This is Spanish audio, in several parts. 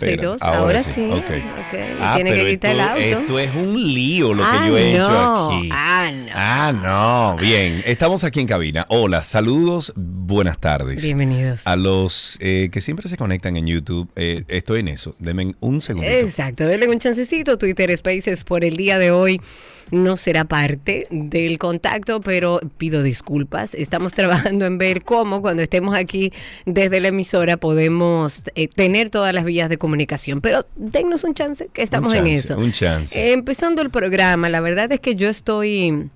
2. Dos y Espera, dos. Ahora, sí. ok. Ok. Ah, Tiene que quitar el esto, auto. esto es un lío lo que Ah, yo he hecho aquí. Ah, no. Ah, no. Bien, estamos aquí en cabina. Hola, saludos, buenas tardes. Bienvenidos. A los eh, que siempre se conectan en YouTube, eh, estoy en eso. Denme un segundo. Exacto, denle un chancecito. Twitter Spaces por el día de hoy no será parte del contacto, pero pido disculpas. Estamos trabajando en ver cómo cuando estemos aquí desde la emisora podemos eh, tener todas las vías de comunicación. Pero dennos un chance, que estamos en eso. un chance. Eh, empezando el programa, la verdad es que yo estoy...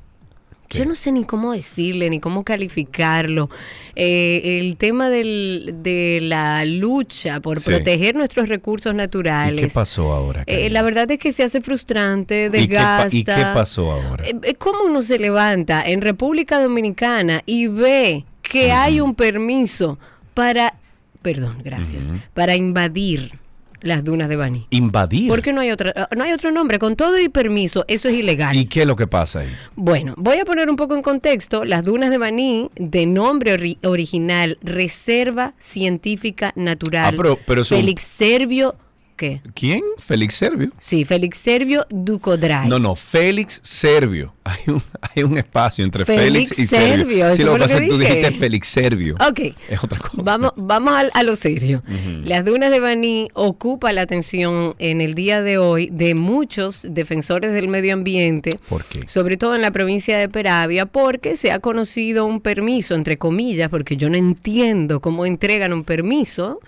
Yo no sé ni cómo decirle, ni cómo calificarlo. Eh, el tema del- de la lucha por Sí. proteger nuestros recursos ¿Y naturales. qué pasó ahora? Eh, la verdad es que se hace frustrante, ¿Y qué, desgasta. ¿Y qué pasó ahora? Eh, eh, ¿Cómo uno se levanta en República Dominicana y ve que hay un permiso para, perdón, gracias, para invadir las dunas de Baní? Invadir. Porque no hay otra, ah, no hay otro nombre. Con todo y permiso, eso es ilegal. ¿Y qué es lo que pasa ahí? Bueno, voy a poner un poco en contexto. Las dunas de Baní, de nombre ori- original, Reserva Científica Natural. Ah, pero- pero es un- Félix Servio, ¿qué? ¿Quién? Félix Servio. Sí, Félix Servio Ducodray. No, no, Félix Servio. Hay un, hay un espacio entre Félix Félix, y Servio, Servio. eso Sí, lo que pasa es que tú dijiste Félix Servio. Ok. Es otra cosa. Vamos, vamos al- a, lo serio. Las dunas de Baní ocupa la atención en el día de hoy de muchos defensores del medio ambiente, ¿Por qué? sobre todo en la provincia de Peravia, porque se ha conocido un permiso, entre comillas, porque yo no entiendo cómo entregan un permiso.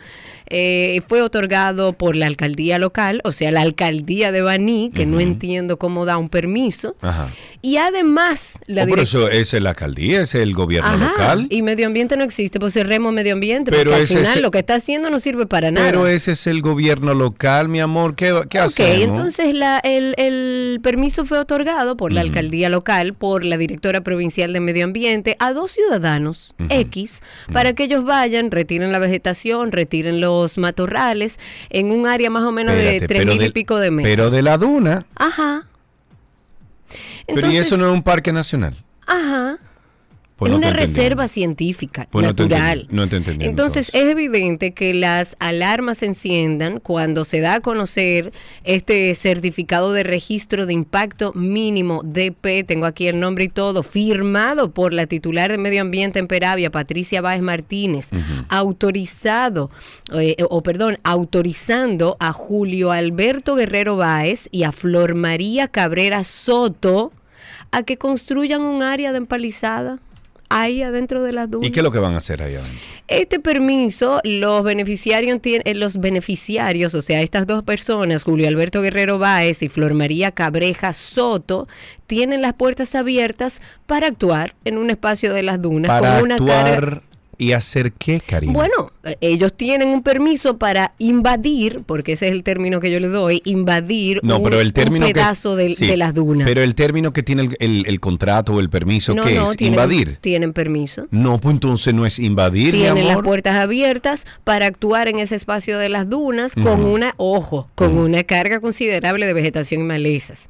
Eh, fue otorgado por la alcaldía local, o sea, la alcaldía de Baní, que no entiendo cómo da un permiso. Ajá. Y además, la Oh, pero eso es la alcaldía, es el gobierno Ajá, local. Y medio ambiente no existe, pues cerremos medio ambiente, Pero porque al final es- lo que está haciendo no sirve para nada. Pero ese es el gobierno local, mi amor. ¿Qué, qué Ok, hacemos? entonces la- el, el permiso fue otorgado por la alcaldía local, por la directora provincial de medio ambiente, a dos ciudadanos X, para que ellos vayan, retiren la vegetación, retiren los matorrales en un área más o menos de Espérate, tres pero mil y pico de metros. Pero de la duna. Ajá. Pero ¿y eso no es un parque nacional? Pues es no una reserva científica, Pues no te natural. entendí, no te Entonces, entonces. es evidente que las alarmas se enciendan cuando se da a conocer este certificado de registro de impacto mínimo DP, tengo aquí el nombre y todo, firmado por la titular de Medio Ambiente en Peravia, Patricia Báez Martínez, autorizado, eh, o perdón, autorizando a Julio Alberto Guerrero Báez y a Flor María Cabrera Soto a que construyan un área de empalizada ahí adentro de las dunas. ¿Y qué es lo que van a hacer ahí adentro? Este permiso, los beneficiarios, eh, los beneficiarios, o sea, estas dos personas, Julio Alberto Guerrero Báez y Flor María Cabreja Soto, tienen las puertas abiertas para actuar en un espacio de las dunas Para con una actuar carga- y hacer qué, Karina. Bueno, ellos tienen un permiso para invadir, porque ese es el término que yo le doy, invadir No, un, pero el un término que- pedazo sí, de las dunas. Pero el término que tiene el, el- el contrato o el permiso, no, ¿qué no, es? tienen- ¿Invadir? Tienen permiso. No, pues entonces no es invadir, mi tienen las puertas abiertas para actuar en ese espacio de las dunas con una, ojo, con una carga considerable de vegetación y malezas.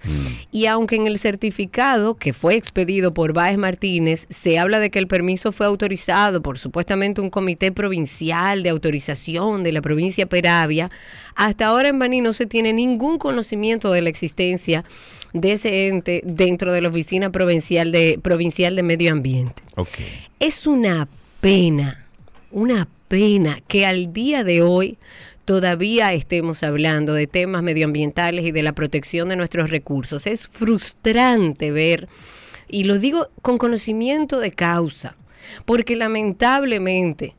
Y aunque en el certificado que fue expedido por Báez Martínez se habla de que el permiso fue autorizado por supuestamente un comité provincial de autorización de la provincia Peravia, hasta ahora en Baní no se tiene ningún conocimiento de la existencia de ese ente dentro de la oficina provincial de, provincial de medio ambiente. Ok. Es una pena, una pena que al día de hoy todavía estemos hablando de temas medioambientales y de la protección de nuestros recursos. Es frustrante ver, y lo digo con conocimiento de causa, porque lamentablemente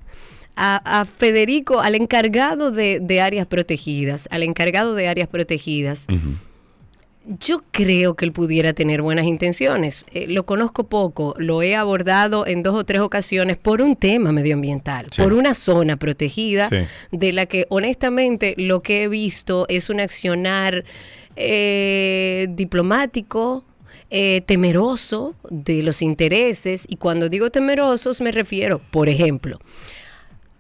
a, a Federico, al encargado de, de áreas protegidas, al encargado de áreas protegidas, yo creo que él pudiera tener buenas intenciones. Eh, lo conozco poco, lo he abordado en dos o tres ocasiones por un tema medioambiental, Sí. por una zona protegida, Sí. de la que honestamente lo que he visto es un accionar eh, diplomático, eh, temeroso de los intereses. Y cuando digo temerosos me refiero, por ejemplo,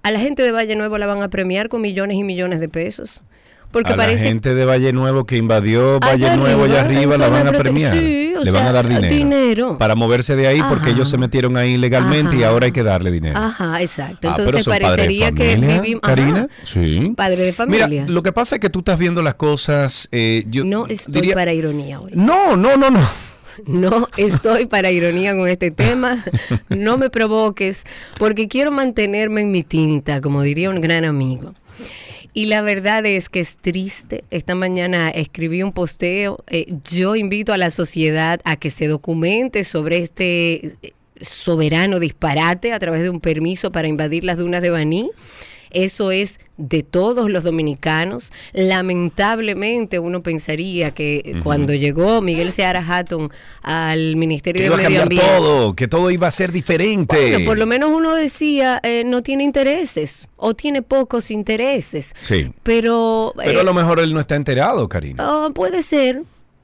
a la gente de Valle Nuevo la van a premiar con millones y millones de pesos. Porque a parece la gente de Valle Nuevo que invadió Valle Allá Nuevo allá arriba, la van a premiar. sí, Le van a dar dinero. dinero. Para moverse de ahí porque ellos se metieron ahí legalmente y ahora hay que darle dinero. Ajá, exacto. Ah, Entonces parecería que vivimos... Karina. Sí. Padre de familia. Mira, lo que pasa es que tú estás viendo las cosas. eh, yo no estoy diría- para ironía hoy. No, no, no, no. No estoy para ironía con este tema. No me provoques, porque quiero mantenerme en mi tinta, como diría un gran amigo. Y la verdad es que es triste. Esta mañana escribí un posteo. eh, yo invito a la sociedad a que se documente sobre este eh, soberano disparate a través de un permiso para invadir las dunas de Baní. Eso es de todos los dominicanos. Lamentablemente uno pensaría que cuando llegó Miguel Seara Hatton al Ministerio de Medio Ambiente, todo, que todo iba a ser diferente. bueno, por lo menos uno decía, eh, no tiene intereses o tiene pocos intereses. Sí. Pero, Pero eh, a lo mejor él no está enterado, Karina. ah, puede ser,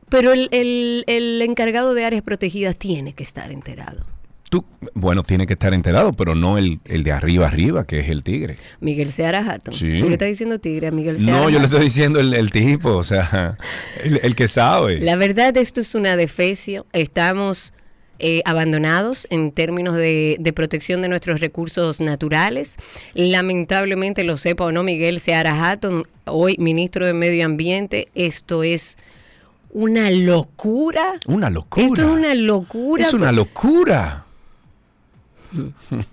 pero el, el- el encargado de áreas protegidas tiene que estar enterado. Tú, bueno, tiene que estar enterado, pero no el, el de arriba arriba, que es el tigre. Miguel Seara Hatton. Sí. Tú le estás diciendo tigre a Miguel Seara No, yo le estoy diciendo el, el tipo, o sea, el, el que sabe. La verdad, esto es una defecio. Estamos eh, abandonados en términos de, de protección de nuestros recursos naturales. Lamentablemente, lo sepa o no, Miguel Seara Hatton, hoy ministro de Medio Ambiente, esto es una locura. Una locura. Esto es una locura. Es una locura.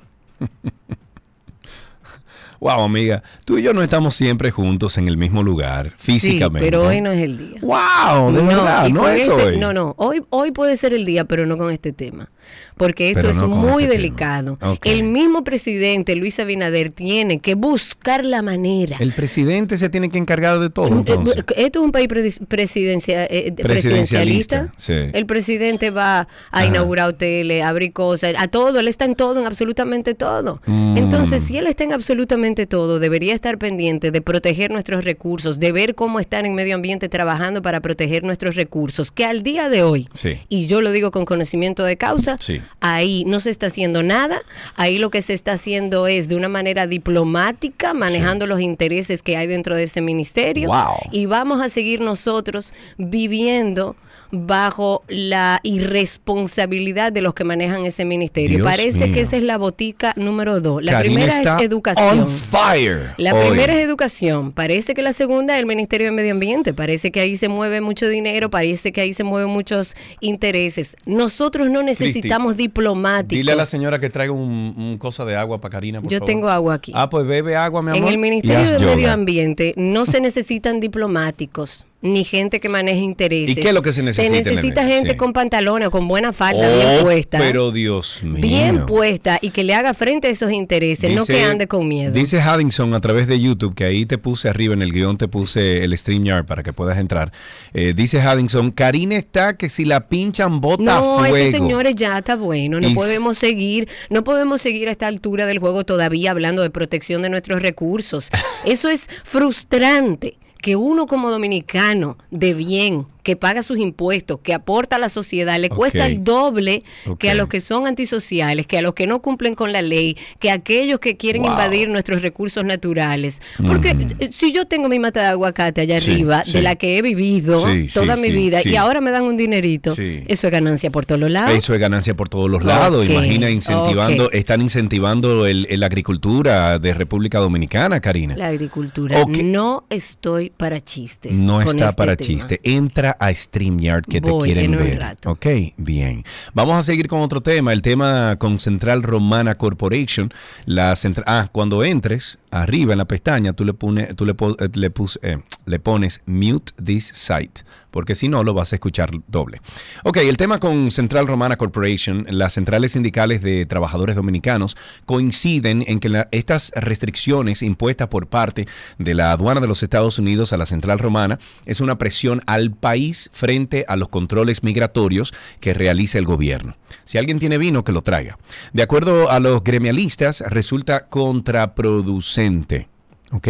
wow, amiga, tú y yo no estamos siempre juntos en el mismo lugar, Sí, físicamente. pero hoy no es el día. Wow, de verdad, y no es este- hoy. No, no, hoy, hoy puede ser el día, pero no con este tema. Porque esto es muy este delicado. El mismo presidente, Luis Abinader, tiene que buscar la manera. El presidente se tiene que encargar de todo, entonces. Eh, Esto es un país presi- presidencia- eh, Presidencialista, presidencialista. sí. El presidente va a Ajá. inaugurar hoteles, a abrir cosas, a todo. Él está en todo, en absolutamente todo. Mm. Entonces, si él está en absolutamente todo, debería estar pendiente de proteger nuestros recursos, de ver cómo están en medio ambiente trabajando para proteger nuestros recursos, que al día de hoy, Sí. y yo lo digo con conocimiento de causa, Sí. Ahí no se está haciendo nada, ahí lo que se está haciendo es de una manera diplomática, manejando los intereses que hay dentro de ese ministerio, Wow. y vamos a seguir nosotros viviendo bajo la irresponsabilidad de los que manejan ese ministerio. Dios Parece mío. que esa es la botica número dos. La Karina primera está es educación. On fire. La hoy. primera es educación. Parece que la segunda es el Ministerio de Medio Ambiente. Parece que ahí se mueve mucho dinero, parece que ahí se mueven muchos intereses. Nosotros no necesitamos diplomáticos. Dile a la señora que traiga un, un cosa de agua para Karina, por Yo favor. tengo agua aquí. Ah, pues bebe agua, mi amor. En el Ministerio de yoga. Medio Ambiente no se necesitan diplomáticos ni gente que maneje intereses. ¿Y qué es lo que se necesita Se necesita gente Sí. con pantalones, con buena falda, Oh, bien puesta. Pero Dios mío. bien puesta y que le haga frente a esos intereses, no que ande con miedo. Dice Haddington a través de YouTube, que ahí te puse arriba en el guion, te puse el StreamYard para que puedas entrar. Eh, dice Haddington, Karina está que si la pinchan bota No, fuego. es que señores ya está bueno, no Y podemos seguir, no podemos seguir a esta altura del juego todavía hablando de protección de nuestros recursos. Eso es frustrante que uno como dominicano de bien, que paga sus impuestos, que aporta a la sociedad, le cuesta el doble que a los que son antisociales, que a los que no cumplen con la ley, que a aquellos que quieren Wow. invadir nuestros recursos naturales. Porque eh, si yo tengo mi mata de aguacate allá Sí, arriba, sí. de la que he vivido Sí, toda mi vida, y ahora me dan un dinerito, eso es ganancia por todos los lados. Eso es ganancia por todos los lados. Imagina incentivando, están incentivando la agricultura de República Dominicana, Karina. La agricultura. No estoy para chistes. No está este para tema. chiste. Entra a StreamYard que te quieren ver. rato. Ok, bien. Vamos a seguir con otro tema, el tema con Central Romana Corporation. La centra- ah, cuando entres arriba en la pestaña, tú le pones, tú le, eh, le, pus- eh, le pones mute this site, porque si no lo vas a escuchar doble. Ok, el tema con Central Romana Corporation, las centrales sindicales de trabajadores dominicanos coinciden en que estas restricciones impuestas por parte de la aduana de los Estados Unidos a la Central Romana es una presión al país frente a los controles migratorios que realiza el gobierno. Si alguien tiene vino, que lo traiga. De acuerdo a los gremialistas, resulta contraproducente. ¿Ok?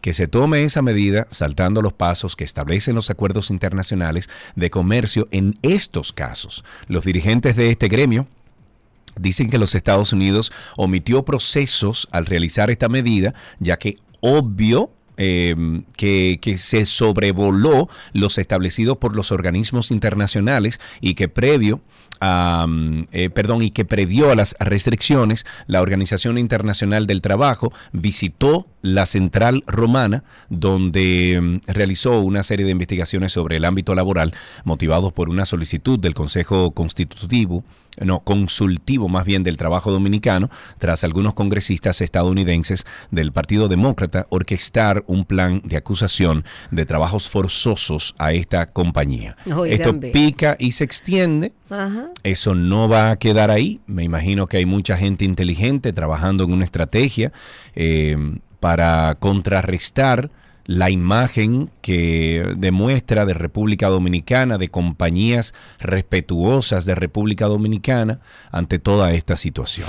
Que se tome esa medida saltando los pasos que establecen los acuerdos internacionales de comercio en estos casos. Los dirigentes de este gremio dicen que los Estados Unidos omitió procesos al realizar esta medida, ya que obvio eh, que, que, se sobrevoló los establecidos por los organismos internacionales y que previo a, eh, perdón, y que previó a las restricciones, la Organización Internacional del Trabajo visitó la central romana, donde mm, realizó una serie de investigaciones sobre el ámbito laboral, motivados por una solicitud del Consejo Constitutivo no, consultivo más bien del trabajo dominicano, tras algunos congresistas estadounidenses del Partido Demócrata orquestar un plan de acusación de trabajos forzosos a esta compañía. Oigan Esto pica y se extiende. Ajá. Eso no va a quedar ahí. Me imagino que hay mucha gente inteligente trabajando en una estrategia eh, para contrarrestar la imagen que demuestra de República Dominicana, de compañías respetuosas de República Dominicana ante toda esta situación.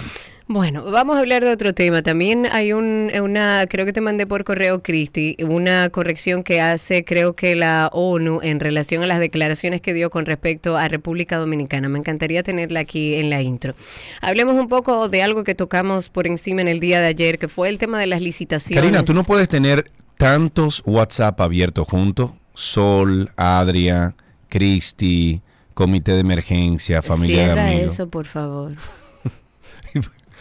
Bueno, vamos a hablar de otro tema. También hay un, una, creo que te mandé por correo, Cristi, una corrección que hace, creo que la ONU en relación a las declaraciones que dio con respecto a República Dominicana. Me encantaría tenerla aquí en la intro. Hablemos un poco de algo que tocamos por encima en el día de ayer, que fue el tema de las licitaciones. Karina, tú no puedes tener tantos WhatsApp abiertos juntos. Sol, Adria, Cristi, Comité de Emergencia, Familia Cierra de Amigos. eso, por favor.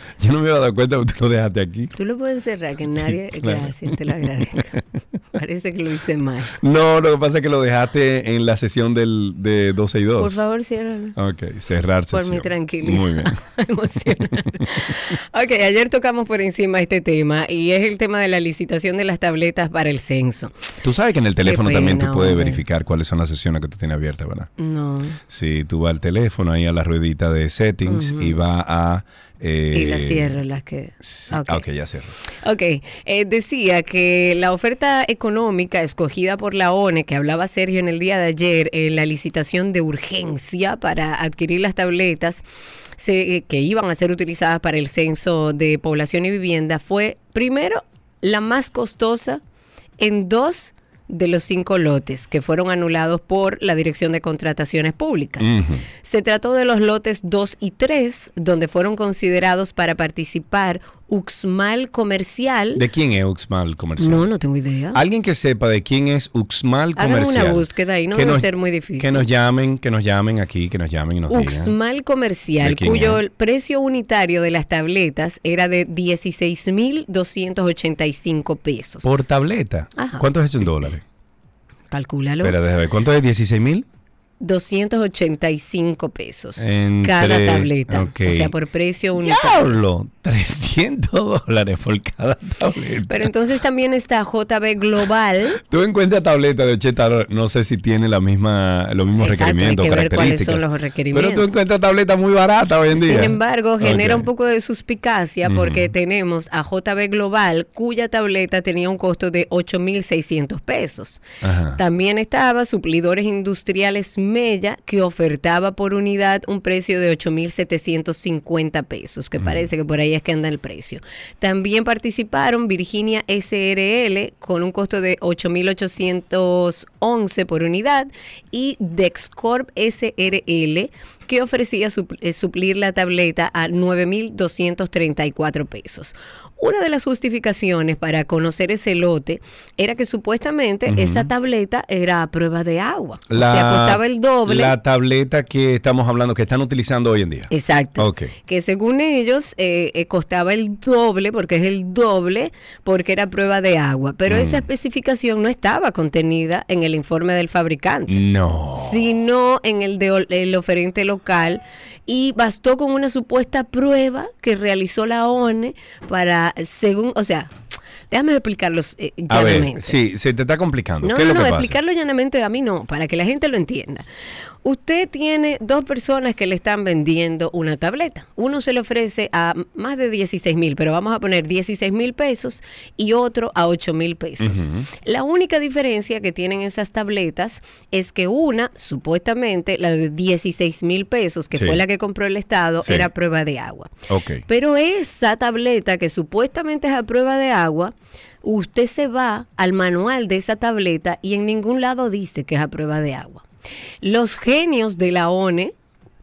Yo no me había dado cuenta que tú lo dejaste aquí. Tú lo puedes cerrar, que nadie... claro. Gracias, te lo agradezco. Parece que lo hice mal. No, lo que pasa es que lo dejaste en la sesión del, de 12 y 2. Por favor, ciérralo. Ok, cerrar Por sesión. mi tranquilidad. Muy bien. Emocional. ok, ayer tocamos por encima este tema y es el tema de la licitación de las tabletas para el censo. Tú sabes que en el teléfono también tú puedes hombre. verificar cuáles son las sesiones que tú tienes abiertas, ¿verdad? No. Si tú vas al teléfono, ahí a la ruedita de settings y va a... eh, Y las cierro, las que... Ok. ah, ok, ya cerró. Ok, eh, decía que la oferta económica escogida por la ONE, que hablaba Sergio en el día de ayer, en la licitación de urgencia para adquirir las tabletas se- eh, que iban a ser utilizadas para el censo de población y vivienda, fue primero la más costosa en dos de los cinco lotes que fueron anulados por la Dirección de Contrataciones Públicas. Se trató de los lotes 2 y 3, donde fueron considerados para participar Uxmal Comercial. ¿De quién es Uxmal Comercial? No, no tengo idea. Alguien que sepa de quién es Uxmal Hagan Comercial. una búsqueda ahí, no que debe ser muy difícil. Que nos llamen, que nos llamen aquí, que nos llamen y nos digan. Uxmal Comercial, ¿De quién cuyo es? precio unitario de las tabletas era de 16.285 pesos. Por tableta. Ajá. ¿Cuánto es eso en dólares? Calcúlalo. Espera, déjame ver. ¿Cuánto es? ¿16 mil? 285 pesos Entre- cada tableta. O sea, por precio unitario. ¡Diablo! 300 dólares por cada tableta. Pero entonces también está JB Global. Tú encuentras tableta de 80 dólares. No sé si tiene la misma, los mismos Exacto, hay requerimientos, que ver cuáles son los requerimientos. Pero tú encuentras tableta muy barata hoy en día. Sin embargo, genera un poco de suspicacia porque tenemos a JB Global, cuya tableta tenía un costo de 8.600 pesos. Ajá. También estaba Suplidores Industriales Mella, que ofertaba por unidad un precio de 8.750 pesos, que parece que por ahí es que anda el precio. También participaron Virginia SRL con un costo de 8.811 por unidad y Dexcorp SRL que ofrecía eh, suplir la tableta a 9.234 pesos. Una de las justificaciones para conocer ese lote era que supuestamente esa tableta era a prueba de agua. o sea, costaba el doble. La tableta que estamos hablando, que están utilizando hoy en día. Exacto. Ok. Que según ellos eh, eh, costaba el doble, porque es el doble, porque era prueba de agua. Pero Mm. esa especificación no estaba contenida en el informe del fabricante No. sino en el de el oferente local y bastó con una supuesta prueba que realizó la ONE para según, o sea, déjame explicarlo eh, A ver, llanamente. sí, se te está complicando. No, ¿Qué no, es lo no, que pasa? explicarlo llanamente a mí no, para que la gente lo entienda. Usted tiene dos personas que le están vendiendo una tableta. Uno se le ofrece a más de 16 mil, pero vamos a poner 16 mil pesos y otro a 8 mil pesos. La única diferencia que tienen esas tabletas es que una, supuestamente, la de 16 mil pesos, que Sí. fue la que compró el Estado, Sí. era prueba de agua. Ok. Pero esa tableta que supuestamente es a prueba de agua, usted se va al manual de esa tableta y en ningún lado dice que es a prueba de agua. Los genios de la ONE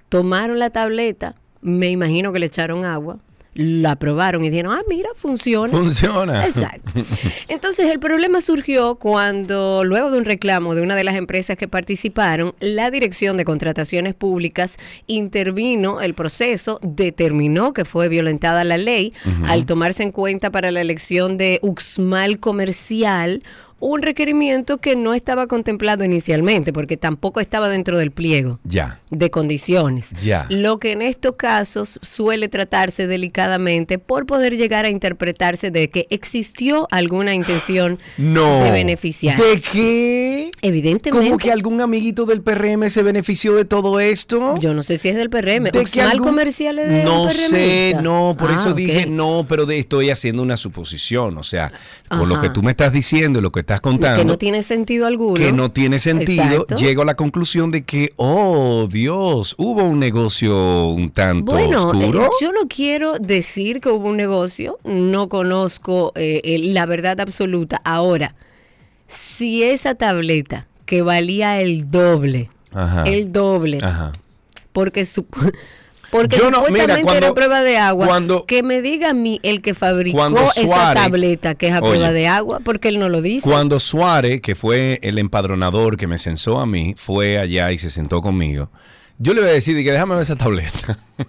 tomaron la tableta, me imagino que le echaron agua, la probaron y dijeron, ah, mira, funciona. Funciona. Exacto. Entonces el problema surgió cuando, luego de un reclamo de una de las empresas que participaron, la Dirección de Contrataciones Públicas intervino el proceso, determinó que fue violentada la ley al tomarse en cuenta para la elección de Uxmal Comercial un requerimiento que no estaba contemplado inicialmente, porque tampoco estaba dentro del pliego Ya. de condiciones. Ya. Lo que en estos casos suele tratarse delicadamente por poder llegar a interpretarse de que existió alguna intención No. de beneficiar. ¿De qué? Evidentemente. ¿Cómo que algún amiguito del PRM se benefició de todo esto? Yo no sé si es del PRM. ¿De que algún- comercial es del No sé, no, por Ah, eso dije no, pero de, estoy haciendo una suposición. O sea, con lo que tú me estás diciendo y lo que estás contando, Que no tiene sentido alguno. que no tiene sentido, Exacto. llego a la conclusión de que, oh Dios, hubo un negocio un tanto Bueno, oscuro. eh, yo no quiero decir que hubo un negocio, no conozco eh, eh, la verdad absoluta. Ahora, si esa tableta que valía el doble, Ajá. el doble, Ajá. porque su- porque Yo no- mira, supuestamente cuando- era prueba de agua, cuando- que me diga a mí el que fabricó Cuando esa Suárez- tableta que es a Oye, prueba de agua, porque él no lo dice. Cuando Suárez, que fue el empadronador que me censó a mí, fue allá y se sentó conmigo, yo le voy a decir, que déjame ver esa tableta.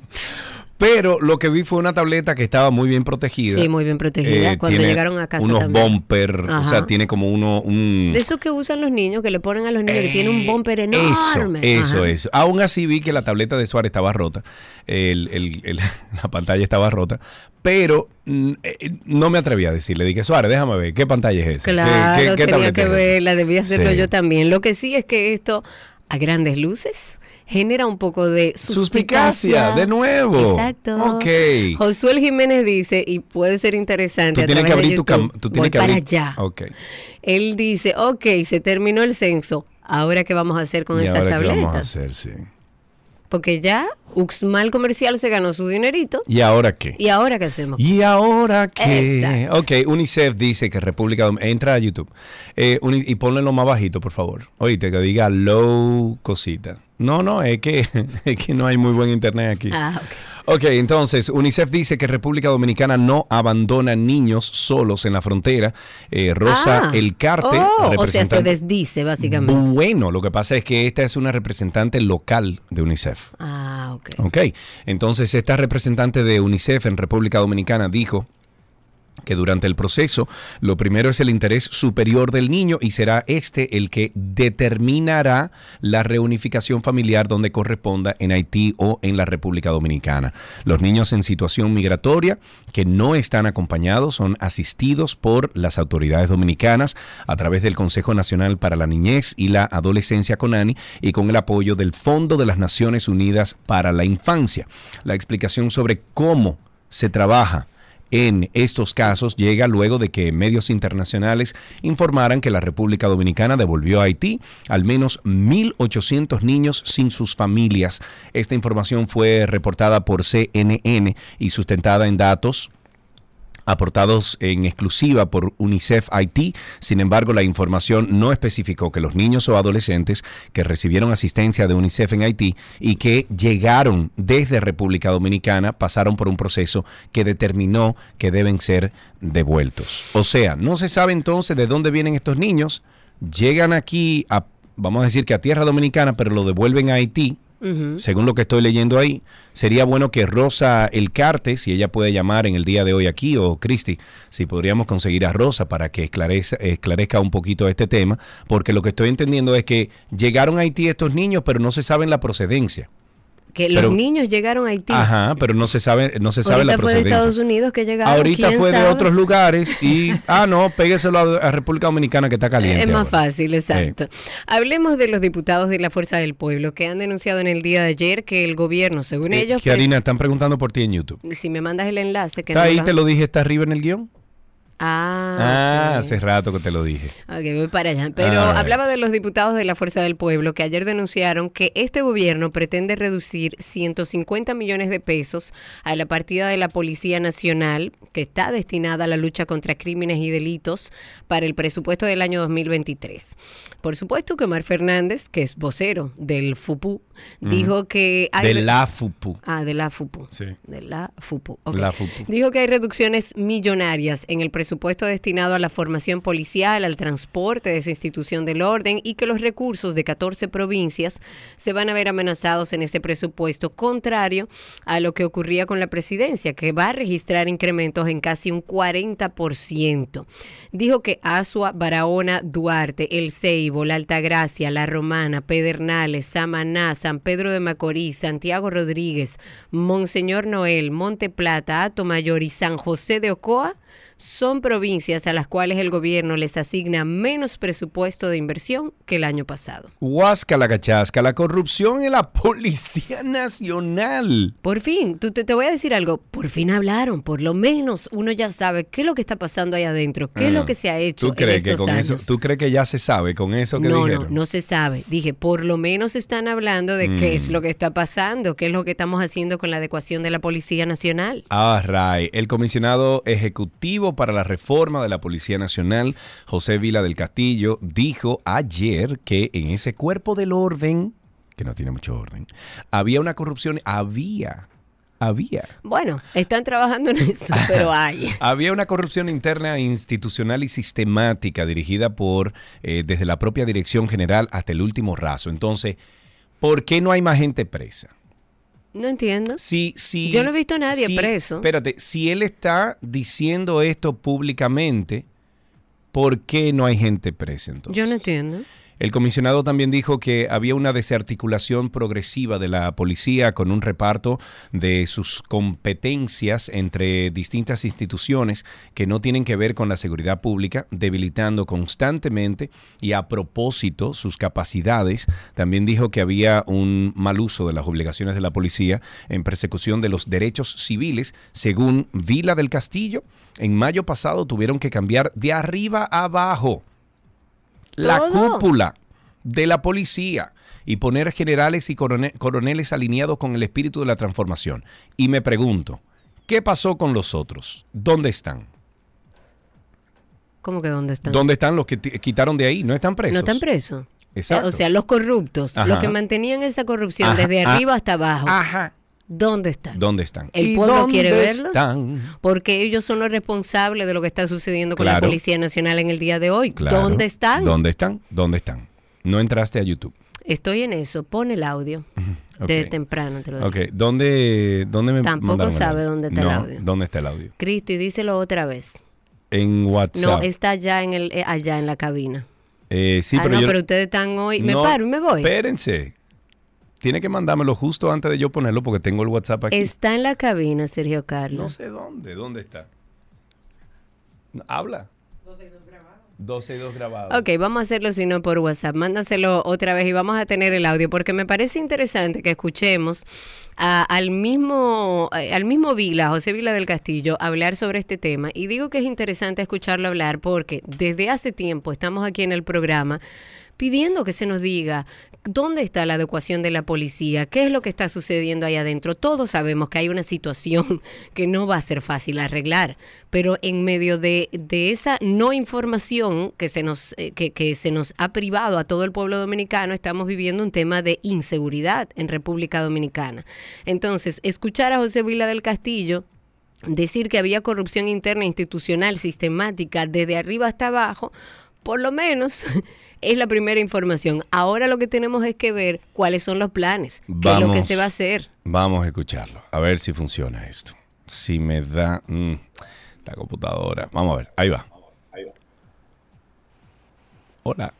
Pero lo que vi fue una tableta que estaba muy bien protegida. Sí, muy bien protegida, Eh, cuando llegaron a casa Unos también. bumper, o sea, tiene como uno, un... De eso que usan los niños, que le ponen a los niños, que tiene un bumper enorme. Eso, eso, eso. Aún así vi que la tableta de Suárez estaba rota. El- el- el- la pantalla estaba rota. Pero mm, eh, no me atreví a decirle. Dije, Suárez, déjame ver, ¿qué pantalla es esa? ¿Qué- Claro, qué- qué tenía que es esa?" verla, debía hacerlo Sí. yo también. Lo que sí es que esto, a grandes luces, genera un poco de Suspicacia, de nuevo. Exacto. Ok. Josué Jiménez dice, y puede ser interesante. Tú tienes que abrir tu YouTube, cam- tú voy tienes que para abrir- allá. Ok. Él dice, ok, se terminó el censo. Ahora, ¿qué vamos a hacer con ¿Y esas ahora qué tabletas? vamos a hacer? Sí. Porque ya Uxmal Comercial se ganó su dinerito. ¿Y ahora qué? ¿Y ahora qué hacemos? ¿Y ahora qué? Exacto. Ok, UNICEF dice que República Dom- Entra a YouTube eh, y ponle lo más bajito, por favor. Oíste, que diga low cosita. No, no, es que, es que no hay muy buen internet aquí. Ah, ok. Ok, entonces, UNICEF dice que República Dominicana no abandona niños solos en la frontera. Eh, Rosa Ah. El Carte, Oh, o sea, se representante... desdice, básicamente. Bueno, lo que pasa es que esta es una representante local de UNICEF. Ah, ok. Ok, entonces esta representante de UNICEF en República Dominicana dijo que durante el proceso lo primero es el interés superior del niño y será este el que determinará la reunificación familiar donde corresponda en Haití o en la República Dominicana. Los niños en situación migratoria que no están acompañados son asistidos por las autoridades dominicanas a través del Consejo Nacional para la Niñez y la Adolescencia CONANI y con el apoyo del Fondo de las Naciones Unidas para la Infancia. La explicación sobre cómo se trabaja en estos casos llega luego de que medios internacionales informaran que la República Dominicana devolvió a Haití al menos 1.800 niños sin sus familias. Esta información fue reportada por CNN y sustentada en datos aportados en exclusiva por UNICEF Haití. Sin embargo, la información no especificó que los niños o adolescentes que recibieron asistencia de UNICEF en Haití y que llegaron desde República Dominicana pasaron por un proceso que determinó que deben ser devueltos. O sea, no se sabe entonces de dónde vienen estos niños, llegan aquí a, vamos a decir que a tierra dominicana, pero lo devuelven a Haití Según lo que estoy leyendo ahí, sería bueno que Rosa El Carte, si ella puede llamar en el día de hoy aquí, o Cristi, si podríamos conseguir a Rosa para que esclarezca, esclarezca un poquito este tema, porque lo que estoy entendiendo es que llegaron a Haití estos niños, pero no se sabe la procedencia. Que Pero- los niños llegaron a Haití. Ajá, pero no se sabe, no se sabe Ahorita la fue de procedencia. Estados Unidos que llegaron. Ahorita ¿quién fue de otros lugares y, ah, no, pégueselo a, a República Dominicana que está caliente. Es más ahora. fácil, exacto. Hablemos de los diputados de la Fuerza del Pueblo que han denunciado en el día de ayer que el gobierno, según Eh, ellos, Kiarina, están preguntando por ti en YouTube. si me mandas el enlace, que Está no ahí, te lo dije, está arriba en el guion. Ah, Ah, hace rato que te lo dije. Ok, voy para allá. Pero Ah, hablaba de los diputados de la Fuerza del Pueblo que ayer denunciaron que este gobierno pretende reducir 150 millones de pesos a la partida de la Policía Nacional que está destinada a la lucha contra crímenes y delitos para el presupuesto del año 2023. Por supuesto que Omar Fernández, que es vocero del FUPU, dijo que hay... De la FUPU. Ah, de la FUPU. Sí. De la FUPU. La FUPU. Dijo que hay reducciones millonarias en el presupuesto destinado a la formación policial, al transporte de esa institución del orden y que los recursos de 14 provincias se van a ver amenazados en ese presupuesto, contrario a lo que ocurría con la presidencia, que va a registrar incrementos en casi un 40%. Dijo que Asua, Barahona, Duarte, El Ceibo, La Altagracia, La Romana, Pedernales, Samaná, San Pedro de Macorís, Santiago Rodríguez, Monseñor Noel, Monte Plata, Atomayor y San José de Ocoa son provincias a las cuales el gobierno les asigna menos presupuesto de inversión que el año pasado. Huasca la cachasca, la corrupción en la Policía Nacional. Por fin, tú te, te voy a decir algo, por fin hablaron, por lo menos uno ya sabe qué es lo que está pasando ahí adentro, qué es lo Ah. que se ha hecho ¿Tú crees en que estos con años. eso, tú crees que ya se sabe con eso que no, dijeron? no, no se sabe. Dije, por lo menos están hablando de qué Mm. es lo que está pasando, qué es lo que estamos haciendo con la adecuación de la Policía Nacional. Ah, Ray. El comisionado ejecutivo para la reforma de la Policía Nacional, José Vila del Castillo, dijo ayer que en ese cuerpo del orden, que no tiene mucho orden, había una corrupción, había, había. Bueno, están trabajando en eso, pero hay. Había una corrupción interna, institucional y sistemática dirigida por, eh, desde la propia Dirección General hasta el último raso. Entonces, ¿por qué no hay más gente presa? No entiendo. Si, si, Yo no he visto a nadie si- preso. Espérate, si él está diciendo esto públicamente, ¿por qué no hay gente presa entonces? Yo no entiendo. El comisionado también dijo que había una desarticulación progresiva de la policía con un reparto de sus competencias entre distintas instituciones que no tienen que ver con la seguridad pública, debilitando constantemente y a propósito sus capacidades. También dijo que había un mal uso de las obligaciones de la policía en persecución de los derechos civiles. Según Vila del Castillo, en mayo pasado tuvieron que cambiar de arriba a abajo la Todo. cúpula de la policía y poner generales y corone- coroneles alineados con el espíritu de la transformación. Y me pregunto, ¿qué pasó con los otros? ¿Dónde están? ¿Cómo que dónde están? ¿Dónde están los que quitaron de ahí? ¿No están presos? No están presos. Exacto. O sea, los corruptos, Ajá. los que mantenían esa corrupción Ajá, desde ah, arriba hasta abajo, Ajá. ¿Dónde están? ¿Dónde están? ¿El ¿Y pueblo dónde quiere verlo? están? Porque ellos son los responsables de lo que está sucediendo con la. Policía Nacional en el día de hoy. Claro. ¿Dónde están? ¿Dónde están? ¿Dónde están? No entraste a YouTube. Estoy en eso. Pon el audio. De temprano te lo digo. Ok, ¿dónde, dónde me Tampoco el sabe audio? dónde está el No, audio. ¿Dónde está el audio? Cristi, díselo otra vez. En WhatsApp. No, está allá en el, eh, allá en la cabina. Eh, sí, ah, pero no, yo- pero ustedes están hoy. Me No, paro y me voy. Espérense. Tiene que mandármelo justo antes de yo ponerlo porque tengo el WhatsApp aquí. Está en la cabina, Sergio No Carlos. sé dónde. ¿Dónde está? No, Habla. 12 y 2 grabados. Ok, vamos a hacerlo si no por WhatsApp. Mándaselo otra vez y vamos a tener el audio porque me parece interesante que escuchemos a- al mismo eh, al mismo Vila, José Vila del Castillo, hablar sobre este tema. Y digo que es interesante escucharlo hablar porque desde hace tiempo estamos aquí en el programa pidiendo que se nos diga dónde está la adecuación de la policía, qué es lo que está sucediendo ahí adentro. Todos sabemos que hay una situación que no va a ser fácil arreglar, pero en medio de, de esa no información que se, nos, eh, que, que se nos ha privado a todo el pueblo dominicano, estamos viviendo un tema de inseguridad en República Dominicana. Entonces, escuchar a José Vila del Castillo decir que había corrupción interna institucional sistemática desde arriba hasta abajo, por lo menos es la primera información. Ahora lo que tenemos es que ver cuáles son los planes, qué es lo que Vamos. se va a hacer. Vamos a escucharlo. A ver si funciona esto. Si me da. mm, esta computadora. Vamos a ver. Ahí va. Hola.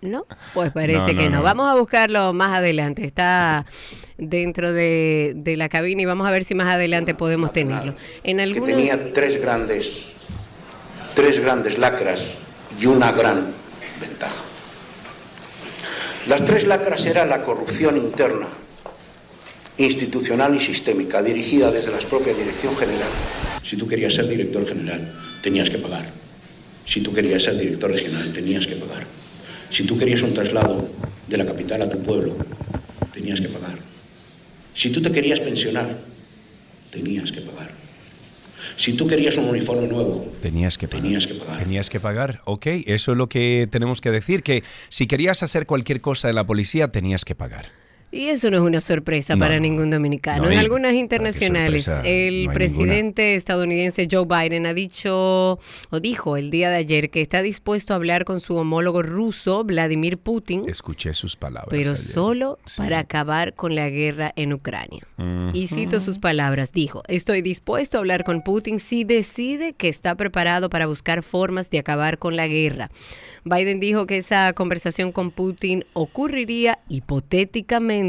¿No? Pues parece No, no, que no. no. Vamos a buscarlo más adelante. Está dentro de, de la cabina y vamos a ver si más adelante podemos tenerlo. En que tenía tres grandes, tres grandes lacras y una gran ventaja. Las tres lacras eran la corrupción interna, institucional y sistémica, dirigida desde la propia Dirección General, Si tú querías ser director general, tenías que pagar. Si tú querías ser director regional, tenías que pagar. Si tú querías un traslado de la capital a tu pueblo, tenías que pagar. Si tú te querías pensionar, tenías que pagar. Si tú querías un uniforme nuevo, Tenías que pagar. tenías que pagar. Tenías que pagar, ok. Eso es lo que tenemos que decir, que si querías hacer cualquier cosa de la policía, tenías que pagar. Y eso no es una sorpresa No, para ningún dominicano. No, en algunas ¿para qué internacionales, el No presidente estadounidense Joe Biden ha dicho o dijo el día de ayer que está dispuesto a hablar con su homólogo ruso, Vladimir Putin, Escuché sus palabras. pero ayer. solo Sí. para acabar con la guerra en Ucrania. Y cito sus palabras, dijo, estoy dispuesto a hablar con Putin si decide que está preparado para buscar formas de acabar con la guerra. Biden dijo que esa conversación con Putin ocurriría hipotéticamente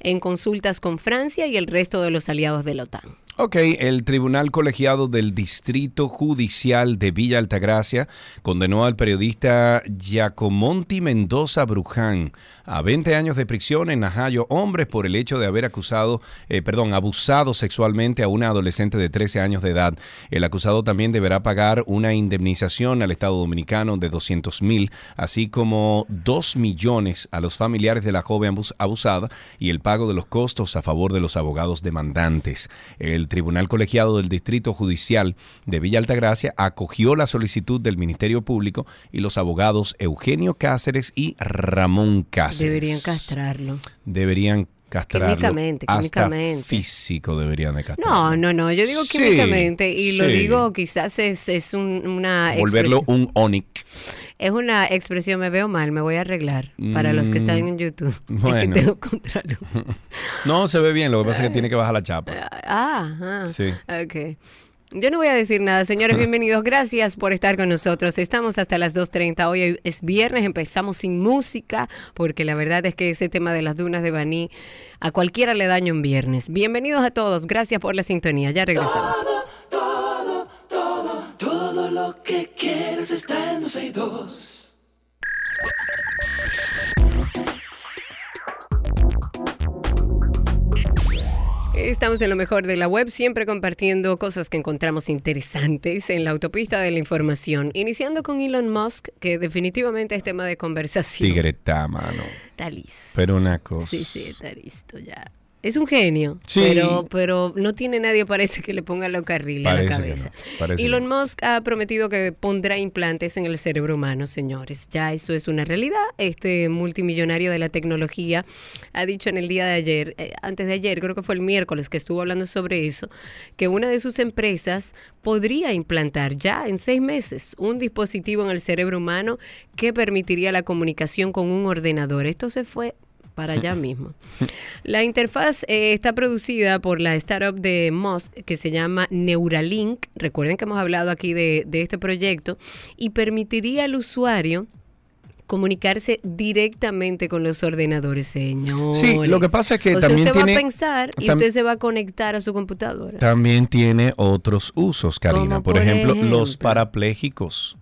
en consultas con Francia y el resto de los aliados de la OTAN. Ok, el Tribunal Colegiado del Distrito Judicial de Villa Altagracia condenó al periodista Giacomonti Mendoza Bruján a 20 años de prisión en Najayo, hombres, por el hecho de haber acusado, eh, perdón, abusado sexualmente a una adolescente de 13 años de edad. El acusado también deberá pagar una indemnización al Estado Dominicano de 200 mil, así como 2 millones a los familiares de la joven abus- abusada y el pago de los costos a favor de los abogados demandantes. El Tribunal Colegiado del Distrito Judicial de Villa Altagracia acogió la solicitud del Ministerio Público y los abogados Eugenio Cáceres y Ramón Cáceres. Deberían castrarlo. Deberían castrarlo. Químicamente, hasta químicamente. físico deberían de castrarlo. No, no, no, yo digo Sí, químicamente y lo digo quizás es, es un- una Volverlo expresión- un onic. Es una expresión, me veo mal, me voy a arreglar. Para los que están en YouTube. Mm, bueno. Tengo contraluz. No, se ve bien, lo que pasa es que tiene que bajar la chapa. Ah, Sí. ok. Yo no voy a decir nada, señores, bienvenidos. Gracias por estar con nosotros. Estamos hasta las 2.30. Hoy es viernes, empezamos sin música, porque la verdad es que ese tema de las dunas de Baní a cualquiera le daño un viernes. Bienvenidos a todos, gracias por la sintonía. Ya regresamos. Todo lo que quieres está en 12 y 2. Estamos en lo mejor de la web, siempre compartiendo cosas que encontramos interesantes en la autopista de la información. Iniciando con Elon Musk, que definitivamente es tema de conversación. Tigreta, mano. Está listo. Pero una cosa. Sí, sí, está listo ya. Es un genio, Sí. pero, pero no tiene nadie, parece que le ponga los carriles a la cabeza. no, Elon Musk ha prometido que pondrá implantes en el cerebro humano, señores. Ya eso es una realidad. Este multimillonario de la tecnología ha dicho en el día de ayer, eh, antes de ayer, creo que fue el miércoles que estuvo hablando sobre eso, que una de sus empresas podría implantar ya en seis meses un dispositivo en el cerebro humano que permitiría la comunicación con un ordenador. Esto se fue para allá mismo. La interfaz eh, está producida por la startup de Musk que se llama Neuralink. Recuerden que hemos hablado aquí de, de este proyecto y permitiría al usuario comunicarse directamente con los ordenadores, señores. Sí, lo que pasa es que O sea, también usted va tiene- a pensar y usted se va a conectar a su computadora. También tiene otros usos, Karina. Por ejemplo, ejemplo. los parapléjicos.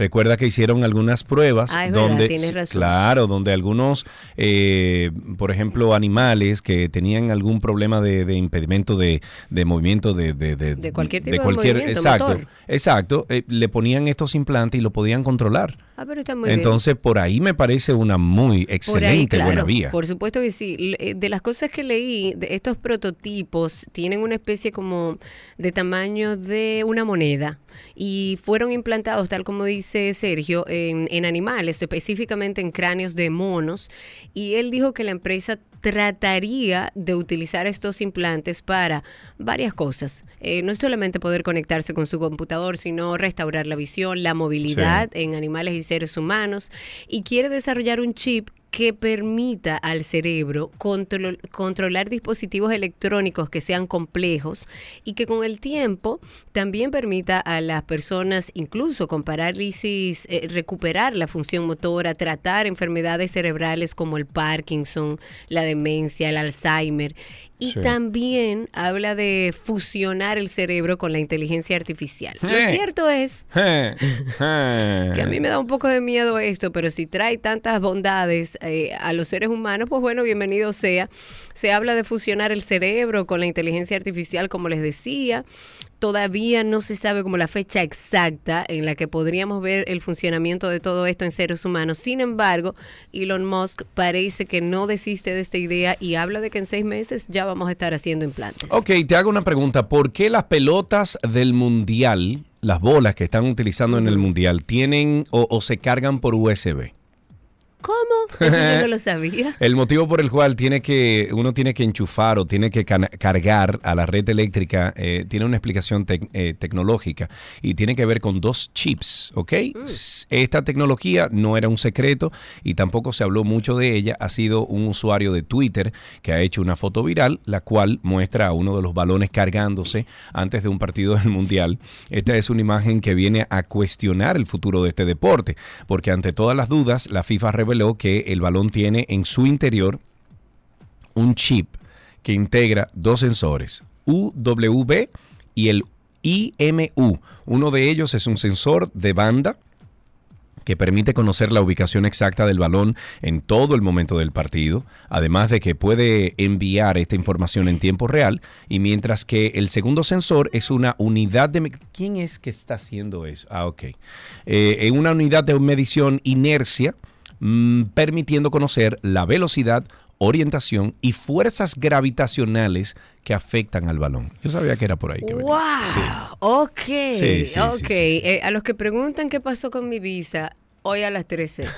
Recuerda que hicieron algunas pruebas Ah, verdad, donde, claro, donde algunos, eh, por ejemplo, animales que tenían algún problema de, de impedimento de, de movimiento de, de, De cualquier tipo de movimiento, exacto, motor. exacto, eh, le ponían estos implantes y lo podían controlar. Ah, pero está muy bien. Entonces, por ahí me parece una muy ahí, excelente buena vía. Por supuesto que sí. Eh, De las cosas que leí, de estos prototipos tienen una especie como de tamaño de una moneda y fueron implantados, tal como dice Sergio, en, en animales, específicamente en cráneos de monos. Y él dijo que la empresa trataría de utilizar estos implantes para varias cosas. Eh, no es solamente poder conectarse con su computador, sino restaurar la visión, la movilidad en animales y seres humanos. Y quiere desarrollar un chip que permita al cerebro control- controlar dispositivos electrónicos que sean complejos y que con el tiempo también permita a las personas, incluso con parálisis, eh, recuperar la función motora, tratar enfermedades cerebrales como el Parkinson, la demencia, el Alzheimer. Y Sí. también habla de fusionar el cerebro con la inteligencia artificial. Lo Eh. cierto es eh. que a mí me da un poco de miedo esto, pero si trae tantas bondades eh, a los seres humanos, pues bueno, bienvenido sea. Se habla de fusionar el cerebro con la inteligencia artificial, como les decía. Todavía no se sabe como la fecha exacta en la que podríamos ver el funcionamiento de todo esto en seres humanos. Sin embargo, Elon Musk parece que no desiste de esta idea y habla de que en seis meses ya vamos a estar haciendo implantes. Ok, te hago una pregunta. ¿Por qué las pelotas del mundial, las bolas que están utilizando en el mundial, tienen o, o se cargan por USB? ¿Cómo? Eso yo no lo sabía. El motivo por el cual tiene que uno tiene que enchufar o tiene que cargar a la red eléctrica eh, tiene una explicación tec- eh, tecnológica y tiene que ver con dos chips, ¿ok? S- Esta tecnología no era un secreto y tampoco se habló mucho de ella. Ha sido un usuario de Twitter que ha hecho una foto viral, la cual muestra a uno de los balones cargándose antes de un partido del Mundial. Esta es una imagen que viene a cuestionar el futuro de este deporte, porque ante todas las dudas, la FIFA reveló que el balón tiene en su interior un chip que integra dos sensores, UWB y el IMU. Uno de ellos es un sensor de banda que permite conocer la ubicación exacta del balón en todo el momento del partido, además de que puede enviar esta información en tiempo real, y mientras que el segundo sensor es una unidad de... ¿Quién es que está haciendo eso? Ah, ok. Eh, una unidad de medición inercia, mm, permitiendo conocer la velocidad, orientación y fuerzas gravitacionales que afectan al balón. Yo sabía que era por ahí que venía. ¡Wow! Sí. Ok, Sí, sí. Eh, a los que preguntan qué pasó con mi visa, hoy a las 13.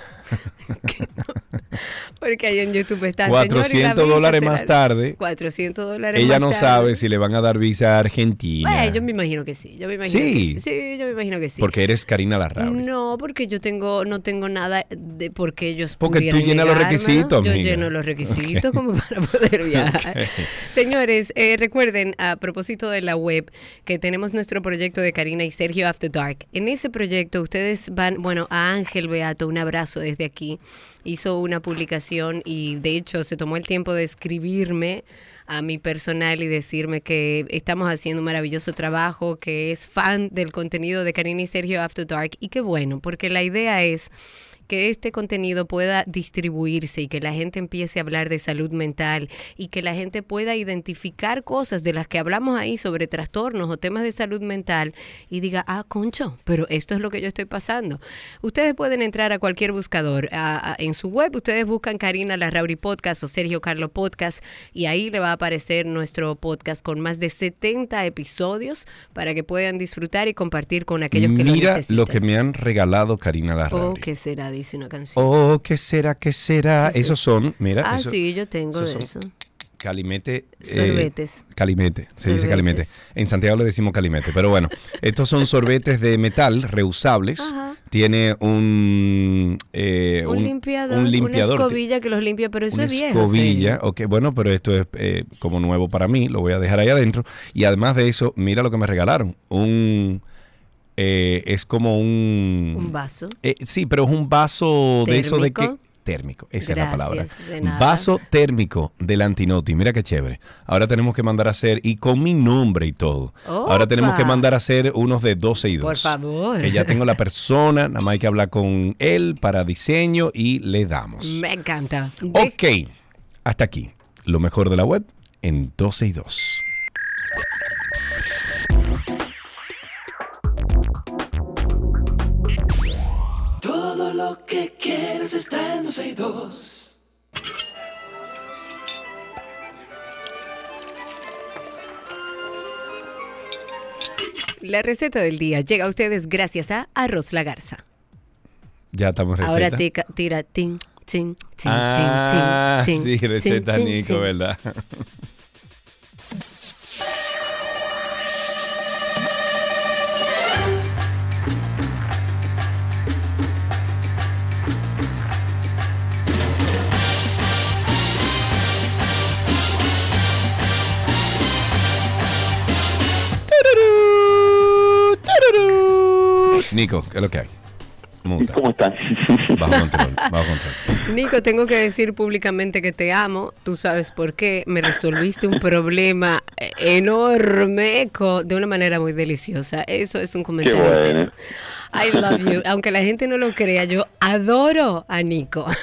Porque ahí en YouTube están. "Señor, ¿y la 400 visa dólares será- más tarde. 400 dólares Ella más no tarde. sabe si le van a dar visa a Argentina. Bueno, yo me imagino que sí. Yo me imagino Sí. que sí. Sí, yo me imagino que sí. Porque eres Karina Larrauri. No, porque yo tengo, no tengo nada de porque ellos Porque tú llenas los requisitos, Yo amiga. lleno los requisitos Ok. como para poder viajar. Ok. Señores, eh, recuerden, a propósito de la web, que tenemos nuestro proyecto de Karina y Sergio After Dark. En ese proyecto ustedes van, bueno, a Ángel Beato, un abrazo desde aquí. Hizo una publicación y de hecho se tomó el tiempo de escribirme a mi personal y decirme que estamos haciendo un maravilloso trabajo, que es fan del contenido de Karina y Sergio After Dark. Y qué bueno, porque la idea es que este contenido pueda distribuirse y que la gente empiece a hablar de salud mental y que la gente pueda identificar cosas de las que hablamos ahí sobre trastornos o temas de salud mental y diga, ah, concho, pero esto es lo que yo estoy pasando. Ustedes pueden entrar a cualquier buscador. a- a- en su web ustedes buscan Karina Larrauri Podcast o Sergio Carlo Podcast y ahí le va a aparecer nuestro podcast con más de 70 episodios para que puedan disfrutar y compartir con aquellos que lo Mira necesitan. lo que me han regalado Karina Oh, Larrauri. ¿qué será? Una canción. Oh, ¿qué será? ¿Qué será? ¿Qué es Esos son, mira, ah, eso- sí, yo tengo de eso. calimete. eh, Sorbetes. calimete, se dice calimete. En Santiago le decimos calimete, pero bueno, estos son sorbetes de metal reusables. Ajá. Tiene un, eh, Un, limpiador, un limpiador, una escobilla que los limpia, pero eso una es viejo. escobilla, señor. ok, bueno, pero esto es eh, como nuevo para mí, lo voy a dejar ahí adentro. Y además de eso, mira lo que me regalaron, un, eh, es como un... Un vaso. Eh, sí, pero es un vaso de eso de que... ¿Térmico? Térmico, esa es la palabra. Vaso térmico del Antinoti. Mira qué chévere. Ahora tenemos que mandar a hacer, y con mi nombre y todo. Ahora tenemos que mandar a hacer unos de 12 y 2. Por favor. Que ya tengo la persona, nada más hay que hablar con él para diseño y le damos. Me encanta. Ok, hasta aquí. Lo mejor de la web en 12 y 2. Lo que quieres está en 12 y 2. La receta del día llega a ustedes gracias a Arroz La Garza. Ya estamos receta. Ahora tica- tira tin, chin, chin, ah, chin, chin, sí, receta Nico. ¿verdad? Nico, ¿qué es lo que hay? Muta. ¿Cómo están? Bajo control, bajo control. Nico, tengo que decir públicamente que te amo. Tú sabes por qué. Me resolviste un problema enorme de una manera muy deliciosa. Eso es un Qué comentario. bueno. I love you. Aunque la gente no lo crea, yo adoro a Nico.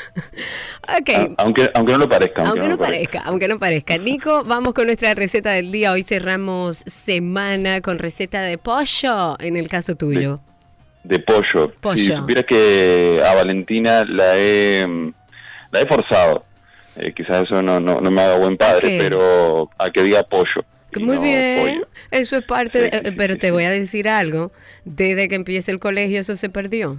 Ok. A- Aunque, aunque no lo parezca. Aunque no lo parezca, aunque no parezca. Nico, vamos con nuestra receta del día. Hoy cerramos semana con receta de pollo, en el caso tuyo. De pollo. Pollo. Si supieras que a Valentina la he, mm, la he forzado. Eh, quizás eso no, no, no me haga buen padre, pero a que diga pollo. Muy no bien, pollo. eso es parte, Sí, de- sí, sí, pero sí, te voy a decir algo. Desde que empieza el colegio eso se perdió.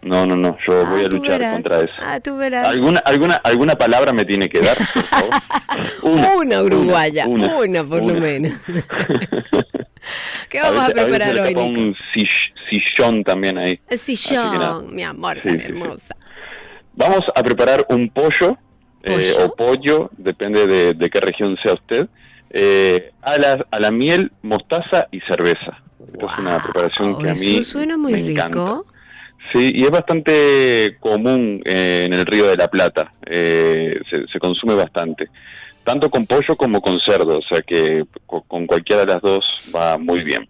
No, no, no, yo voy Ah, a tú luchar verás. contra eso. Ah, tú verás. ¿Alguna, alguna, ¿Alguna palabra me tiene que dar, por favor? Una, uruguaya, una, una, por lo una. menos. ¿Qué vamos a, veces- preparar veces le hoy, Nico? un sill- sillón también ahí. Yo, mi amor, Sí, tan sí, sí. hermosa. Vamos a preparar un pollo, eh, o pollo, depende de, de qué región sea usted, eh, a, la, a la miel, mostaza y cerveza. Esta es una preparación que a mí Eso suena muy me rico. encanta. Sí, y es bastante común eh, en el Río de la Plata, eh, se, se consume bastante, tanto con pollo como con cerdo, o sea que co- con cualquiera de las dos va muy bien.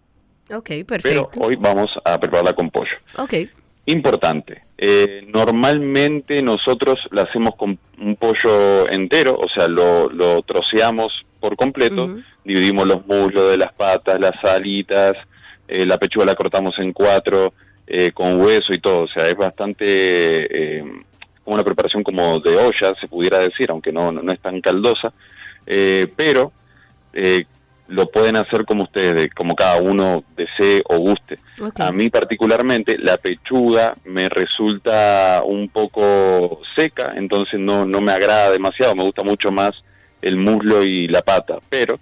Ok, Pero perfecto. hoy vamos a prepararla con pollo. Ok, Importante. eh, normalmente nosotros la hacemos con un pollo entero, o sea, lo, lo troceamos por completo, dividimos los muslos de las patas, las alitas, eh, la pechuga la cortamos en cuatro, eh, con hueso y todo, o sea, es bastante eh, como una preparación como de olla, se pudiera decir, aunque no, no, no es tan caldosa, eh, pero eh, lo pueden hacer como ustedes, como cada uno desee o guste. A mí particularmente la pechuga me resulta un poco seca, entonces no, no me agrada demasiado, me gusta mucho más el muslo y la pata, pero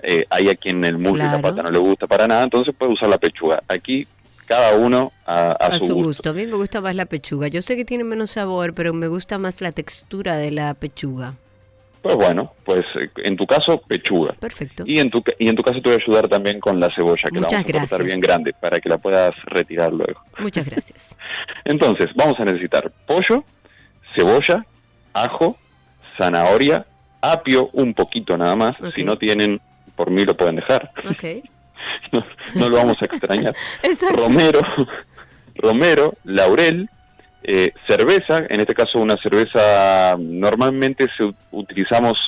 eh, hay a quien el muslo y la pata no le gusta para nada, entonces puede usar la pechuga. Aquí cada uno a, a A su, gusto. gusto. A mí me gusta más la pechuga. Yo sé que tiene menos sabor, pero me gusta más la textura de la pechuga. Pues bueno, pues eh, en tu caso pechuga. Perfecto. Y en, tu, y en tu caso te voy a ayudar también con la cebolla, que Muchas la vamos a cortar bien grande para que la puedas retirar luego. Muchas gracias. Entonces, vamos a necesitar pollo, cebolla, ajo, zanahoria, apio, un poquito nada más. Si no tienen, por mí lo pueden dejar. Ok. No, no lo vamos a extrañar. Romero, romero, laurel, eh, cerveza, en este caso una cerveza, normalmente se, utilizamos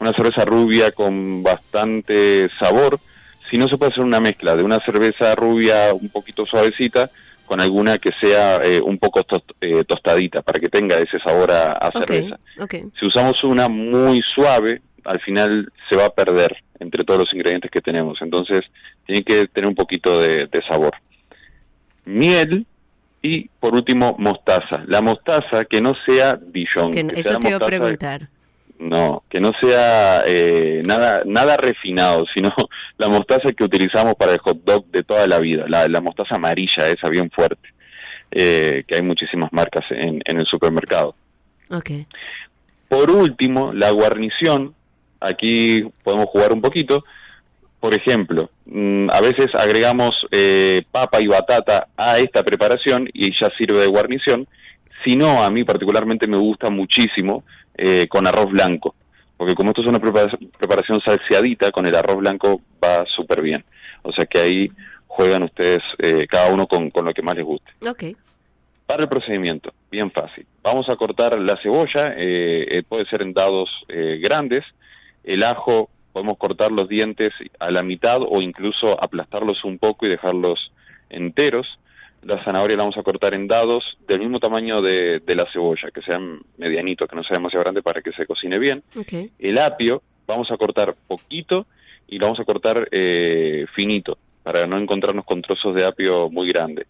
una cerveza rubia con bastante sabor, si no se puede hacer una mezcla de una cerveza rubia un poquito suavecita con alguna que sea eh, un poco tost- eh, tostadita para que tenga ese sabor a, cerveza. Si usamos una muy suave, al final se va a perder entre todos los ingredientes que tenemos. Entonces, tiene que tener un poquito de, de sabor. Miel y, por último, mostaza. La mostaza que no sea Dijon. Que no- que eso sea te iba a preguntar. No, que no sea eh, nada nada refinado, sino la mostaza que utilizamos para el hot dog de toda la vida. La, la mostaza amarilla, esa bien fuerte. eh, que hay muchísimas marcas en, en el supermercado. Por último, la guarnición, aquí podemos jugar un poquito. Por ejemplo, mm, a veces agregamos eh, papa y batata a esta preparación y ya sirve de guarnición. Si no, a mí particularmente me gusta muchísimo eh, con arroz blanco, porque como esto es una prepara- preparación salseadita, con el arroz blanco va súper bien. O sea que ahí juegan ustedes eh, cada uno con, con lo que más les guste. Ok. Para el procedimiento, bien fácil. Vamos a cortar la cebolla, eh, eh, puede ser en dados eh, grandes. El ajo, podemos cortar los dientes a la mitad o incluso aplastarlos un poco y dejarlos enteros. La zanahoria la vamos a cortar en dados del mismo tamaño de, de la cebolla, que sean medianitos, que no sea demasiado grande para que se cocine bien. El apio vamos a cortar poquito y lo vamos a cortar eh, finito para no encontrarnos con trozos de apio muy grandes.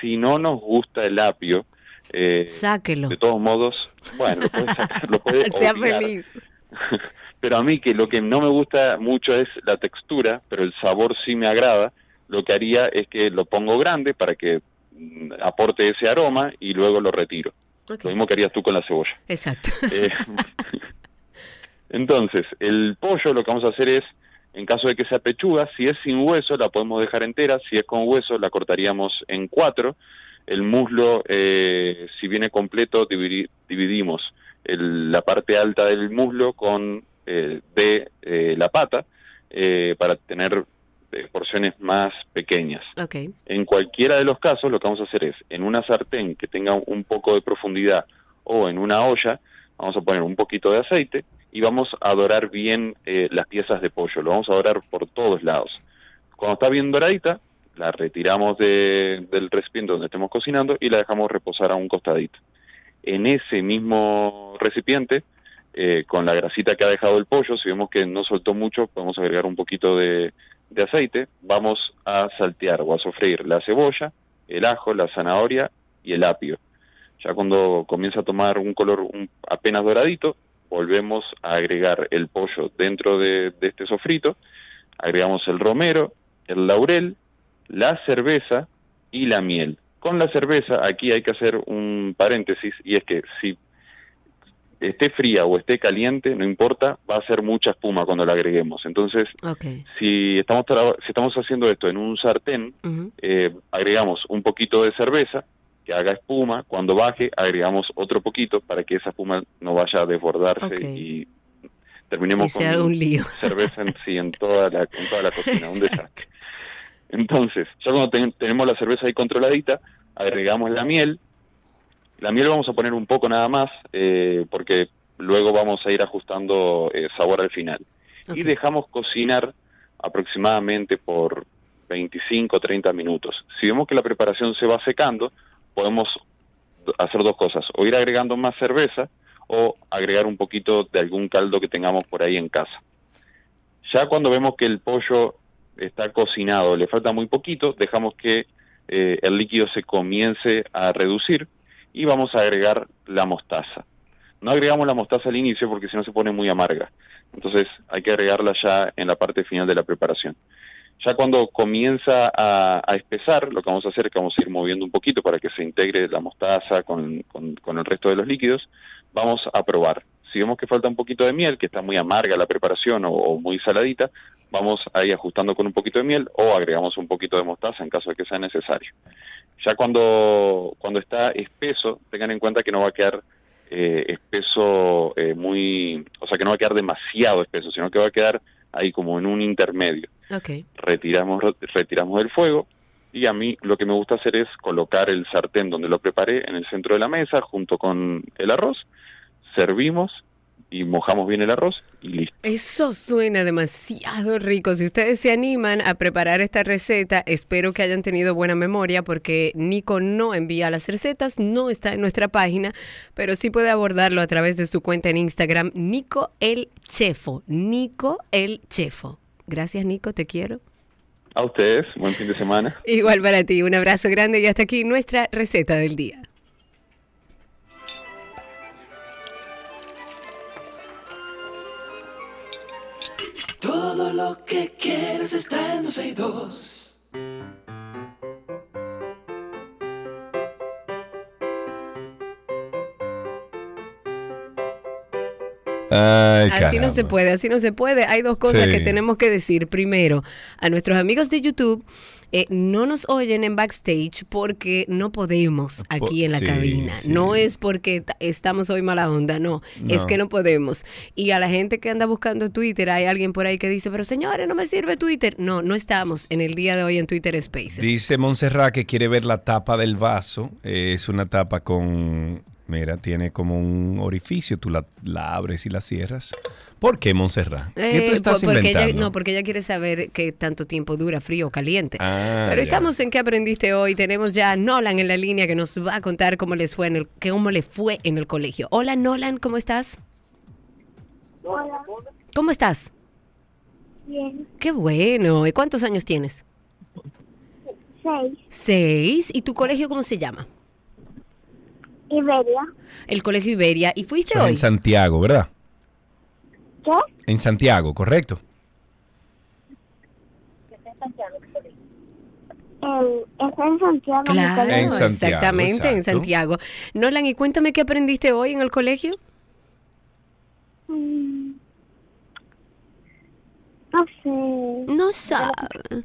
Si no nos gusta el apio, eh, Sáquelo. de todos modos, bueno, lo sacar, lo Sea feliz. Pero a mí que lo que no me gusta mucho es la textura, pero el sabor sí me agrada. Lo que haría es que lo pongo grande para que mm, aporte ese aroma y luego lo retiro. Lo mismo que harías tú con la cebolla. Exacto. Eh, Entonces, el pollo lo que vamos a hacer es, en caso de que sea pechuga, si es sin hueso, la podemos dejar entera, si es con hueso, la cortaríamos en cuatro. El muslo, eh, si viene completo, dividi- dividimos el- la parte alta del muslo con eh, de eh, la pata eh, para tener eh, porciones más pequeñas. En cualquiera de los casos, lo que vamos a hacer es, en una sartén que tenga un poco de profundidad o en una olla, vamos a poner un poquito de aceite y vamos a dorar bien eh, las piezas de pollo, lo vamos a dorar por todos lados. Cuando está bien doradita, la retiramos de- del recipiente donde estemos cocinando y la dejamos reposar a un costadito. En ese mismo recipiente, eh, con la grasita que ha dejado el pollo, si vemos que no soltó mucho, podemos agregar un poquito de, aceite. Vamos a saltear o a sofreír la cebolla, el ajo, la zanahoria y el apio. Ya cuando comienza a tomar un color apenas doradito, volvemos a agregar el pollo dentro de, de este sofrito, agregamos el romero, el laurel, la cerveza y la miel. Con la cerveza aquí hay que hacer un paréntesis y es que si esté fría o esté caliente, no importa, va a hacer mucha espuma cuando la agreguemos. Entonces, si estamos, si estamos haciendo esto en un sartén, eh, agregamos un poquito de cerveza que haga espuma, cuando baje agregamos otro poquito para que esa espuma no vaya a desbordarse y terminemos Y con un lío. cerveza en sí en toda la, en toda la cocina, un desastre. Entonces, ya cuando ten- tenemos la cerveza ahí controladita, agregamos la miel. La miel vamos a poner un poco nada más, eh, porque luego vamos a ir ajustando eh, sabor al final. Y dejamos cocinar aproximadamente por 25 30 minutos. Si vemos que la preparación se va secando, podemos hacer dos cosas, o ir agregando más cerveza o agregar un poquito de algún caldo que tengamos por ahí en casa. Ya cuando vemos que el pollo está cocinado, le falta muy poquito, dejamos que eh, el líquido se comience a reducir y vamos a agregar la mostaza. No agregamos la mostaza al inicio porque si no se pone muy amarga. Entonces hay que agregarla ya en la parte final de la preparación. Ya cuando comienza a, espesar, lo que vamos a hacer es que vamos a ir moviendo un poquito para que se integre la mostaza con el resto de los líquidos. Vamos a probar. Si vemos que falta un poquito de miel, que está muy amarga la preparación o, o muy saladita, vamos a ir ajustando con un poquito de miel o agregamos un poquito de mostaza en caso de que sea necesario. Ya cuando, cuando está espeso, tengan en cuenta que no va a quedar eh, espeso eh, muy, o sea que no va a quedar demasiado espeso, sino que va a quedar ahí como en un intermedio. Retiramos, retiramos del fuego y a mí lo que me gusta hacer es colocar el sartén donde lo preparé en el centro de la mesa junto con el arroz, servimos y mojamos bien el arroz y listo. Eso suena demasiado rico. Si ustedes se animan a preparar esta receta, espero que hayan tenido buena memoria porque Nico no envía las recetas, no está en nuestra página, pero sí puede abordarlo a través de su cuenta en Instagram, Nico el Chefo. Nico el Chefo. Gracias, Nico, te quiero. A ustedes, buen fin de semana. Igual para ti, un abrazo grande y hasta aquí nuestra receta del día. Todo lo que quieres está en 12 y 2. Ay, Así no se puede, así no se puede. Hay dos cosas Sí. que tenemos que decir. Primero, a nuestros amigos de YouTube, eh, no nos oyen en backstage porque no podemos aquí en la sí, cabina. sí. No es porque ta- estamos hoy mala onda, no, es que no podemos. Y a la gente que anda buscando Twitter, hay alguien por ahí que dice, pero señores, no me sirve Twitter. No, no estamos en el día de hoy en Twitter Spaces. Dice Montserrat que quiere ver la tapa del vaso. Eh, es una tapa con. Mira, tiene como un orificio. Tú la, la abres y la cierras. ¿Por qué, Montserrat? ¿Qué Eh, tú estás por- porque ella- inventando? no, porque ella quiere saber qué tanto tiempo dura, frío o caliente. Ah, Pero ya. estamos en qué aprendiste hoy. Tenemos ya a Nolan en la línea que nos va a contar cómo les fue en el, cómo le fue en el colegio. Hola Nolan, ¿cómo estás? Hola. ¿Cómo estás? Bien. Qué bueno. ¿Y cuántos años tienes? Seis. Seis. ¿Y tu colegio cómo se llama? Iberia. El Colegio Iberia. ¿Y fuiste Eso es hoy? en Santiago, ¿verdad? ¿Qué? En Santiago, correcto. El, está en Santiago. Claro. En Santiago, exactamente, en. Santiago. Nolan, y cuéntame qué aprendiste hoy en el colegio. Mm, No sé. No sabe.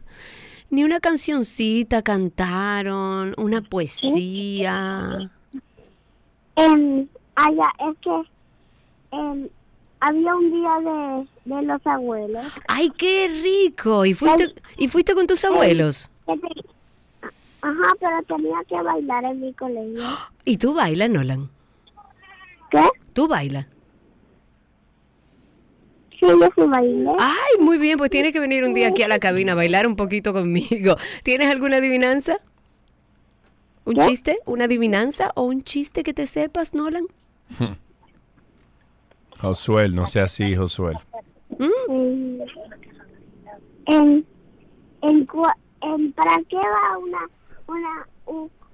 Ni una cancioncita cantaron, una poesía. Em, allá, es que em, había un día de, de los abuelos. ¡Ay, qué rico! ¿Y fuiste, y fuiste con tus abuelos? te- Ajá, pero tenía que bailar en mi colegio. ¿Y tú bailas, Nolan? ¿Qué? ¿Tú bailas? Sí, yo sí bailé. Ay, muy bien, pues tiene que venir un día aquí a la cabina a bailar un poquito conmigo. ¿Tienes alguna adivinanza? ¿Un chiste? ¿Una adivinanza o un chiste que te sepas, Nolan? Josuel, no sea así, Josuel. Mm. En, en, ¿Para qué va una, una,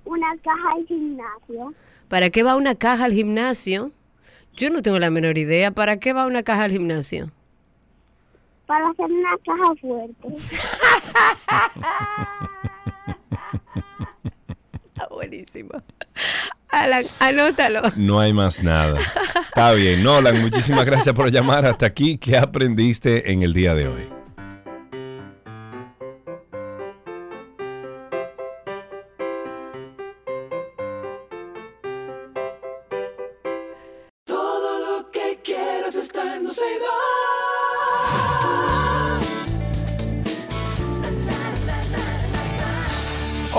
una caja al gimnasio? ¿Para qué va una caja al gimnasio? Yo no tengo la menor idea. ¿Para qué va una caja al gimnasio? Para hacer una caja fuerte. Buenísimo. Alan, anótalo. No hay más nada. Está bien, Nolan, muchísimas gracias por llamar hasta aquí. ¿Qué aprendiste en el día de hoy? Todo lo que quieras está en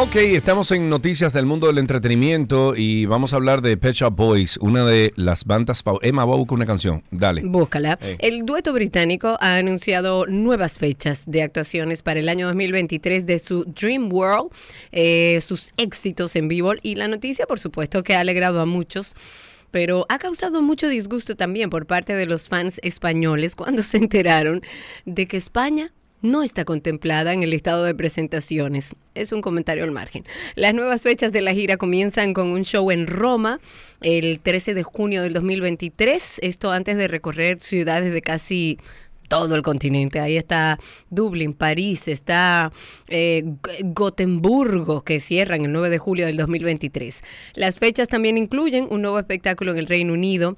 Ok, estamos en noticias del mundo del entretenimiento y vamos a hablar de Pet Shop Boys, una de las bandas. Emma, voy a buscar una canción. Dale. Búscala. El dueto británico ha anunciado nuevas fechas de actuaciones para el año 2023 de su Dream World, eh, sus éxitos en vivo y la noticia, por supuesto, que ha alegrado a muchos. Pero ha causado mucho disgusto también por parte de los fans españoles cuando se enteraron de que España no está contemplada en el listado de presentaciones. Es un comentario al margen. Las nuevas fechas de la gira comienzan con un show en Roma el 13 de junio del 2023. Esto antes de recorrer ciudades de casi todo el continente. Ahí está Dublín, París, está eh, Gotemburgo, que cierran el 9 de julio del 2023. Las fechas también incluyen un nuevo espectáculo en el Reino Unido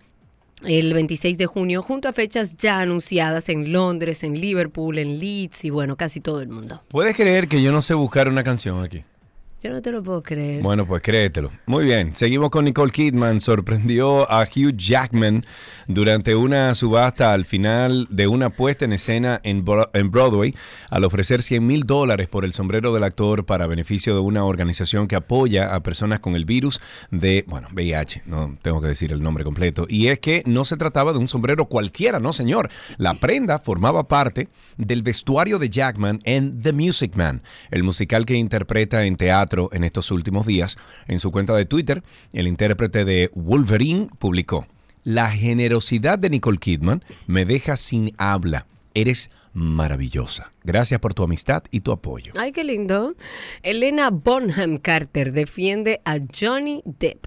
el 26 de junio, junto a fechas ya anunciadas en Londres, en Liverpool, en Leeds y bueno, casi todo el mundo. ¿Puedes creer que yo no sé buscar una canción aquí? Yo no te lo puedo creer. Bueno, pues créetelo. Muy bien, seguimos con Nicole Kidman. Sorprendió a Hugh Jackman durante una subasta al final de una puesta en escena en, Bro- en Broadway al ofrecer 100 mil dólares por el sombrero del actor para beneficio de una organización que apoya a personas con el virus de, bueno, VIH, no tengo que decir el nombre completo. Y es que no se trataba de un sombrero cualquiera, no señor. La prenda formaba parte del vestuario de Jackman en The Music Man, el musical que interpreta en teatro en estos últimos días. En su cuenta de Twitter, el intérprete de Wolverine publicó, La generosidad de Nicole Kidman me deja sin habla. Eres maravillosa. Gracias por tu amistad y tu apoyo. Ay, qué lindo. Elena Bonham Carter defiende a Johnny Depp.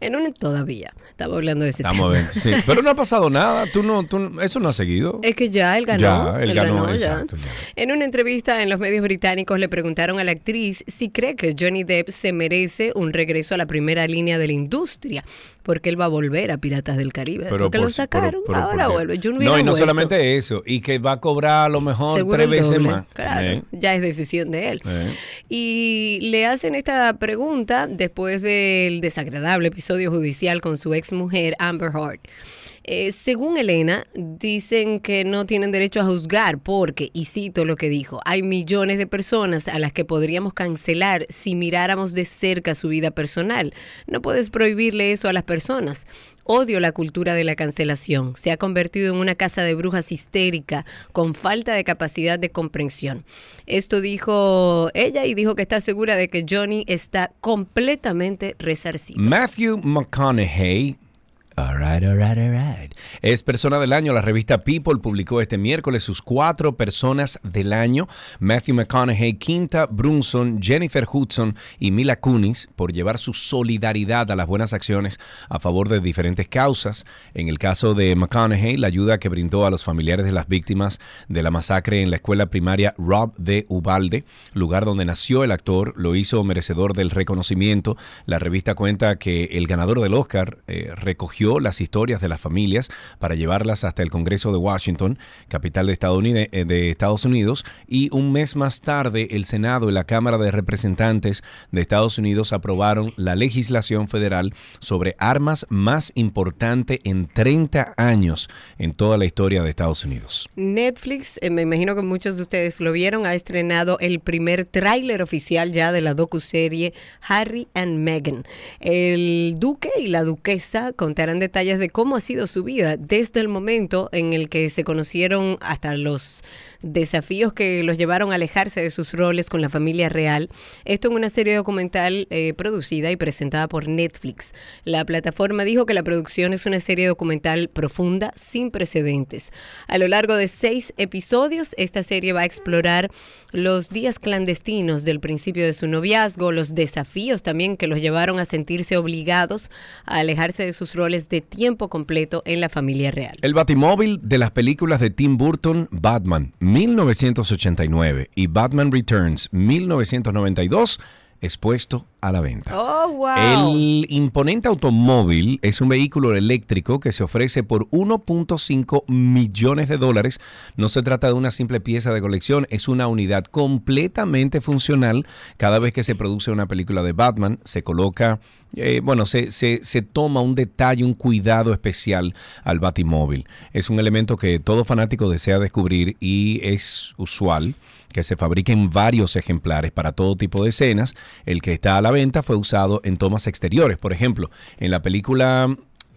En un todavía. Estamos hablando de ese Estamos tema. bien, sí. Pero no ha pasado nada. Tú no, tú, eso no has seguido. Es que ya él ganó. Ya, él ganó, ya. exacto, ya. En una entrevista en los medios británicos le preguntaron a la actriz si cree que Johnny Depp se merece un regreso a la primera línea de la industria, porque él va a volver a Piratas del Caribe. porque lo sacaron, pero- pero ahora vuelve. Yo no, no, y no vuelto. solamente eso, y que va a cobrar a lo mejor tres veces más. Claro, Eh, ya es decisión de él. eh. Y le hacen esta pregunta después del desagradable episodio judicial con su ex mujer Amber Heard. Eh, según Elena, dicen que no tienen derecho a juzgar porque, y cito lo que dijo, hay millones de personas a las que podríamos cancelar si miráramos de cerca su vida personal. No puedes prohibirle eso a las personas. Odio la cultura de la cancelación. Se ha convertido en una casa de brujas histérica con falta de capacidad de comprensión. Esto dijo ella y dijo que está segura de que Johnny está completamente resarcido. Matthew McConaughey. Es persona del año. La revista People publicó este miércoles sus cuatro personas del año. Matthew McConaughey, Quinta Brunson, Jennifer Hudson y Mila Kunis por llevar su solidaridad a las buenas acciones a favor de diferentes causas. En el caso de McConaughey, la ayuda que brindó a los familiares de las víctimas de la masacre en la escuela primaria Rob de Ubalde, lugar donde nació el actor, lo hizo merecedor del reconocimiento. La revista cuenta que el ganador del Oscar eh, recogió las historias de las familias para llevarlas hasta el Congreso de Washington, capital eh, de Estados Unidos, y un mes más tarde el Senado y la Cámara de Representantes de Estados Unidos aprobaron la legislación federal sobre armas más importante en 30 años en toda la historia de Estados Unidos. Netflix, eh, me imagino que muchos de ustedes lo vieron, ha estrenado el primer tráiler oficial ya de la docuserie Harry and Meghan. El duque y la duquesa contarán detalles de cómo ha sido su vida desde el momento en el que se conocieron hasta los desafíos que los llevaron a alejarse de sus roles con la familia real. Esto en una serie documental eh, producida y presentada por Netflix. La plataforma dijo que la producción es una serie documental profunda, sin precedentes. A lo largo de seis episodios, esta serie va a explorar los días clandestinos del principio de su noviazgo, los desafíos también que los llevaron a sentirse obligados a alejarse de sus roles de tiempo completo en la familia real. El batimóvil de las películas de Tim Burton, Batman, 1989 y Batman Returns, 1992, expuesto a la venta. Oh, wow. El imponente automóvil es un vehículo eléctrico que se ofrece por 1.5 millones de dólares. No se trata de una simple pieza de colección, es una unidad completamente funcional. Cada vez que se produce una película de Batman, se coloca, eh, bueno, se, se, se toma un detalle, un cuidado especial al batimóvil. Es un elemento que todo fanático desea descubrir y es usual que se fabriquen varios ejemplares para todo tipo de escenas. El que está a la venta fue usado en tomas exteriores. Por ejemplo, en la película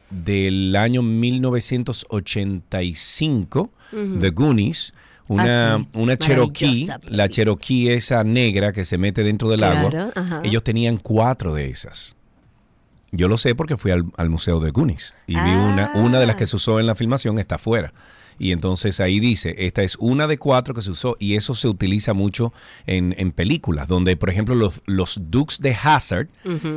del año 1985, The Goonies, una, Ah, sí. una Cherokee, la. Cherokee esa negra que se mete dentro del Claro, agua, ajá. ellos tenían cuatro de esas. Yo lo sé porque fui al, al museo de Goonies y vi una, una de las que se usó en la filmación está afuera. Y entonces ahí dice, esta es una de cuatro que se usó y eso se utiliza mucho en, en películas, donde por ejemplo los, los Dukes de Hazard,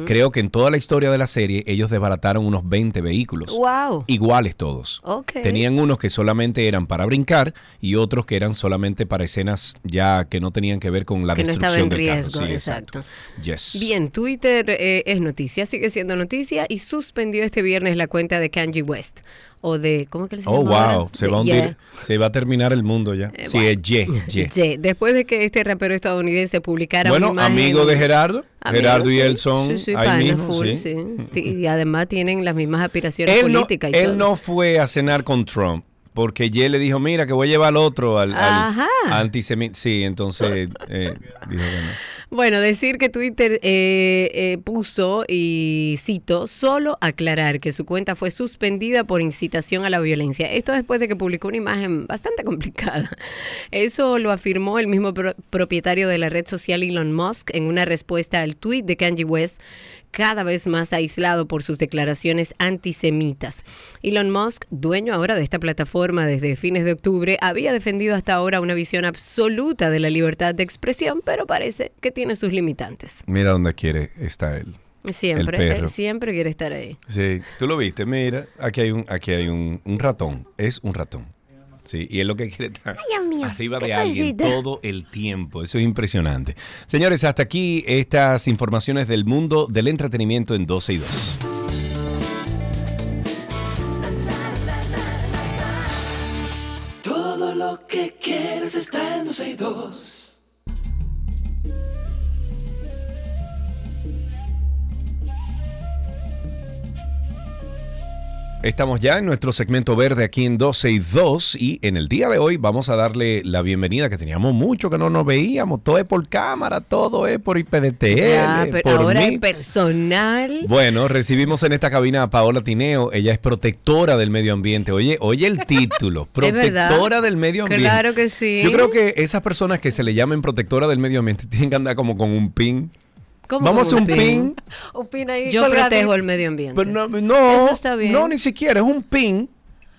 creo que en toda la historia de la serie ellos desbarataron unos 20 vehículos. Wow. Iguales todos. Tenían unos que solamente eran para brincar y otros que eran solamente para escenas ya que no tenían que ver con la Que destrucción del riesgo, carro. Sí, exacto. Yes. Bien, Twitter eh, es noticia, sigue siendo noticia y suspendió este viernes la cuenta de Kanye West. O de, ¿cómo que se Oh, llama wow. Se va a hundir. Se va a terminar el mundo ya. Eh, sí, es Ye. Ye. Ye. Después de que este rapero estadounidense publicara Bueno, una imagen- amigo de Gerardo. Amigo, Gerardo y sí, él son sí, sí, ahí pana, mismo. full, sí. Y además tienen las mismas aspiraciones Él, no, políticas y él todo. no fue a cenar con Trump. Porque Ye le dijo, mira, que voy a llevar al otro, al, al antisemita. Sí, entonces eh, dijo que no. Bueno, decir que Twitter eh, eh, puso, y cito, solo aclarar que su cuenta fue suspendida por incitación a la violencia. Esto después de que publicó una imagen bastante complicada. Eso lo afirmó el mismo pro- propietario de la red social Elon Musk en una respuesta al tweet de Kanye West cada vez más aislado por sus declaraciones antisemitas. Elon Musk, dueño ahora de esta plataforma desde fines de octubre, había defendido hasta ahora una visión absoluta de la libertad de expresión, pero parece que tiene sus limitantes. Mira dónde quiere está él. Siempre, El perro. él siempre quiere estar ahí. Sí, tú lo viste, mira, aquí hay un, aquí hay un, un ratón, es un ratón. Sí, y es lo que quiere estar mío, arriba de alguien todo el tiempo. Eso es impresionante. Señores, hasta aquí estas informaciones del mundo del entretenimiento en 12 y 2. Estamos ya en nuestro segmento verde aquí en 12 y 2 y en el día de hoy vamos a darle la bienvenida que teníamos mucho que no nos veíamos, todo es por cámara, todo es por IPDTL, Ya, pero por ahora es personal. Bueno, recibimos en esta cabina a Paola Tineo, ella es protectora del medio ambiente. Oye, oye el título, protectora del medio ambiente. Claro que sí. Yo creo que esas personas que se le llamen protectora del medio ambiente tienen que andar como con un pin. ¿Cómo Vamos a hacer con un pin. Un pin ahí Yo colgadito. protejo el medio ambiente. Pero no, no, Eso está bien. no, ni siquiera, es un pin.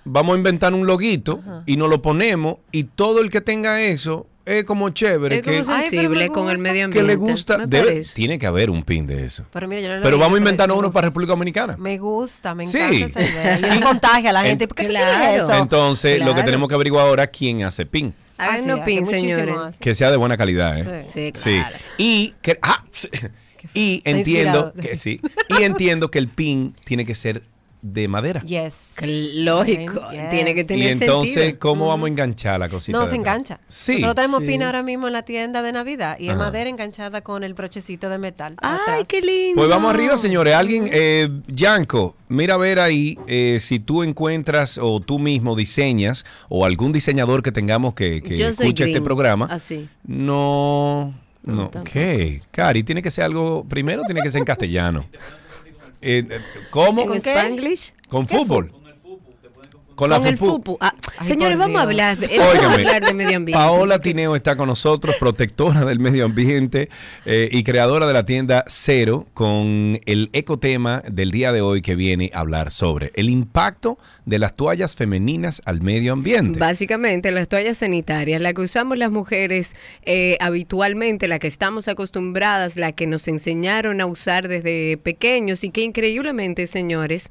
Vamos a inventar un loguito y nos lo ponemos y todo el que tenga eso es como chévere, es como que, Ay, con el medio que ambiente. le gusta. Debe- tiene que haber un pin de eso. Pero mira, yo no lo Pero vamos a me uno para República Dominicana. Me gusta, me Sí. encanta esa idea. Y eso contagia a la gente. ¿Por qué tú Claro. eso? Entonces, lo que tenemos que averiguar ahora quién hace pin. Háganos Ah, sí, pin, señores. Que sea de buena calidad, ¿eh? Sí. Sí, Sí. claro. Y que ah, y entiendo inspirado. que sí. Y entiendo que el pin tiene que ser de madera. Yes. Lógico, Yes. tiene que Y tener entonces, sentido. ¿cómo vamos a enganchar la cosita? No, se engancha. Sí. Nosotros tenemos Sí. pin ahora mismo en la tienda de Navidad y es madera enganchada con el brochecito de metal. Ay, atrás. qué lindo. Pues vamos arriba, señores. Alguien, eh, Yanko, mira a ver ahí eh, si tú encuentras o tú mismo diseñas o algún diseñador que tengamos que, escuche este programa. así. No, No. ¿Qué? Cari, tiene que ser algo, primero tiene que ser en castellano. Eh, eh, ¿Cómo? ¿En Con, Spanglish? fútbol. Con la Con el FUPU. Ah, Ay, señores, vamos a hablar de, vamos a Óigame, hablar de medio ambiente. Paola Tineo está con nosotros, protectora del medio ambiente eh, y creadora de la tienda Cero, con el ecotema del día de hoy que viene a hablar sobre el impacto de las toallas femeninas al medio ambiente. Básicamente, las toallas sanitarias, la que usamos las mujeres eh, habitualmente, la que estamos acostumbradas, la que nos enseñaron a usar desde pequeños y que increíblemente, señores,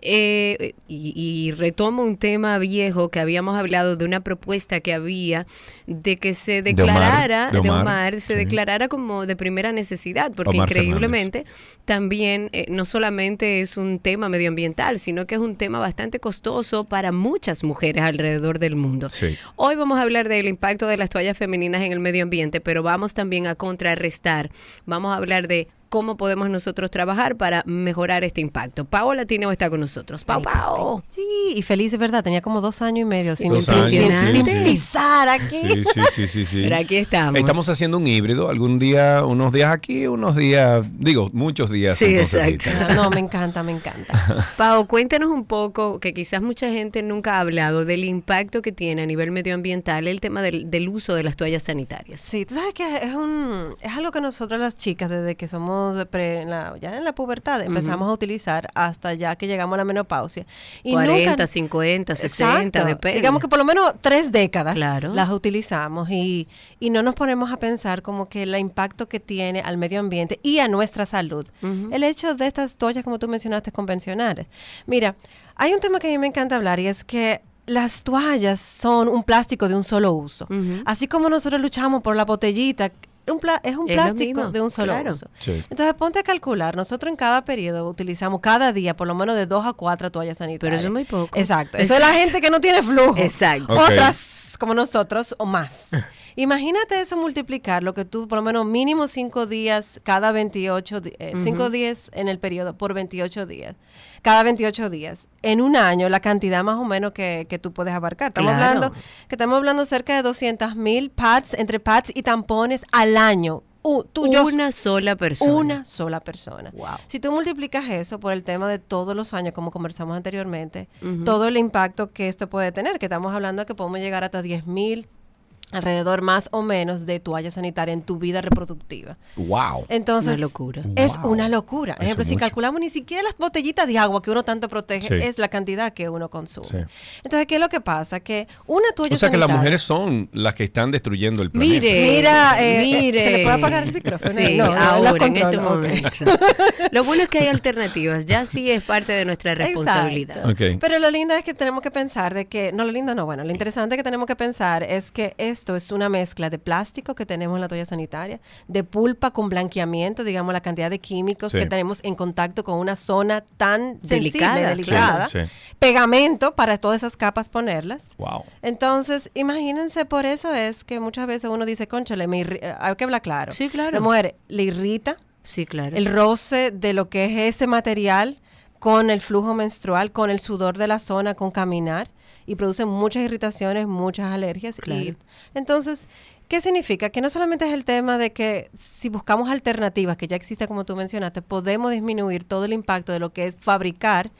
eh, y, y retomo un tema viejo que habíamos hablado de una propuesta que había de que se declarara, de de Omar, Omar, se sí. declarara como de primera necesidad, porque Omar increíblemente también eh, no solamente es un tema medioambiental, sino que es un tema bastante costoso para muchas mujeres alrededor del mundo. Sí. Hoy vamos a hablar del impacto de las toallas femeninas en el medio ambiente, pero vamos también a contrarrestar, vamos a hablar de cómo podemos nosotros trabajar para mejorar este impacto. Paola Tineo está con nosotros. Pau, Pau. Sí, y feliz es verdad, tenía como dos años y medio sin, años, sin- sí, sin sí. pisar aquí. Sí, sí, sí, sí, sí. Pero aquí estamos. Estamos haciendo un híbrido, algún día, unos días aquí, unos días, digo, muchos días. Sí, exacto. No, me encanta, me encanta. Pau, cuéntanos un poco, que quizás mucha gente nunca ha hablado del impacto que tiene a nivel medioambiental el tema del, del uso de las toallas sanitarias. Sí, tú sabes que es un es algo que nosotras las chicas desde que somos de pre- en la- ya en la pubertad empezamos a utilizar hasta ya que llegamos a la menopausia. Y 40, nunca- 50, 60, Exacto. depende. Digamos que por lo menos tres décadas Claro. las utilizamos y, y no nos ponemos a pensar como que el impacto que tiene al medio ambiente y a nuestra salud. El hecho de estas toallas, como tú mencionaste, convencionales. Mira, hay un tema que a mí me encanta hablar y es que las toallas son un plástico de un solo uso. Así como nosotros luchamos por la botellita, un pla- es un Es plástico de un solo claro. uso. Sí. Entonces ponte a calcular, nosotros en cada periodo utilizamos cada día por lo menos de dos a cuatro toallas sanitarias. Pero eso es muy poco. Exacto. Eso es la gente que no tiene flujo. Exacto. Otras como nosotros o más. Imagínate eso multiplicar lo que tú, por lo menos mínimo cinco días cada 28, di- eh, cinco días en el periodo por 28 días. Cada 28 días. En un año, la cantidad más o menos que, que tú puedes abarcar. Estamos Claro. hablando que estamos hablando cerca de 200 mil pads, entre pads y tampones al año. Uh, tú, yo- Una sola persona. una sola persona. Wow. Si tú multiplicas eso por el tema de todos los años, como conversamos anteriormente, todo el impacto que esto puede tener, que estamos hablando de que podemos llegar hasta 10 mil alrededor más o menos de toalla sanitaria en tu vida reproductiva. Wow. Entonces, Una locura. es Wow. una locura. Por ejemplo, es si mucho. calculamos ni siquiera las botellitas de agua que uno tanto protege, Sí. es la cantidad que uno consume. Sí. Entonces, ¿qué es lo que pasa? Que una toalla O sea que las sanitaria- mujeres son las que están destruyendo el planeta. Mire, Mira, eh, eh, mire. ¿se le puede apagar el micrófono? Sí, No, ahora, en este momento. Lo bueno es que hay alternativas, ya sí es parte de nuestra responsabilidad. Exacto. Ok. Pero lo lindo es que tenemos que pensar de que, no lo lindo no, bueno, lo interesante que tenemos que pensar es que esto es una mezcla de plástico que tenemos en la toalla sanitaria, de pulpa con blanqueamiento, digamos la cantidad de químicos Sí. que tenemos en contacto con una zona tan Delicada, sensible, delicada, Sí, sí. pegamento para todas esas capas ponerlas. Wow. Entonces, imagínense, por eso es que muchas veces uno dice, conchale, me eh, hay que hablar claro. Sí, claro. La mujer le irrita Sí, claro. el roce de lo que es ese material con el flujo menstrual, con el sudor de la zona, con caminar y produce muchas irritaciones, muchas alergias. Claro. Y entonces, ¿qué significa? Que no solamente es el tema de que si buscamos alternativas, que ya existe como tú mencionaste, podemos disminuir todo el impacto de lo que es fabricar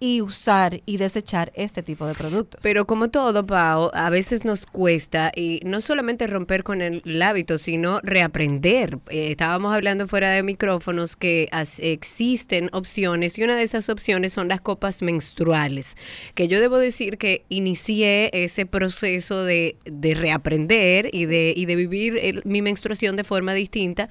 y usar y desechar este tipo de productos. Pero como todo, Pau, a veces nos cuesta y no solamente romper con el, el hábito, sino reaprender. Eh, estábamos hablando fuera de micrófonos que as- existen opciones y una de esas opciones son las copas menstruales, que yo debo decir que inicié ese proceso de, de reaprender y de, y de vivir el- mi menstruación de forma distinta.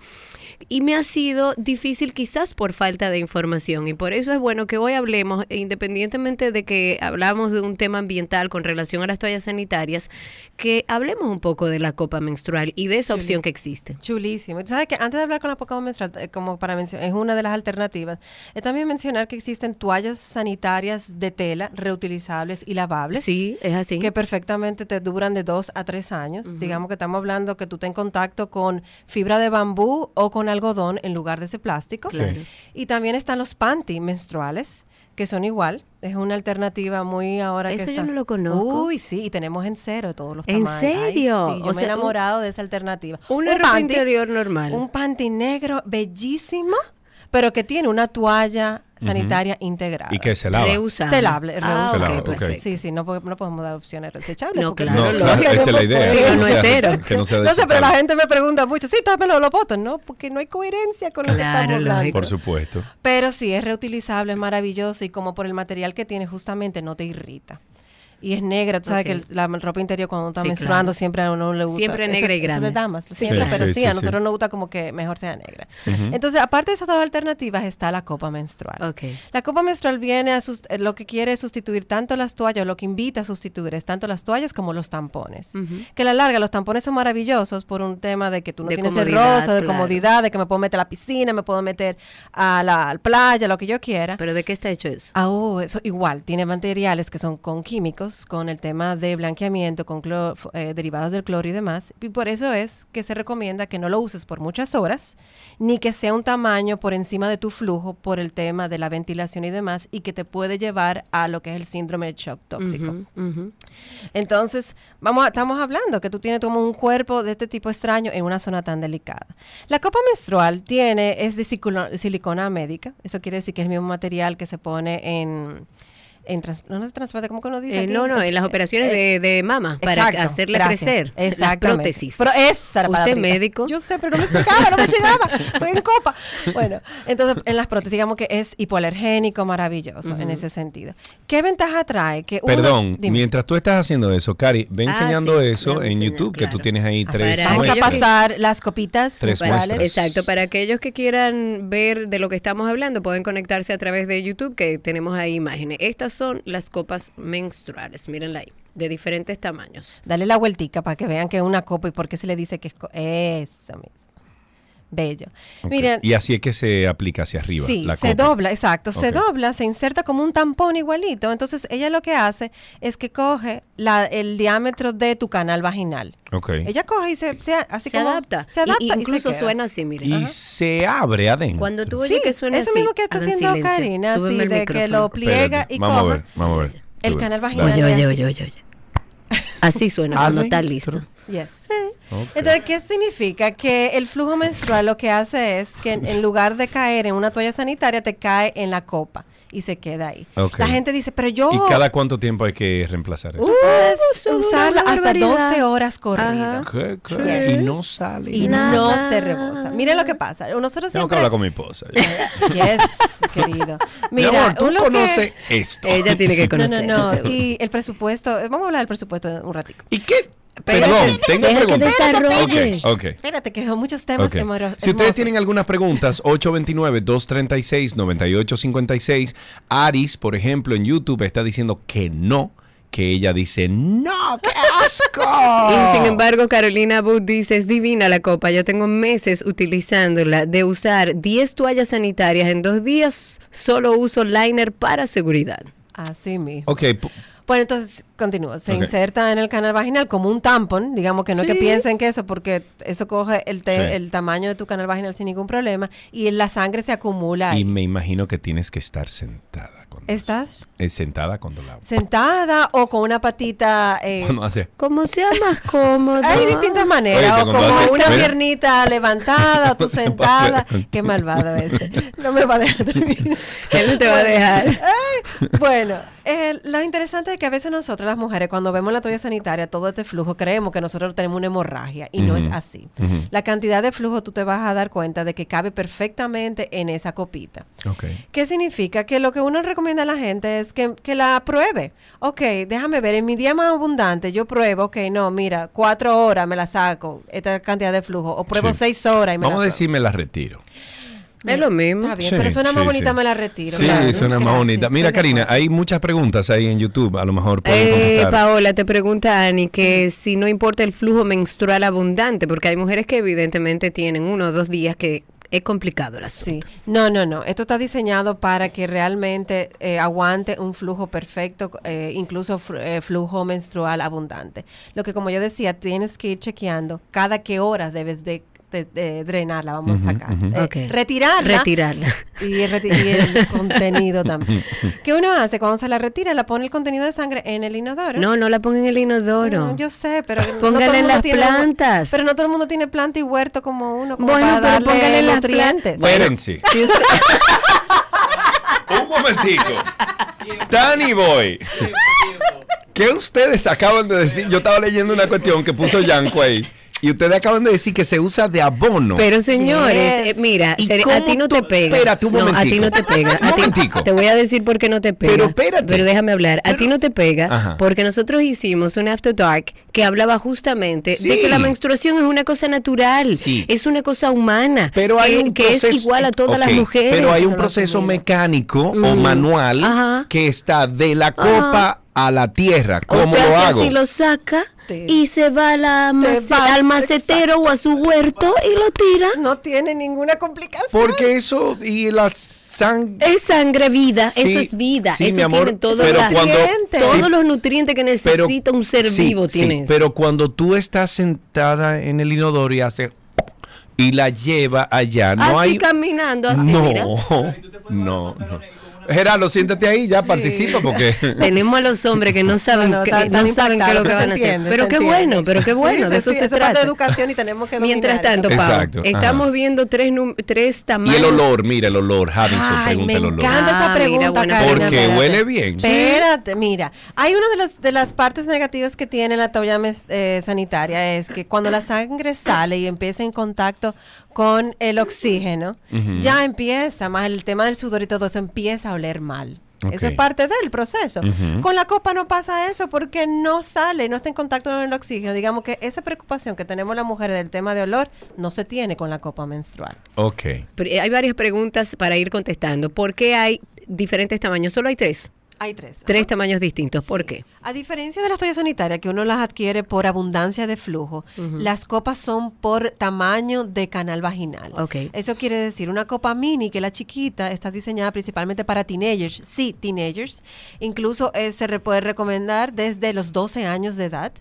Y me ha sido difícil quizás por falta de información y por eso es bueno que hoy hablemos, e independientemente de que hablamos de un tema ambiental con relación a las toallas sanitarias, que hablemos un poco de la copa menstrual y de esa opción que existe. Chulísimo. Tú sabes que antes de hablar con la poca menstrual, eh, como para mencionar, es una de las alternativas, es también mencionar que existen toallas sanitarias de tela reutilizables y lavables. Sí, es así. Que perfectamente te duran de dos a tres años. Digamos que estamos hablando que tú estés en contacto con fibra de bambú o con algodón en lugar de ese plástico. Claro. Y también están los panty menstruales, que son igual. Es una alternativa muy ahora que Eso yo está. no lo conozco. Uy, sí, y tenemos en cero todos los ¿En tamaños. Ay, serio? sí, yo O me he un- enamorado de esa alternativa. Una Un ropa panty- interior normal. Un panty negro bellísimo, pero que tiene una toalla sanitaria integrada. ¿Y que se lava? Reusable. Ah. Se lava, ok. perfecto. Sí, sí, no, no podemos dar opciones desechables. No, porque claro, No, claro, esa es la idea. Que no es sea- cero. Que no sea No sé, pero la gente me pregunta mucho, sí, dámelo los potos, ¿no? Porque no hay coherencia con lo que estamos hablando. lógico. Por supuesto. Pero sí, es reutilizable, es maravilloso y como por el material que tiene, justamente no te irrita. Y es negra, tú sabes Ok. que la ropa interior cuando uno está Sí, menstruando claro. siempre a uno le gusta. Siempre Eso- negra y eso grande. de damas, siempre, Sí, pero sí, sí, sí, a nosotros nos gusta como que mejor sea negra. Entonces, aparte de esas dos alternativas está la copa menstrual. Ok. La copa menstrual viene a sus- eh, lo que quiere es sustituir tanto las toallas, o lo que invita a sustituir es tanto las toallas como los tampones. Ujú. Que a la larga los tampones son maravillosos por un tema de que tú no De tienes el rosa, de claro. comodidad, de que me puedo meter a la piscina, me puedo meter a la, a la playa, lo que yo quiera. ¿Pero de qué está hecho eso? Ah, oh, eso igual, tiene materiales que son con químicos, con el tema de blanqueamiento, con eh, derivados del cloro y demás. Y por eso es que se recomienda que no lo uses por muchas horas, ni que sea un tamaño por encima de tu flujo por el tema de la ventilación y demás, y que te puede llevar a lo que es el síndrome del shock tóxico. Entonces, vamos a- estamos hablando que tú tienes como un cuerpo de este tipo extraño en una zona tan delicada. La copa menstrual tiene, es de silicona médica, eso quiere decir que es el mismo material que se pone en, en trans- no, no trasplante, ¿cómo que uno dice? Eh, aquí? no, no, en las operaciones Eh, de, de mama, para Exacto, hacerle gracias. crecer Exactamente. prótesis. Pero esa era ¿Usted médico? Yo sé, pero no me llegaba, no me llegaba. Estoy en copa. Bueno, entonces en las prótesis digamos que es hipoalergénico, maravilloso en ese sentido. ¿Qué ventaja trae? Que uno- Perdón, Dime. mientras tú estás haciendo eso, Cari, ve Ah, enseñando sí, eso en enseñar, YouTube, que tú tienes ahí Ah, tres Vamos a que- pasar las copitas Tres muestras. Exacto, para aquellos que quieran ver de lo que estamos hablando, pueden conectarse a través de YouTube, que tenemos ahí imágenes. Estas son las copas menstruales, mírenla ahí, de diferentes tamaños. Dale la vueltica para que vean que es una copa y por qué se le dice que es eso mismo. Bello. Ok. Miren, Y así es que se aplica hacia arriba. Sí, la se copa. dobla, exacto, se dobla, se inserta como un tampón igualito. Entonces ella lo que hace es que coge la- el diámetro de tu canal vaginal. Ok. Ella coge y se, se- así se como- adapta. Se adapta Y- y se incluso suena así, miren. Y Ajá. se abre adentro. Cuando tú Sí, oyes que suena eso así, mismo que está haciendo silencio. Karina, así Súbeme de que lo pliega Espérate, y vamos a coja. ver, vamos a ver. El canal vaginal. Oye, oye, así. oye, oye, oye. Así suena cuando está listo. Yes. Entonces, ¿qué significa? Que el flujo menstrual lo que hace es que en, en lugar de caer en una toalla sanitaria, te cae en la copa y se queda ahí. La gente dice, pero yo... ¿Y cada cuánto tiempo hay que reemplazar eso? Puedes es usarla hasta barbaridad. 12 horas corrido. Ajá. ¿Qué, qué? Yes. Y no sale. Y Nada. no se rebosa. Miren lo que pasa. Nosotros Tengo que siempre... hablar con mi esposa. Yes, querido. Mira, mi amor, tú que- conoces esto. Ella tiene que No, conocer. no, no. seguro. Y el presupuesto... Vamos a hablar del presupuesto un ratico. ¿Y qué? Espérate, Perdón, espérate, tengo preguntas. desarrolle. Ok, ok. Espérate, que son muchos temas Ok. hemorro- Si ustedes tienen algunas preguntas, 829-236-9856. Aris, por ejemplo, en YouTube está diciendo que no, que ella dice, no, qué asco. Y sin embargo, Carolina Booth dice, es divina la copa. Yo tengo meses utilizándola. De usar 10 toallas sanitarias en dos días, solo uso liner para seguridad. Así mismo. Ok, Bueno, entonces continúa. Se inserta en el canal vaginal como un tampon. Digamos que no que piensen que eso, porque eso coge el, te- Sí. el tamaño de tu canal vaginal sin ningún problema y la sangre se acumula y ahí. me imagino que tienes que estar sentada. Cuando ¿Estás? Es sentada cuando la... Sentada o con una patita. eh, Cuando hace... Como sea más cómodo. hay distintas maneras. Oye, o como hace- una Mira. piernita levantada o tú sentada. Qué malvado este. No me va a dejar terminar. Él no te va a dejar. Ay, bueno, eh, lo interesante es que a veces nosotras las mujeres cuando vemos la toalla sanitaria, todo este flujo, creemos que nosotros tenemos una hemorragia y no es así. ujú. La cantidad de flujo tú te vas a dar cuenta de que cabe perfectamente en esa copita. Ok. ¿Qué significa? Que lo que uno recomienda a la gente es que, que la pruebe. Ok, déjame ver, en mi día más abundante yo pruebo, ok, no, mira, cuatro horas me la saco, esta cantidad de flujo, o pruebo Sí. seis horas y me Vamos a la decir, me la retiro. Es lo mismo. Está bien, Sí, pero suena más sí, bonita, sí. me la retiro. Sí, claro. suena más bonita. Mira, Karina, hay muchas preguntas ahí en YouTube. A lo mejor pueden Eh, contestar. Paola, te pregunta Ani que si no importa el flujo menstrual abundante, porque hay mujeres que evidentemente tienen uno o dos días que es complicado el Sí, asunto. no, no, no. Esto está diseñado para que realmente eh, aguante un flujo perfecto, eh, incluso eh, flujo menstrual abundante. Lo que, como yo decía, tienes que ir chequeando cada qué horas debes de, de- de drenarla, vamos a sacar. Eh. Retirarla. Retirarla. Y el, reti- y el contenido también. ¿Qué uno hace? Cuando se la retira, la pone el contenido de sangre en el inodoro. No, no la pongan en el inodoro. No, yo sé, pero no todo el en las tiene- plantas. Pero no todo el mundo tiene planta y huerto como uno, como Bueno, para pero darle nutrientes. Espérense. Un momentico. Danny Boy. ¿Qué ustedes acaban de decir? Yo estaba leyendo una cuestión que puso Yanko ahí. Y ustedes acaban de decir que se usa de abono. Pero señores, Yes. eh, mira, ¿Y ser- a ti no te pega. Espérate un No, a ti momentico. no te pega. Un A ti- momentico. te voy a decir por qué no te pega. Pero espérate. Pero déjame hablar. a ti no te pega Ajá. porque nosotros hicimos un After Dark que hablaba justamente Sí. de que la menstruación es una cosa natural, Sí. es una cosa humana, Pero hay que, un que proceso, es igual a todas las Ok, mujeres. Pero hay un proceso mecánico o Mm. manual Ajá. que está de la copa a la tierra. ¿Cómo lo hago? así, lo saca Sí. y se va a la mace- vas, al macetero o a su huerto y lo tira. No tiene ninguna complicación. Porque eso y la sangre. Es sangre vida, Sí, eso es vida, sí, eso mi amor, tiene todos, pero cuando- todos Sí, los nutrientes que pero- necesita un ser sí, vivo sí, tiene eso. pero cuando tú estás sentada en el inodoro y hace y la lleva allá, no así hay caminando, así, no, mira. no, no. Gerardo, siéntate ahí, ya participa porque Tenemos a los hombres que no saben, No, no, que, tan- no tan saben qué es lo que van a se hacer. entiende, Pero qué entiende. bueno, pero qué bueno, Sí, de eso sí, se eso es parte trata. de educación y tenemos que Mientras tanto, ajá. estamos viendo tres, tres tamaños. y el olor, mira el olor, Javinson, Ay, pregunta me el olor. encanta Ah, esa mira, pregunta, Karina. Porque espérate. huele bien. Espérate, mira. Hay una de las, de las partes negativas que tiene la toalla eh, sanitaria es que cuando la sangre sale y empieza en contacto con el oxígeno, ya empieza, más el tema del sudor y todo eso empieza a oler mal. Eso es parte del proceso. Con la copa no pasa eso porque no sale, no está en contacto con el oxígeno. Digamos que esa preocupación que tenemos las mujeres del tema de olor no se tiene con la copa menstrual. Ok. Pero eh, Hay varias preguntas para ir contestando. ¿Por qué hay diferentes tamaños? Solo hay tres. Hay tres. Tres Ajá. tamaños distintos. ¿Por Sí. qué? A diferencia de las toallas sanitarias, que uno las adquiere por abundancia de flujo, las copas son por tamaño de canal vaginal. Ok. Eso quiere decir, una copa mini, que la chiquita, está diseñada principalmente para teenagers. Sí, teenagers. Incluso eh, se re- puede recomendar desde los 12 años de edad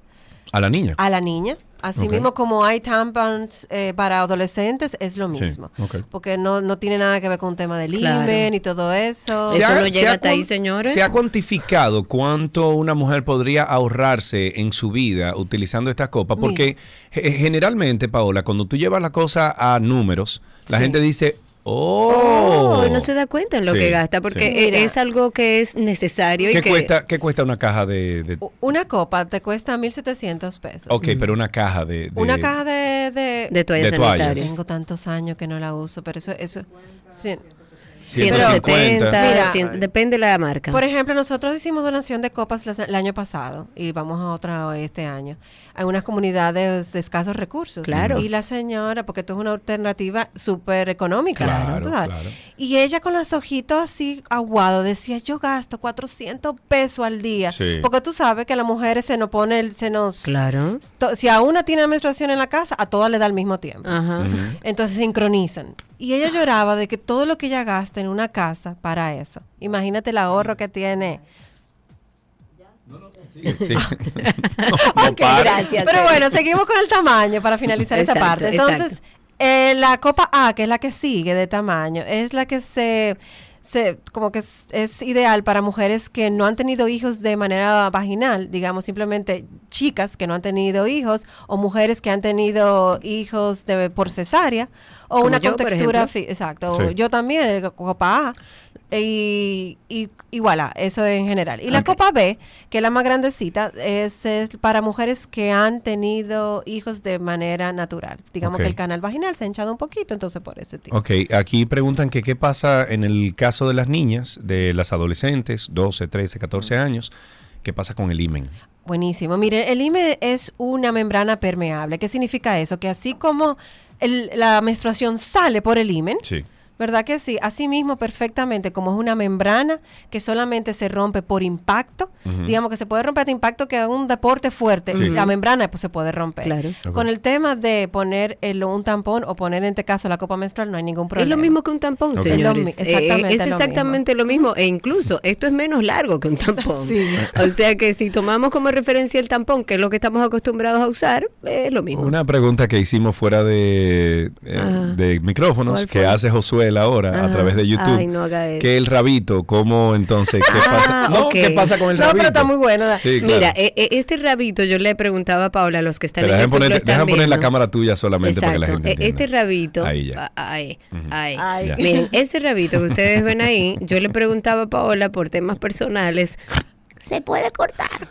A la niña. a la niña. Así mismo como hay tampons eh, para adolescentes, es lo Sí, mismo. Porque no, no tiene nada que ver con un tema del Claro. imen y todo eso. Se- Eso no llega hasta ahí, señores. ¿Se ha cuantificado cuánto una mujer podría ahorrarse en su vida utilizando esta copa? Porque ge- generalmente, Paola, cuando tú llevas la cosa a números, la Sí. gente dice, oh, Oh, no se da cuenta en lo Sí, que gasta, porque sí. e- Mira. es algo que es necesario y ¿Qué que cuesta, ¿Qué cuesta una caja de...? de- Una copa te cuesta 1.700 pesos. ok, pero una caja de... de- Una caja de... de, de toallas de toallas. Tengo tantos años que no la uso, pero eso... eso sí. 170, Mira. 100, depende de la marca. Por ejemplo, nosotros hicimos donación de copas el año pasado y vamos a otra este año. Hay unas comunidades de escasos recursos. Claro. Y la señora, porque esto es una alternativa súper económica. Claro. Y ella con los ojitos así aguados decía, yo gasto 400 pesos al día. Sí. Porque tú sabes que a las mujeres se nos pone, el- se nos... claro. to- Si a una tiene menstruación en la casa, a todas le da al mismo tiempo. Ajá. Entonces sincronizan. Y ella lloraba de que todo lo que ella gasta en una casa para eso. Imagínate el ahorro que tiene. Sí. Ok, gracias, Pero bueno, seguimos con el tamaño para finalizar esa Exacto, parte. Entonces, eh, la copa A, que es la que sigue de tamaño, es la que se, se como que es, es ideal para mujeres que no han tenido hijos de manera vaginal, digamos simplemente chicas que no han tenido hijos o mujeres que han tenido hijos de, por cesárea o Como una yo, contextura, exacto. Sí. Yo también, eh, copa A. Y, y, y voilà, eso en general. Y la copa B, que es la más grandecita, es, es para mujeres que han tenido hijos de manera natural. Digamos que el canal vaginal se ha hinchado un poquito, entonces por ese tipo. Ok, aquí preguntan que qué pasa en el caso de las niñas, de las adolescentes, 12, 13, 14 años, qué pasa con el imen. Buenísimo. Mire, el IME es una membrana permeable. ¿Qué significa eso? Que así como el- la menstruación sale por el IMEN, Sí. ¿Verdad que sí? Así mismo, perfectamente, como es una membrana que solamente se rompe por impacto, digamos que se puede romper de impacto que es un deporte fuerte, Sí. la membrana pues se puede romper. Claro. Con el tema de poner el- un tampón o poner en este caso la copa menstrual no hay ningún Es problema. lo mismo que un tampón, Ok. señores. Es lo mi- Eh, exactamente es lo exactamente lo mismo. E incluso esto es menos largo que un tampón. Sí. O sea que si tomamos como referencia el tampón, que es lo que estamos acostumbrados a usar, es lo mismo. Una pregunta que hicimos fuera de, eh, Ajá. de micrófonos ¿Cuál que hace Josué él ahora a través de YouTube. Ay, no. Que el rabito, ¿cómo entonces? ¿Qué Ah, pasa? No, ok. ¿qué pasa con el No, pero rabito? está muy bueno. Sí, claro. Mira, eh, eh, este rabito yo le preguntaba a Paola a los que están Pero en YouTube, poner, están dejen poner la cámara tuya solamente para que la Exacto. gente E- entienda. Este rabito, Ahí ya. ahí, ahí. Ay. Ya. Miren, ese rabito que ustedes ven ahí, yo le preguntaba a Paola por temas personales. Se puede cortar.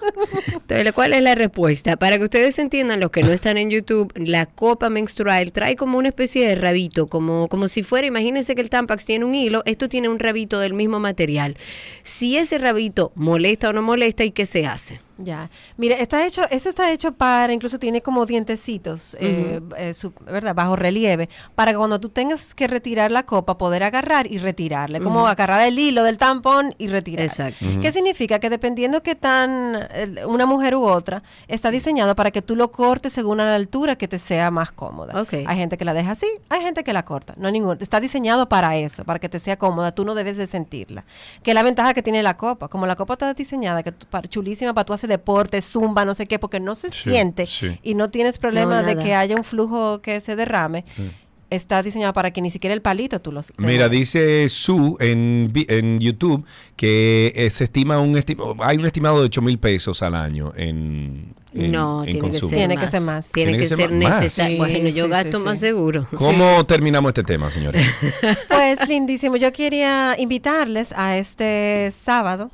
Entonces, ¿cuál es la respuesta? Para que ustedes entiendan, los que no están en YouTube, la copa menstrual trae como una especie de rabito, como, como si fuera, imagínense que el Tampax tiene un hilo, esto tiene un rabito del mismo material. Si ese rabito molesta o no molesta, ¿y qué se hace? Ya. Mire, está hecho, eso está hecho para, incluso tiene como dientecitos, eh, eh, su- ¿verdad? Bajo relieve, para que cuando tú tengas que retirar la copa, poder agarrar y retirarle, como agarrar el hilo del tampón y retirar. Exacto. ¿Qué significa? Que dependiendo qué tan eh, una mujer u otra, está diseñado para que tú lo cortes según a la altura que te sea más cómoda. Ok. Hay gente que la deja así, hay gente que la corta. No ningún, está diseñado para eso, para que te sea cómoda. Tú no debes de sentirla. Que es la ventaja que tiene la copa. Como la copa está diseñada, que para- chulísima para tú hacer deporte, zumba, no sé qué, porque no se Sí, siente sí. y no tienes problema No, de que haya un flujo que se derrame. Está diseñado para que ni siquiera el palito tú los. Mira, dice Su en, en YouTube que eh, se estima un esti- hay un estimado de 8 mil pesos al año en, en, no, en tiene que, consumo. ser Tiene más. que ser más. Tiene, que, ser más. necesario. Sí, bueno, yo sí, gasto sí, más seguro. ¿Cómo terminamos este tema, señores? Pues lindísimo. Yo quería invitarles a este sábado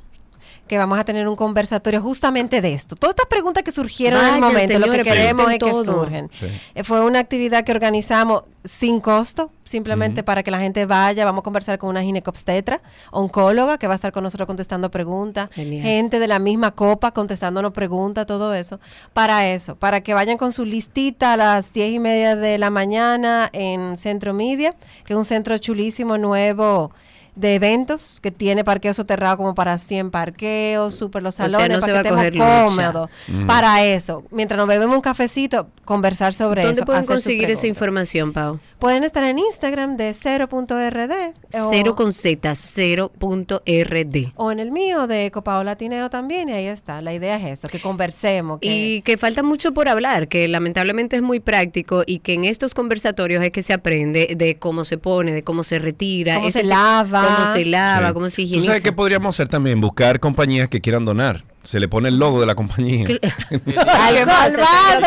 que vamos a tener un conversatorio justamente de esto. Todas estas preguntas que surgieron en el momento, lo que queremos es que surgen. Sí. Eh, Fue una actividad que organizamos sin costo, simplemente para que la gente vaya. Vamos a conversar con una ginecobstetra, oncóloga, que va a estar con nosotros contestando preguntas. Genial. Gente de la misma copa contestándonos preguntas, todo eso. Para eso, para que vayan con su listita a las diez y media de la mañana en Centro Media, que es un centro chulísimo, nuevo de eventos que tiene parqueo soterrado como para 100 parqueos, super los sea, salones, no se para va que a estemos cómodos. Para eso, mientras nos bebemos un cafecito, conversar sobre ¿Dónde eso. pueden hacer sus conseguir esa información, Pau? Pueden estar en Instagram de 0.rd o, Cero con Z, cero.rd. o en el mío de Copaola Tineo también, y ahí está. La idea es eso, que conversemos. Que, Y que falta mucho por hablar, que lamentablemente es muy práctico y que en estos conversatorios es que se aprende de cómo se pone, de cómo se retira, Cómo se lava. Cómo se lava, Sí. cómo se ¿Tú higieniza. sabes qué podríamos hacer también? Buscar compañías que quieran donar. Se le pone el logo de la compañía. ¡Ay, qué malvado!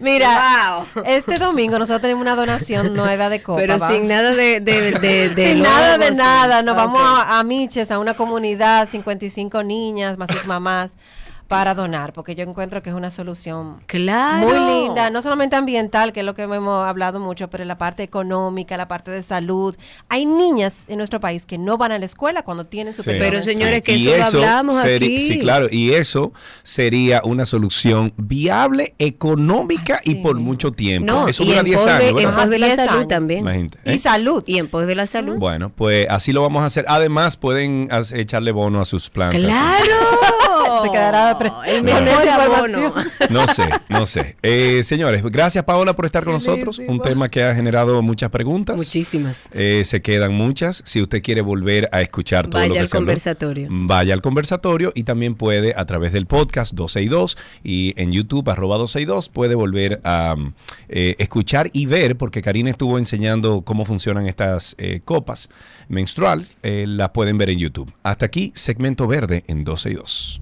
Mira, Wow. este domingo nosotros tenemos una donación nueva de copa. Pero va. sin nada de, de, de, de Sin nada de nada, nos Ok. vamos a, a Miches, a una comunidad, 55 niñas, más sus mamás, para donar, porque yo encuentro que es una solución Claro. muy linda, no solamente ambiental, que es lo que hemos hablado mucho, pero la parte económica, la parte de salud. Hay niñas en nuestro país que no van a la escuela cuando tienen su Sí. Pero, señores, que Y eso lo hablamos aquí. Sí, claro, y eso sería una solución viable, económica y Sí. por mucho tiempo. No, eso dura en 10 pos de, años, en de la 10 salud años. también. Imagínate, Y ¿eh? salud. Y en pos de la salud. Bueno, pues así lo vamos a hacer. Además, pueden echarle bono a sus plantas. ¡Claro! Se quedará El mejor abono. No sé, no sé. Eh, señores, gracias Paola por estar con nosotros. Un tema que ha generado muchas preguntas. Muchísimas. Eh, se quedan muchas. Si usted quiere volver a escuchar todo Vaya lo que al se habló, conversatorio. vaya al conversatorio y también puede a través del podcast 12 y 2 y en YouTube arroba 12 y 2 puede volver a mm, eh, escuchar y ver porque Karina estuvo enseñando cómo funcionan estas eh, copas menstruales. Eh, las pueden ver en YouTube. Hasta aquí, segmento verde en 12 y 2.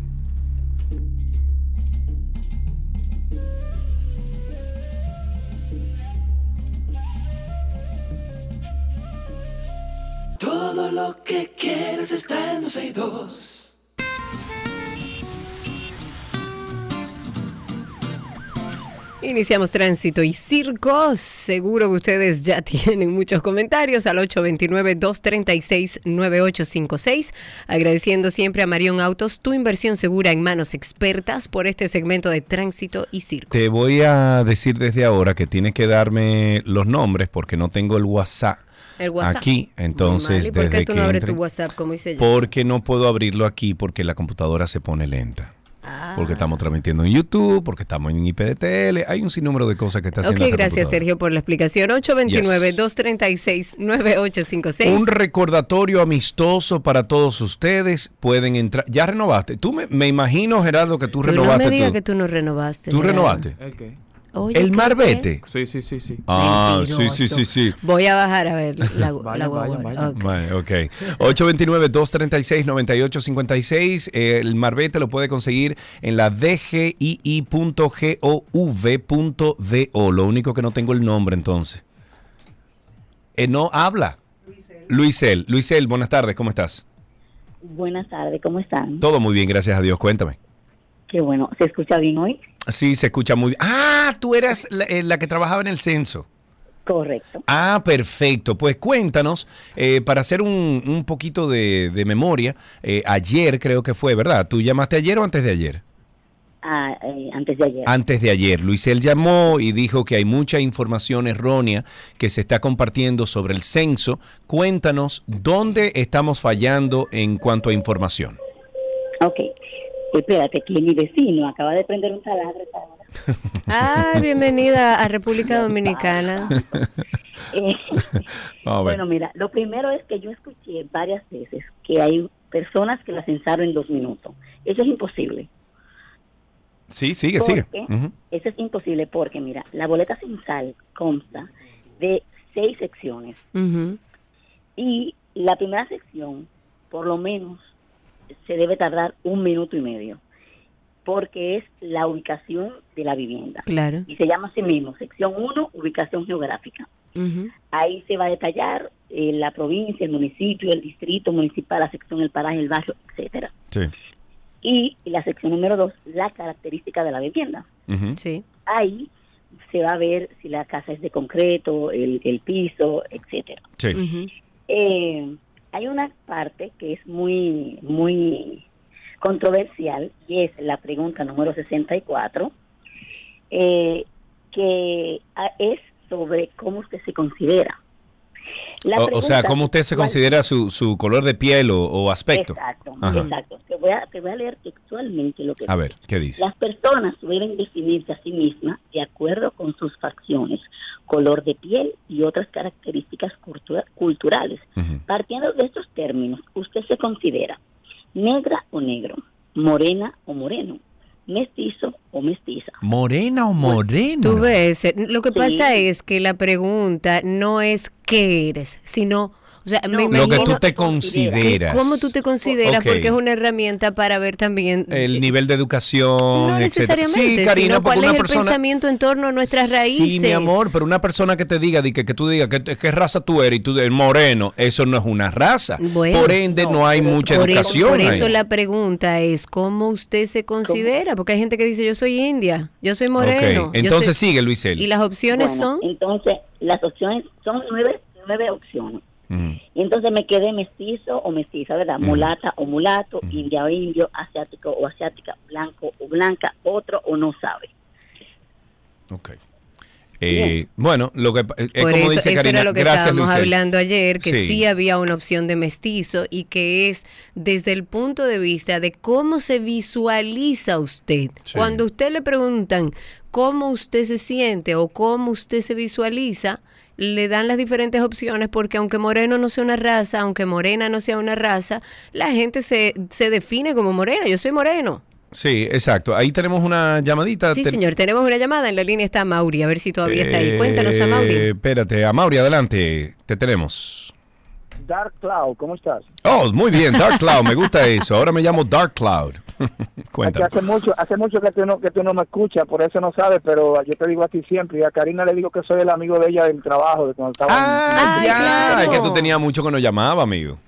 Todo lo que quieres está en 12 y 2. Iniciamos tránsito y circos. Seguro que ustedes ya tienen muchos comentarios al 829-236-9856. Agradeciendo siempre a Marión Autos, tu inversión segura en manos expertas por este segmento de tránsito y circo. Te voy a decir desde ahora que tienes que darme los nombres porque no tengo el WhatsApp. El WhatsApp. Aquí, entonces, Muy mal. ¿Y por qué desde tú que no abres entre- tu WhatsApp como hice yo? Porque no puedo abrirlo aquí porque la computadora se pone lenta. Ah. Porque estamos transmitiendo en YouTube, porque estamos en IPDTL. Hay un sinnúmero de cosas que está Ok, haciendo esta gracias. Sergio por la explicación. 829-236-9856. Un recordatorio amistoso para todos ustedes. Pueden entrar. ¿Ya renovaste? Tú me, me imagino, Gerardo, que tú, Tú no renovaste me digas que tú no renovaste. ¿Tú Gerardo. renovaste? ¿El qué? Oye, ¿El ¿qué Marbete? Sí, sí, sí, sí. Ah, sí, Mentiroso. sí, sí, sí. Voy a bajar a ver la, la vayan, vayan. Ok. Bueno, ok. 829-236-9856. El Marbete lo puede conseguir en la dgi.gov.do. Lo único que no tengo el nombre entonces. Eh, no habla. Luisel. Luisel, buenas tardes, ¿cómo estás? Buenas tardes, ¿cómo están? Todo muy bien, gracias a Dios. Cuéntame. Qué bueno, ¿se escucha bien hoy? Sí, se escucha muy bien. Ah, tú eras la, eh, la que trabajaba en el censo. Correcto. Ah, perfecto. Pues cuéntanos, eh, para hacer un, un poquito de, de memoria, eh, ayer creo que fue, ¿verdad? ¿Tú llamaste ayer o antes de ayer? Ah, eh, antes de ayer. Antes de ayer, Luisel llamó y dijo que hay mucha información errónea que se está compartiendo sobre el censo. Cuéntanos dónde estamos fallando en cuanto a información. Ok. Espérate, que mi vecino acaba de prender un taladro. Ah, bienvenida a República Dominicana. Eh, bueno, mira, lo primero es que yo escuché varias veces que hay personas que la censaron en dos minutos. Eso es imposible. Sí, sigue, sigue. ¿Por qué? Ujú. Eso es imposible porque, mira, la boleta censal consta de seis secciones. Y la primera sección, por lo menos, se debe tardar un minuto y medio, porque es la ubicación de la vivienda. Claro. Y se llama así mismo, sección 1, ubicación geográfica. Ahí se va a detallar eh, la provincia, el municipio, el distrito municipal, la sección, el paraje, el barrio, etcétera. Sí. Y la sección número 2, la característica de la vivienda. Sí. Ahí se va a ver si la casa es de concreto, el, el piso, etcétera. Sí. Eh, hay una parte que es muy, muy controversial y es la pregunta número 64, eh, que es sobre cómo usted se considera. La O, o sea, ¿cómo usted se considera su, su color de piel o, o aspecto? Exacto, Ajá. exacto. Te voy, a, te voy a leer textualmente lo que A ver, ¿qué dice? Las personas deben definirse a sí mismas de acuerdo con sus facciones, color de piel y otras características cultu- culturales. Partiendo de estos términos, usted se considera negra o negro, morena o moreno, mestizo o mestiza. ¿Morena o moreno? Tú ves, eh, lo que Sí. pasa es que la pregunta no es qué eres, sino, o sea, No, me Lo que tú te consideras. cómo tú te consideras, porque es una herramienta para ver también El nivel de educación, no etcétera. necesariamente, Sí, Karina, sino cuál es una el persona... pensamiento en torno a nuestras raíces. Sí, mi amor, pero una persona que te diga, di que, que tú digas que, qué raza tú eres y tú eres moreno, eso no es una raza. Bueno. por ende, no, hay mucha Por eso, educación por eso ahí. la pregunta es cómo usted se considera, porque hay gente que dice yo soy india, yo soy moreno. Entonces soy-". sigue, Luisel. Y las opciones Bueno, son Entonces, las opciones son nueve, nueve opciones. Y entonces me quedé mestizo o mestiza, ¿verdad? Mulata o mulato, Ujú. india o indio, asiático o asiática, blanco o blanca, otro o no sabe. Ok. Eh, bueno, lo que es Por como eso, dice eso Karina, era lo que gracias estábamos Luisel. hablando ayer, que sí. Sí. había una opción de mestizo y que es desde el punto de vista de cómo se visualiza usted. Sí. Cuando usted le preguntan cómo usted se siente o cómo usted se visualiza, le dan las diferentes opciones porque aunque moreno no sea una raza, aunque morena no sea una raza, la gente se, se define como morena. Yo soy moreno. Sí, exacto. Ahí tenemos una llamadita. Sí, Ten- señor, tenemos una llamada. En la línea está Mauri, a ver si todavía está ahí. Eh, Cuéntanos, a Mauri. Espérate, a Mauri, adelante. Te tenemos. Dark Cloud, ¿cómo estás? Oh, muy bien, Dark Cloud, me gusta eso. Ahora me llamo Dark Cloud. Cuéntame. hace mucho, hace mucho que tú no, que tú no me escuchas, por eso no sabes, pero yo te digo a ti siempre, y a Karina le digo que soy el amigo de ella del trabajo, de cuando estaba Ah, ya. claro. Es que tú tenías mucho que nos llamaba, amigo.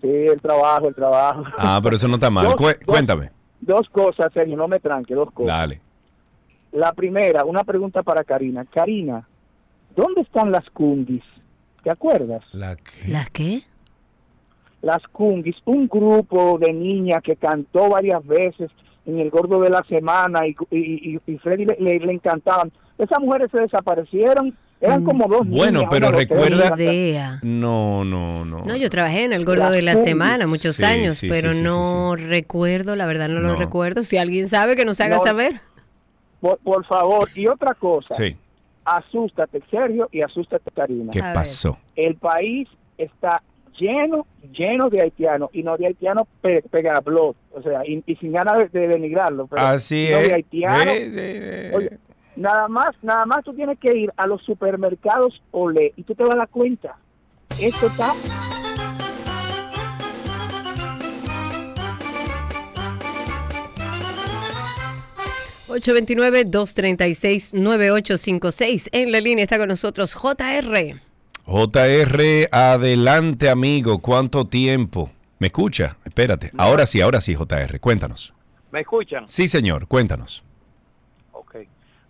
Sí, el trabajo, el trabajo. Ah, pero eso no está mal. Dos- Cuéntame. Dos cosas, Sergio, no me tranque, dos cosas. Dale. La primera, una pregunta para Karina. Karina, ¿dónde están las cundis? ¿Te acuerdas? La ¿Las qué? Las cundis, un grupo de niñas que cantó varias veces en el Gordo de la Semana y, y, y- y Freddy le, le- le encantaban. Esas mujeres se desaparecieron, eran Mm. como dos Bueno, niñas, pero recuerda- idea. No, no, no. No, yo trabajé en el Gordo La de la. Semana muchos Sí, años, sí, pero sí, sí, no recuerdo, la verdad no, lo recuerdo. Si alguien sabe, que nos haga No. saber. Por, por favor, y otra cosa, Sí. Asústate Sergio y asústate Karina. ¿Qué pasó? El país está lleno, lleno de haitianos, y no de haitianos pe pegablot, o sea, y, y sin ganas de, de denigrarlo, pero Así no es. de haitianos. Eh, eh, Oye, Nada más, nada más tú tienes que ir a los supermercados Olé y tú te vas a dar cuenta. Esto está 829-236-9856. En la línea está con nosotros JR. JR, adelante amigo, ¿cuánto tiempo? ¿Me escucha? Espérate. Ahora sí, ahora sí, JR, cuéntanos. ¿Me escuchan? Sí, señor, cuéntanos. Ok.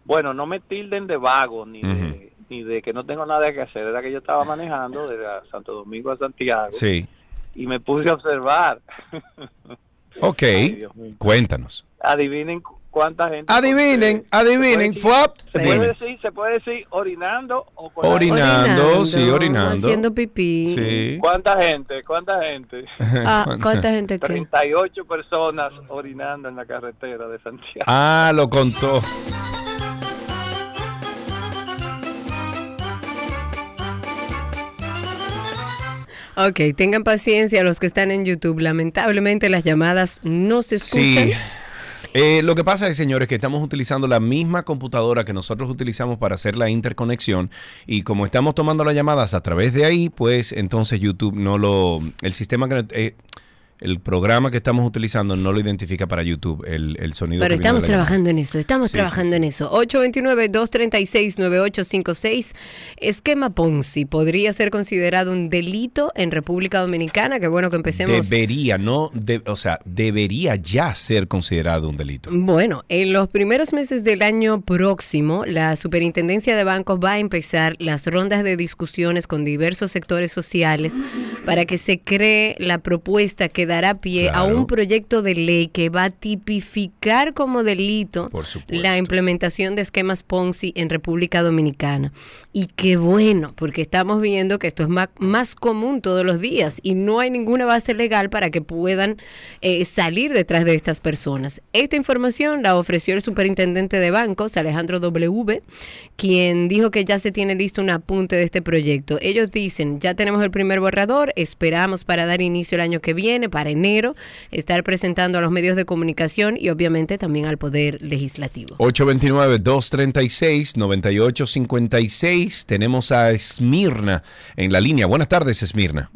Bueno, no me tilden de vago ni, de, ni de que no tengo nada que hacer. Era que yo estaba manejando de Santo Domingo a Santiago Sí. y me puse a observar. Ok, cuéntanos. Adivinen cuánta gente. Adivinen, ¿Se adivinen, decir- Se puede decir, se puede decir orinando o con la- Orinando, sí, orinando. Haciendo pipí. Sí. ¿Cuánta gente? ¿Cuánta gente? Ah, ¿Cuánta gente que? 38 personas orinando en la carretera de Santiago. Ah, lo contó. Ok, tengan paciencia los que están en YouTube. Lamentablemente las llamadas no se escuchan. Sí. Eh, lo que pasa es, señores, que estamos utilizando la misma computadora que nosotros utilizamos para hacer la interconexión y como estamos tomando las llamadas a través de ahí, pues entonces YouTube no lo, el sistema que, eh, el programa que estamos utilizando no lo identifica para YouTube el, el sonido. Pero que viene estamos de la llamada. trabajando en eso, estamos Sí, trabajando sí. en eso. 829-236-9856. Esquema Ponzi podría ser considerado un delito en República Dominicana. Qué bueno que empecemos. Debería, no, de- o sea, debería ya ser considerado un delito. Bueno, en los primeros meses del año próximo, la Superintendencia de Bancos va a empezar las rondas de discusiones con diversos sectores sociales para que se cree la propuesta que dará pie a un proyecto de ley que va a tipificar como delito la implementación de esquemas Ponzi en República Dominicana. Y qué bueno, porque estamos viendo que esto es ma- más, común todos los días y no hay ninguna base legal para que puedan eh, salir detrás de estas personas. Esta información la ofreció el superintendente de bancos, Alejandro W., quien dijo que ya se tiene listo un apunte de este proyecto. Ellos dicen, ya tenemos el primer borrador, esperamos para dar inicio el año que viene, para enero, estar presentando a los medios de comunicación y obviamente también al Poder Legislativo. 829-236-9856. Tenemos a Esmirna en la línea. Buenas tardes, Esmirna.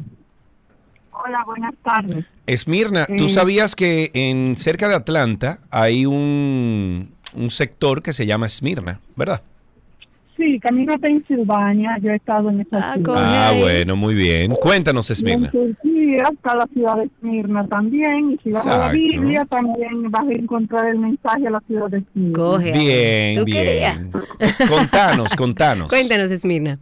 Hola, buenas tardes. Esmirna, ¿tú Eh. sabías que en cerca de Atlanta hay un, un sector que se llama Esmirna, verdad? Sí, camino a Pensilvania, yo he estado en esa ciudad. Ah, bueno, muy bien. Cuéntanos, Esmirna. Turquía está la ciudad de Esmirna también, y si vas a la Exacto. Biblia también vas a encontrar el mensaje a la ciudad de Esmirna. Bien, ¿Tú bien. Contanos, contanos. Cuéntanos, Esmirna.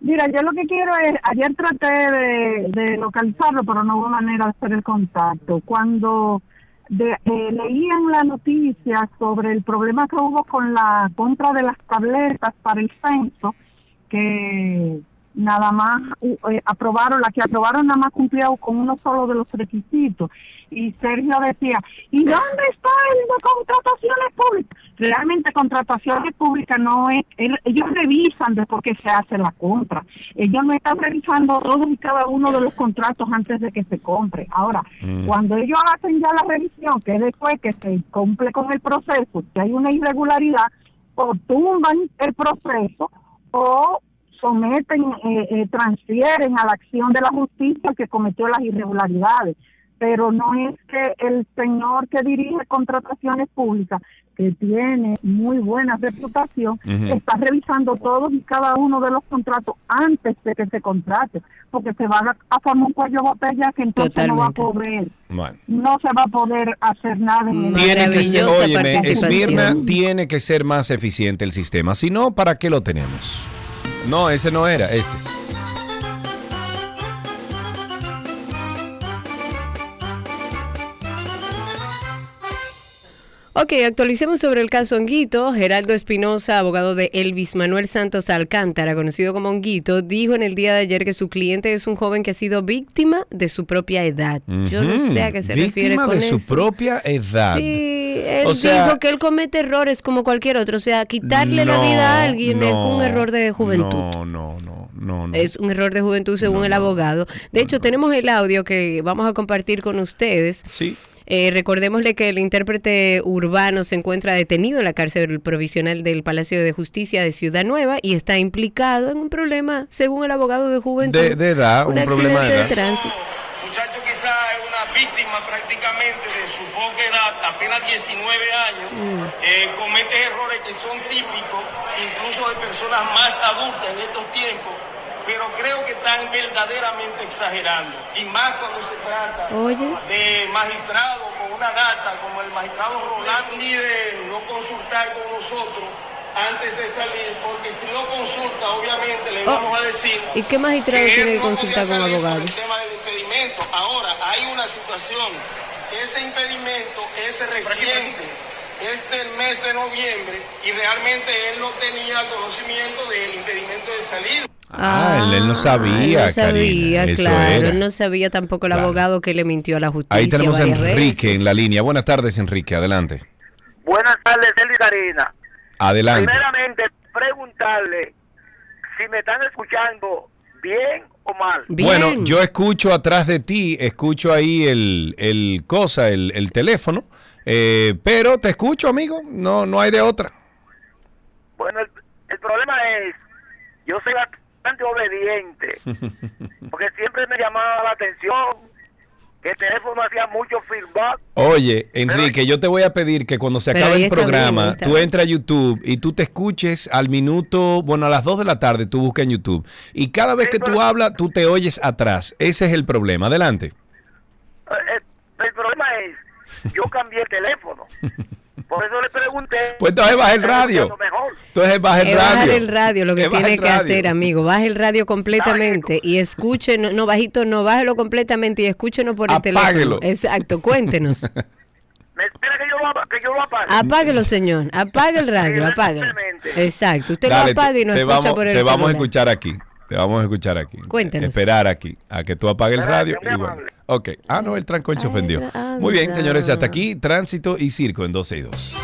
Mira, yo lo que quiero es, ayer traté de, de localizarlo, pero no hubo manera de hacer el contacto. Cuando de, eh, leían la noticia sobre el problema que hubo con la compra de las tabletas para el censo, que nada más eh, aprobaron, la que aprobaron nada más cumplía con uno solo de los requisitos. Y Sergio decía, ¿y dónde está el de contrataciones públicas? Realmente contrataciones públicas no es, el- ellos revisan después que se hace la compra. Ellos no están revisando todos y cada uno de los contratos antes de que se compre. Ahora, Mm. cuando ellos hacen ya la revisión, que es después que se cumple con el proceso, que hay una irregularidad, o tumban el proceso o someten, eh, eh, transfieren a la acción de la justicia que cometió las irregularidades. Pero no es que el señor que dirige contrataciones públicas, que tiene muy buena reputación, Ujú. está revisando todos y cada uno de los contratos antes de que se contrate, porque se va a, a formar un cuello de botella que entonces no va a poder, Bueno. no se va a poder hacer nada en el Tiene que ser, óyeme. Esmirna tiene que ser más eficiente el sistema. Si no, ¿para qué lo tenemos? No, ese no era, este. Ok, actualicemos sobre el caso Honguito. Geraldo Espinosa, abogado de Elvis Manuel Santos Alcántara, conocido como Honguito, dijo en el día de ayer que su cliente es un joven que ha sido víctima de su propia edad. Yo no sé a qué se Ujú. refiere Víctima con de su eso. propia edad. Sí, él O sea- dijo que él comete errores como cualquier otro. O sea, quitarle la No, vida a alguien es no, un error de juventud. No, no, no, no, no. Es un error de juventud según el abogado. De hecho, tenemos el audio que vamos a compartir con ustedes. Sí. Eh, recordémosle que el intérprete urbano se encuentra detenido en la cárcel provisional del Palacio de Justicia de Ciudad Nueva y está implicado en un problema, según el abogado de juventud. De, de edad, un, problema de edad. de tránsito. muchacho quizá es una víctima prácticamente de su poca edad, apenas 19 años, Mm. eh, comete errores que son típicos incluso de personas más adultas en estos tiempos, pero creo que están verdaderamente exagerando, y más cuando se trata Oye. de magistrados con una data como el magistrado Rolando y de no consultar con nosotros antes de salir, porque si no consulta, obviamente le Oh. vamos a decir ¿Y qué magistrado que tiene que consultar con salir por abogado? el tema del impedimento. Ahora, hay una situación. Ese impedimento es reciente. Es del mes de noviembre y realmente él no tenía conocimiento del impedimento de salida. Ah, él, él no sabía, él no sabía, Karina. Claro. era. Él no sabía tampoco el abogado que le mintió a la justicia. Ahí tenemos a Enrique veces. en la línea. Buenas tardes, Enrique. Adelante. Buenas tardes, Eli Karina. Adelante. Primeramente, preguntarle si me están escuchando bien o mal. Bueno, yo escucho atrás de ti, escucho ahí el, el cosa, el, el teléfono, eh, pero te escucho, amigo, no, no hay de otra. Bueno, el, el problema es, yo soy bastante obediente, porque siempre me llamaba la atención que el teléfono hacía mucho feedback. Oye, Enrique, yo te voy a pedir que cuando se Pero acabe el bien, programa, tú entres a YouTube y tú te escuches al minuto, bueno, a las 2 de la tarde, tú buscas en YouTube. Y cada vez que tú hablas, tú te oyes atrás. Ese es el problema. Adelante. Eh, eh, el problema es, yo cambié el teléfono. Por eso le pregunté. Pues entonces baja el ¿está radio. Entonces baja el Es radio. bajar el radio, lo que bajar tiene que hacer, amigo. Baja el radio completamente y escuche, no, bajito, no, bájelo completamente y escúchenos por el Apáguelo. teléfono. Exacto, cuéntenos. Me espera que yo lo, que yo lo apague. Apáguelo, señor. Apague el radio, apáguelo. Exacto. Usted Dale, lo apaga y nos escucha vamos, por el te vamos a escuchar aquí. Te vamos a escuchar aquí. Cuéntenos. Esperar aquí a que tú apagues el radio. y bueno. Ok. Ah, no, el trancón se ofendió. Muy bien, señores, hasta aquí tránsito y circo en 12 y 2.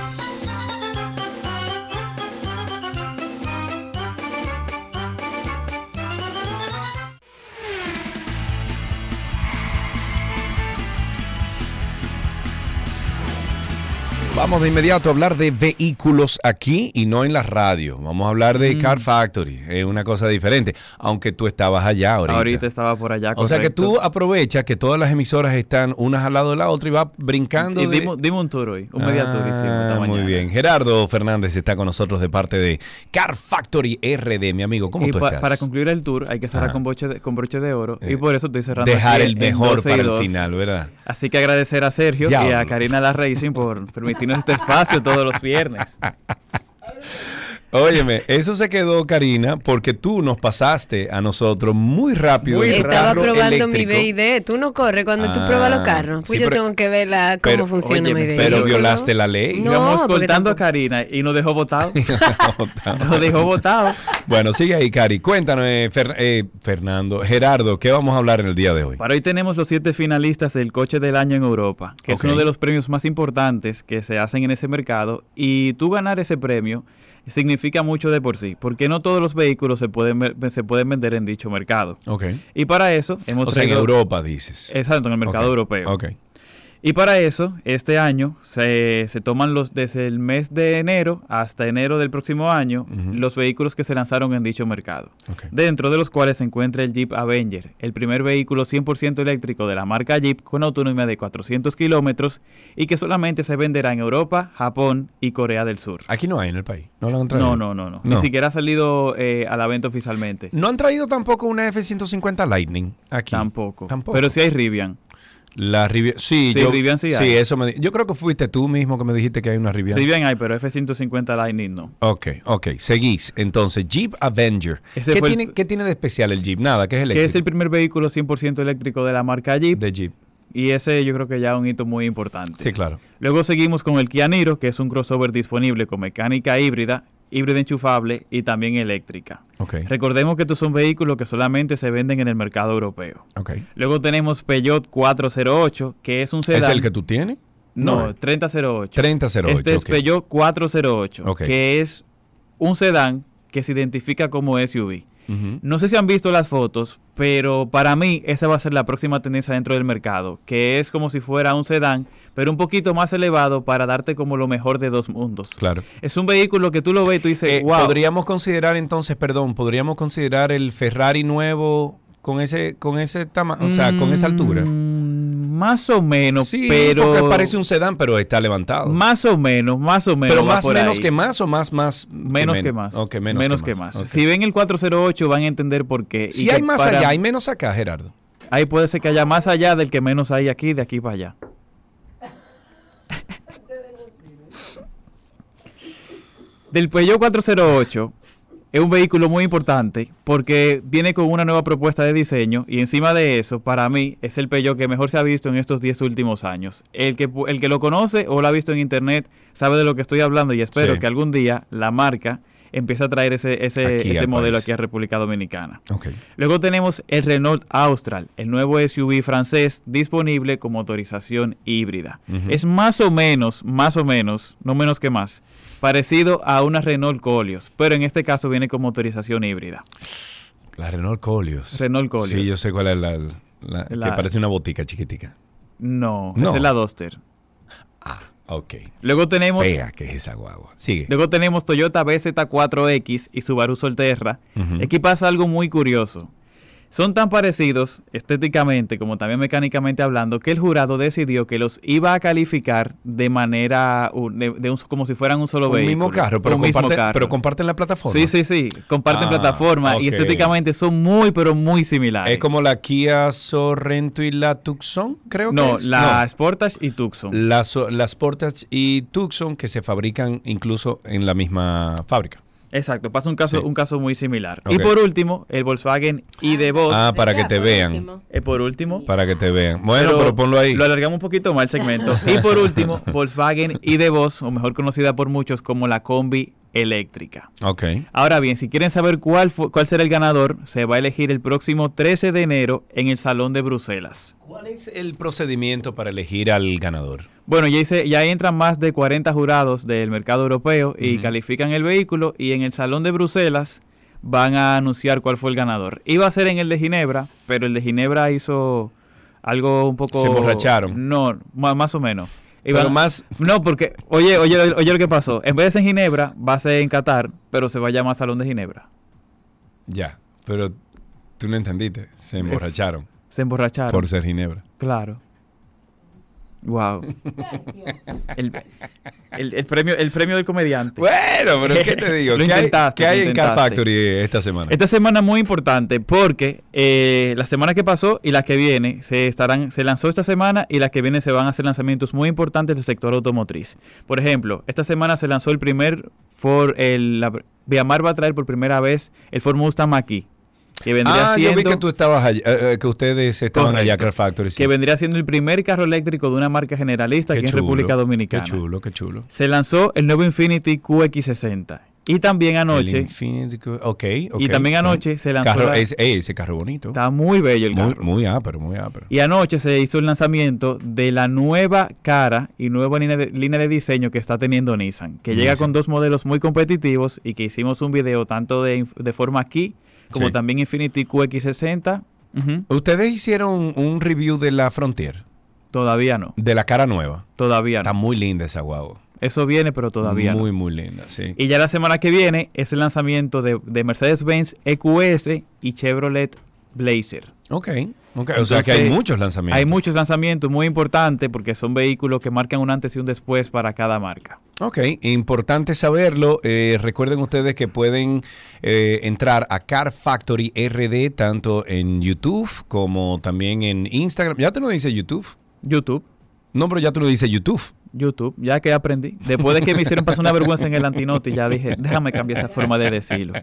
Vamos de inmediato a hablar de vehículos aquí y no en la radio. Vamos a hablar de Car Factory, es una cosa diferente, aunque tú estabas allá ahorita. Ahorita estaba por allá. O sea que correcto. tú aprovechas que todas las emisoras están unas al lado de la otra y vas brincando. Y de- dimos, dimos un tour hoy, un media tour hicimos Ah, Muy bien. Gerardo Fernández está con nosotros de parte de Car Factory RD, mi amigo. ¿Cómo y tú pa- estás? para concluir el tour hay que cerrar Ajá. con, broche de, con broche de oro Eh, y por eso estoy cerrando dejar aquí el mejor 12 y para el 2. final, ¿verdad? Así que agradecer a Sergio y a Karina La Racing por permitirnos este espacio todos los viernes. Óyeme, eso se quedó, Karina, porque tú nos pasaste a nosotros muy rápido. el Estaba carro probando mi. BID. Tú no corres cuando tú pruebas los Ah, carros. Pues sí, yo pero- tengo que ver la, cómo pero, funciona mi BID. pero violaste la ley. No, Íbamos porque cortando a Karina y nos dejó votado. nos dejó votado. Bueno, sigue ahí, Cari. Cuéntanos, eh, Fer- eh, Fernando, Gerardo, ¿qué vamos a hablar en el día de hoy? Para hoy tenemos los siete finalistas del coche del año en Europa, que es uno de los premios más importantes que se hacen en ese mercado. Y tú ganar ese premio significa mucho de por sí, porque no todos los vehículos se pueden, se pueden vender en dicho mercado. Ok. Y para eso hemos O sea, en Europa, dices. Exacto, en el mercado europeo. Ok. Y para eso, este año se, se toman los desde el mes de enero hasta enero del próximo año los vehículos que se lanzaron en dicho mercado. Dentro de los cuales se encuentra el Jeep Avenger, el primer vehículo 100% eléctrico de la marca Jeep con autonomía de 400 kilómetros y que solamente se venderá en Europa, Japón y Corea del Sur. Aquí no hay en el país. No lo han traído. No, no, no, no. Ni siquiera ha salido eh, a la venta oficialmente. No han traído tampoco una F-150 Lightning aquí. Tampoco. Tampoco. Pero sí hay Rivian. La Rivian. Sí, Sí, yo, Rivian sí eso me Yo creo que fuiste tú mismo que me dijiste que hay una Rivian. Rivian hay, pero F-150 Lightning no. Ok, ok. Seguís. Entonces, Jeep Avenger. Ese ¿Qué el- tiene, ¿Qué tiene de especial el Jeep? Nada, que es que eléctrico. es el primer vehículo 100% eléctrico de la marca Jeep. De Jeep. Y ese yo creo que ya es un hito muy importante. Sí, claro. Luego seguimos con el Kia Niro, que es un crossover disponible con mecánica híbrida, híbrida enchufable y también eléctrica. Recordemos que estos son vehículos que solamente se venden en el mercado europeo. Luego tenemos Peugeot 408, que es un sedán. ¿Es el que tú tienes? No, No. 3008. 3008, Este es. Peugeot 408, Ok. que es un sedán que se identifica como SUV. No sé si han visto las fotos, pero para mí esa va a ser la próxima tendencia dentro del mercado, que es como si fuera un sedán, pero un poquito más elevado para darte como lo mejor de dos mundos. Claro. Es un vehículo que tú lo ves y tú dices, Eh, wow. Podríamos considerar entonces, perdón, podríamos considerar el Ferrari nuevo con ese con ese tamaño, o sea, con esa altura. Más o menos, Sí, pero porque parece un sedán, pero está levantado. Más o menos, más o menos. pero más por menos ahí. que más o más más Menos que más. Ok, menos, que más. Si ven el 408 van a entender por qué. Si que hay más para- allá, hay menos acá, Gerardo. Ahí puede ser que haya más allá del que menos hay aquí, de aquí para allá. Del Peugeot 408 es un vehículo muy importante porque viene con una nueva propuesta de diseño y encima de eso, para mí, es el Peugeot que mejor se ha visto en estos 10 últimos años. El que, el que lo conoce o lo ha visto en internet sabe de lo que estoy hablando y espero Sí. que algún día la marca empiece a traer ese, ese, Aquí ese modelo país. aquí a República Dominicana. Luego tenemos el Renault Austral, el nuevo SUV francés disponible con motorización híbrida. Es más o menos, más o menos, no menos que más, parecido a una Renault Coleos, pero en este caso viene con motorización híbrida. La Renault Coleos. Renault Coleos. Sí, yo sé cuál es la, la- La- que parece una botica chiquitica. No, No. esa es la Duster. Ok. Luego tenemos Fea que es esa guagua. Sigue. Luego tenemos Toyota BZ4X y Subaru Solterra. Aquí pasa algo muy curioso. Son tan parecidos estéticamente como también mecánicamente hablando que el jurado decidió que los iba a calificar de manera de, de un- como si fueran un solo un vehículo. mismo carro, pero, Un mismo carro. pero comparten la plataforma. Sí, sí, sí. Comparten Ah, plataforma y estéticamente son muy, pero muy similares. Es como la Kia Sorrento y la Tucson, creo no, que es. la Sportage y Tucson. Las, so- las Sportage y Tucson que se fabrican incluso en la misma fábrica. Exacto, pasa un caso, Sí. un caso muy similar. Y por último, el Volkswagen ID Boss. Ah, para que te vean. Eh, por último. Para que te vean. Bueno, pero, ponlo ahí. Lo alargamos un poquito más el segmento. y por último, Volkswagen ID Boss, o mejor conocida por muchos como la combi eléctrica. Ok. Ahora bien, si quieren saber cuál, cuál será el ganador, se va a elegir el próximo 13 de enero en el Salón de Bruselas. ¿Cuál es el procedimiento para elegir al ganador? Bueno, ya, hice- ya entran más de 40 jurados del mercado europeo y califican el vehículo y en el Salón de Bruselas van a anunciar cuál fue el ganador. Iba a ser en el de Ginebra, pero el de Ginebra hizo algo un poco... Se emborracharon. No, ma- más o menos. Pero Iban- más- No, porque, oye, oye, oye lo que pasó. En vez de ser en Ginebra, va a ser en Qatar, pero se va a llamar Salón de Ginebra. Ya, pero tú no entendiste. Se emborracharon Se emborracharon. por ser Ginebra. Claro. Wow. El, el- el premio, el premio del comediante. Bueno, pero ¿qué te digo? Lo ¿Qué hay, qué hay en Car. Factory esta semana? Esta semana muy importante porque eh, la semana que pasó y la que viene se estarán se lanzó esta semana y la que viene se van a hacer lanzamientos muy importantes del sector automotriz. Por ejemplo, esta semana se lanzó el primer Ford el la, Viamar va a traer por primera vez el Ford Mustang Mach-E que vendría ah, siendo yo vi que tú estabas allá, eh, eh, que ustedes estaban allá, Correcto. Car Factory. sí. que vendría siendo el primer carro eléctrico de una marca generalista Qué aquí en República Dominicana. Qué chulo, qué chulo. Se lanzó el nuevo Infinity QX60 y también anoche El Infiniti Q- ok, y también sí. anoche se lanzó Carro, la- es- ey, ese carro bonito. está muy bello el muy, carro. muy ápero, muy ápero. Y anoche se hizo el lanzamiento de la nueva cara y nueva línea de, línea de diseño que está teniendo Nissan, que llega con dos modelos muy competitivos y que hicimos un video tanto de, de forma aquí como Sí. también Infinity QX60. Ujú. Ustedes hicieron un review de la Frontier, Todavía no, de la cara nueva. todavía Está no. muy linda esa guagua. Eso viene, pero todavía Muy, no. muy linda, sí. Y ya la semana que viene es el lanzamiento de, de Mercedes-Benz EQS y Chevrolet Blazer. Ok, o sea que hay muchos lanzamientos. Hay muchos lanzamientos muy importantes porque son vehículos que marcan un antes y un después para cada marca. Ok, importante saberlo. Eh, recuerden ustedes que pueden eh, entrar a Car Factory RD tanto en YouTube como también en Instagram. ¿Ya te lo dice YouTube? YouTube. No, pero ya te lo dice YouTube. YouTube, ya que aprendí. Después de que me hicieron pasar una vergüenza en el antinote, ya dije, déjame cambiar esa forma de decirlo.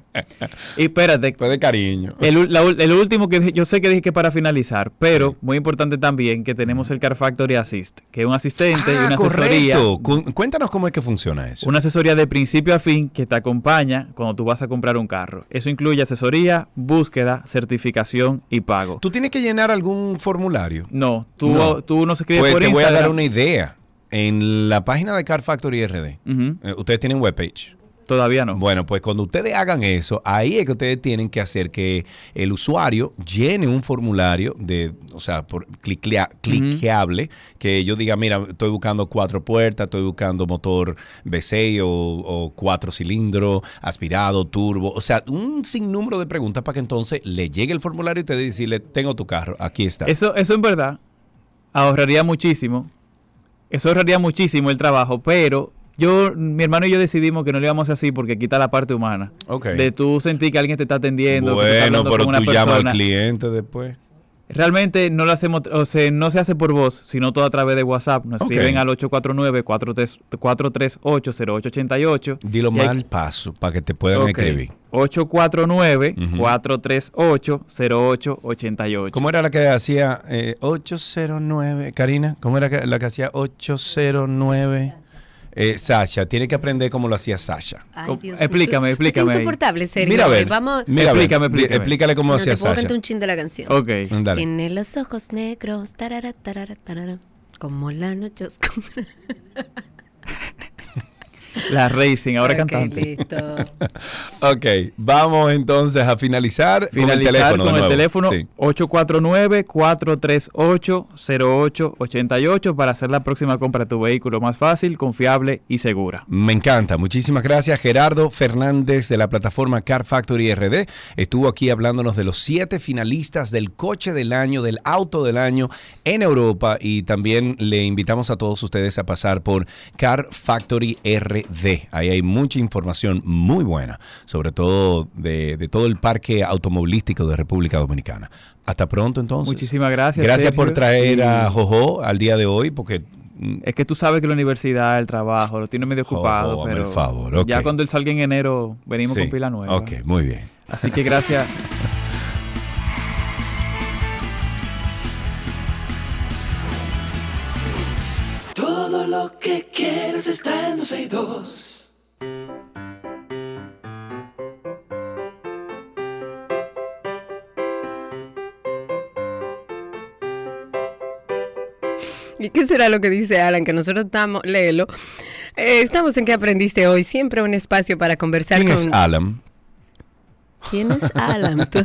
Y espérate. Fue de cariño. El, la último que yo sé que dije que para finalizar, pero muy importante también que tenemos el Car Factory Assist, que es un asistente y Ah, una asesoría. Cu- Cuéntanos cómo es que funciona eso. Una asesoría de principio a fin que te acompaña cuando tú vas a comprar un carro. Eso incluye asesoría, búsqueda, certificación y pago. ¿Tú tienes que llenar algún formulario? No, tú No. tú no se escribe Pues por te voy a dar una idea. En la página de Car Factory RD, eh, ustedes tienen webpage. Todavía no. Bueno, pues cuando ustedes hagan eso, ahí es que ustedes tienen que hacer que el usuario llene un formulario de, o sea, por cliclea- cliqueable, que yo diga, mira, estoy buscando cuatro puertas, estoy buscando motor V6 o, o cuatro cilindros, aspirado, turbo, o sea, un sinnúmero de preguntas para que entonces le llegue el formulario y te decirle, tengo tu carro, aquí está. Eso, eso en verdad ahorraría muchísimo. Eso ahorraría muchísimo el trabajo, pero yo, mi hermano y yo decidimos que no lo íbamos a hacer así porque quita la parte humana. Ok. De tú sentir que alguien te está atendiendo. que tú estás Bueno, hablando pero con una tú llamas al persona. cliente después. Realmente no lo hacemos, o sea, no se hace por voz, sino todo a través de WhatsApp. Nos escriben al 849-438-0888. Dilo mal paso para que te puedan escribir. 849-438-0888. ¿Cómo era la que hacía eh, 809? Karina, ¿cómo era la que hacía 809? Eh, Sasha, tiene que aprender cómo lo hacía Sasha. Ay, Dios explícame, explícame ahí. insoportable, Sergio. Mira a ver, Vamos, mira a ver, Explícame, explícame. explícale cómo no, hacía te puedo Sasha. un chin de la canción. Ok. Dale. Tiene los ojos negros, tarara, tarara, tarara, como la noche oscura. La Racing, ahora Ok, cantante. listo. Ok, vamos entonces a finalizar, Finalizar con el teléfono. teléfono Sí. 849-438-0888 para hacer la próxima compra de tu vehículo más fácil, confiable y segura. Me encanta, muchísimas gracias. Gerardo Fernández de la plataforma Car Factory RD estuvo aquí hablándonos de los siete finalistas del coche del año, del auto del año en Europa y también le invitamos a todos ustedes a pasar por Car Factory RD. Ahí hay mucha información muy buena, sobre todo de, de todo el parque automovilístico de República Dominicana. Hasta pronto entonces. Muchísimas gracias. Gracias por Sergio, traer y- a Jojo al día de hoy porque Es que tú sabes que la universidad, el trabajo, lo tiene medio ocupado, hazme el pero favor, ok. ya cuando él salga en enero venimos Sí. con pila nueva. Ok, muy bien. Así que gracias. que quieres está en 12 y 2. ¿Y qué será lo que dice Alan? Que nosotros estamos, léelo. Eh, estamos en ¿Qué aprendiste hoy? Siempre un espacio para conversar ¿Quién con... es Alan? ¿Quién es Alan? Tú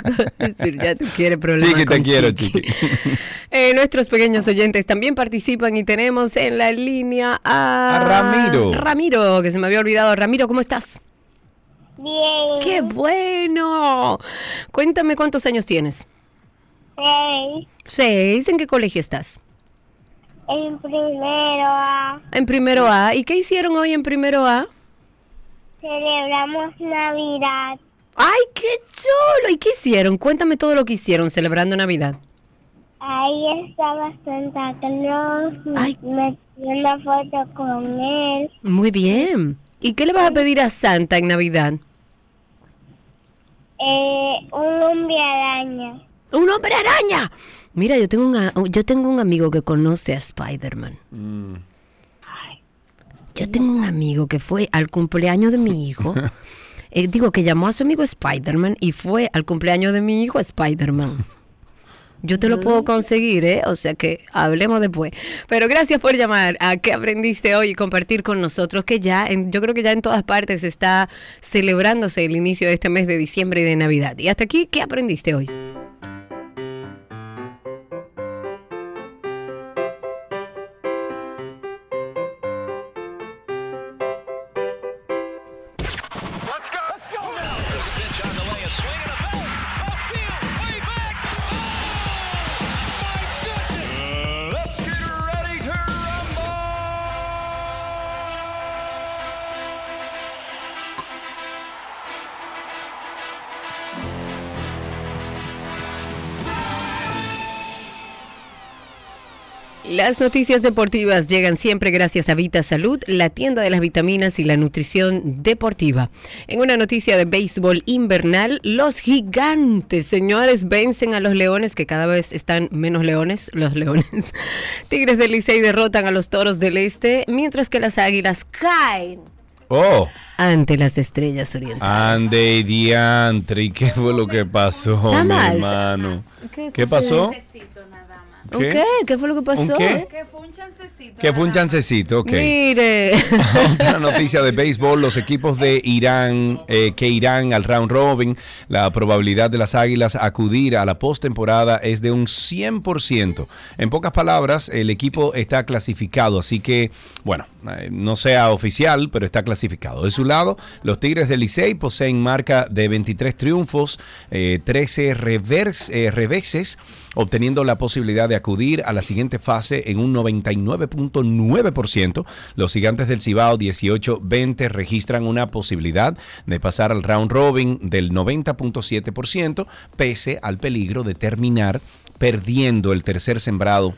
ya tú quieres problemas Chiqui, te quiero, Chiqui. chiqui. Eh, nuestros pequeños oyentes también participan y tenemos en la línea a... A Ramiro. Ramiro, que se me había olvidado. Ramiro, ¿cómo estás? Bien. ¡Qué bueno! Cuéntame cuántos años tienes. Seis. Seis. ¿En qué colegio estás? En primero A En primero A. ¿Y qué hicieron hoy en primero A? celebramos Navidad. ¡Ay, qué chulo! ¿Y qué hicieron? Cuéntame todo lo que hicieron celebrando Navidad. Ahí estaba Santa Claus. Me dio una foto con él. Muy bien. ¿Y qué le vas a pedir a Santa en Navidad? Eh, un hombre araña. ¡Un hombre araña! Mira, yo tengo, un, a- yo tengo un amigo que conoce a Spider-Man. Yo tengo un amigo que fue al cumpleaños de mi hijo. eh, digo, que llamó a su amigo Spider-Man y fue al cumpleaños de mi hijo Spider-Man. Yo te lo puedo conseguir, ¿eh? O sea que hablemos después. Pero gracias por llamar a qué aprendiste hoy y compartir con nosotros que ya, en- yo creo que ya en todas partes está celebrándose el inicio de este mes de diciembre y de Navidad. Y hasta aquí, ¿qué aprendiste hoy? Las noticias deportivas llegan siempre gracias a Vita Salud, la tienda de las vitaminas y la nutrición deportiva. En una noticia de béisbol invernal, los gigantes, señores, vencen a los leones, que cada vez están menos leones, los leones. Tigres del Licey derrotan a los toros del Este, mientras que las águilas caen Oh, ante las estrellas orientales. ande diantre, ¿y qué fue lo que pasó, mi hermano? ¿Qué ¿Qué pasó? ¿Un qué? ¿Qué fue lo que pasó? ¿Un qué? Que fue un chancecito. Que fue un chancecito, ok. Mire. Otra noticia de béisbol, los equipos de Irán, eh, que irán al round robin, la probabilidad de las Águilas acudir a la postemporada es de un 100%. En pocas palabras, el equipo está clasificado, así que, bueno, eh, no sea oficial, pero está clasificado. De su lado, los Tigres del Licey poseen marca de 23 triunfos, eh, 13 revers- eh, reveses, obteniendo la posibilidad de acudir a la siguiente fase en un 99.9%. Los gigantes del Cibao 18-20 registran una posibilidad de pasar al round robin del 90.7%, pese al peligro de terminar perdiendo el tercer sembrado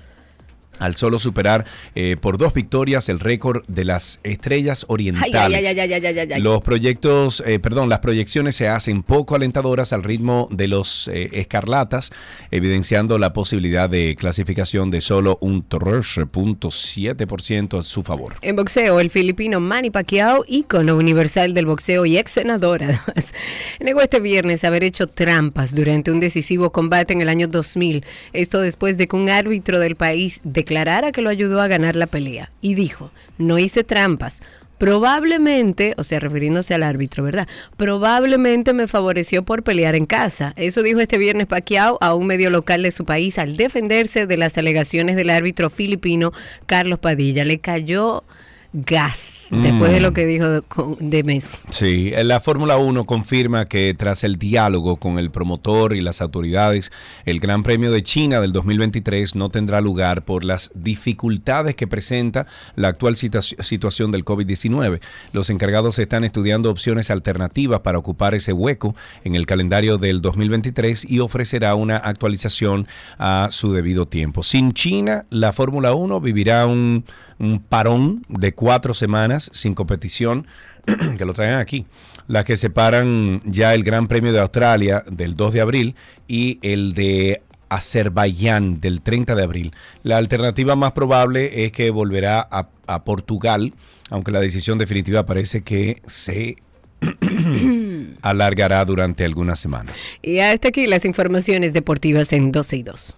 al solo superar eh, por dos victorias el récord de las estrellas orientales. Ay, ay, ay. Los proyectos, eh, perdón, las proyecciones se hacen poco alentadoras al ritmo de los eh, escarlatas, evidenciando la posibilidad de clasificación de solo un 13.7% a su favor. En boxeo, el filipino Manny Pacquiao, ícono universal del boxeo y ex senador, además, negó este viernes haber hecho trampas durante un decisivo combate en el año 2000. Esto después de que un árbitro del país declarara que lo ayudó a ganar la pelea. Y dijo, no hice trampas. Probablemente, o sea, refiriéndose al árbitro, ¿verdad? Probablemente me favoreció por pelear en casa. Eso dijo este viernes Pacquiao a un medio local de su país al defenderse de las alegaciones del árbitro filipino Carlos Padilla. Le cayó gas después de Mm. lo que dijo de, de Messi. Sí, la Fórmula 1 confirma que tras el diálogo con el promotor y las autoridades, el Gran Premio de China del 2023 no tendrá lugar por las dificultades que presenta la actual situa- situación del COVID-19. Los encargados están estudiando opciones alternativas para ocupar ese hueco en el calendario del 2023 y ofrecerá una actualización a su debido tiempo. Sin China, la Fórmula 1 vivirá un, un parón de cuatro semanas sin competición que lo traigan aquí, las que separan ya el Gran Premio de Australia del 2 de abril y el de Azerbaiyán del 30 de abril. La alternativa más probable es que volverá a, a Portugal, aunque la decisión definitiva parece que se alargará durante algunas semanas. Y hasta aquí las informaciones deportivas en 12 y 2.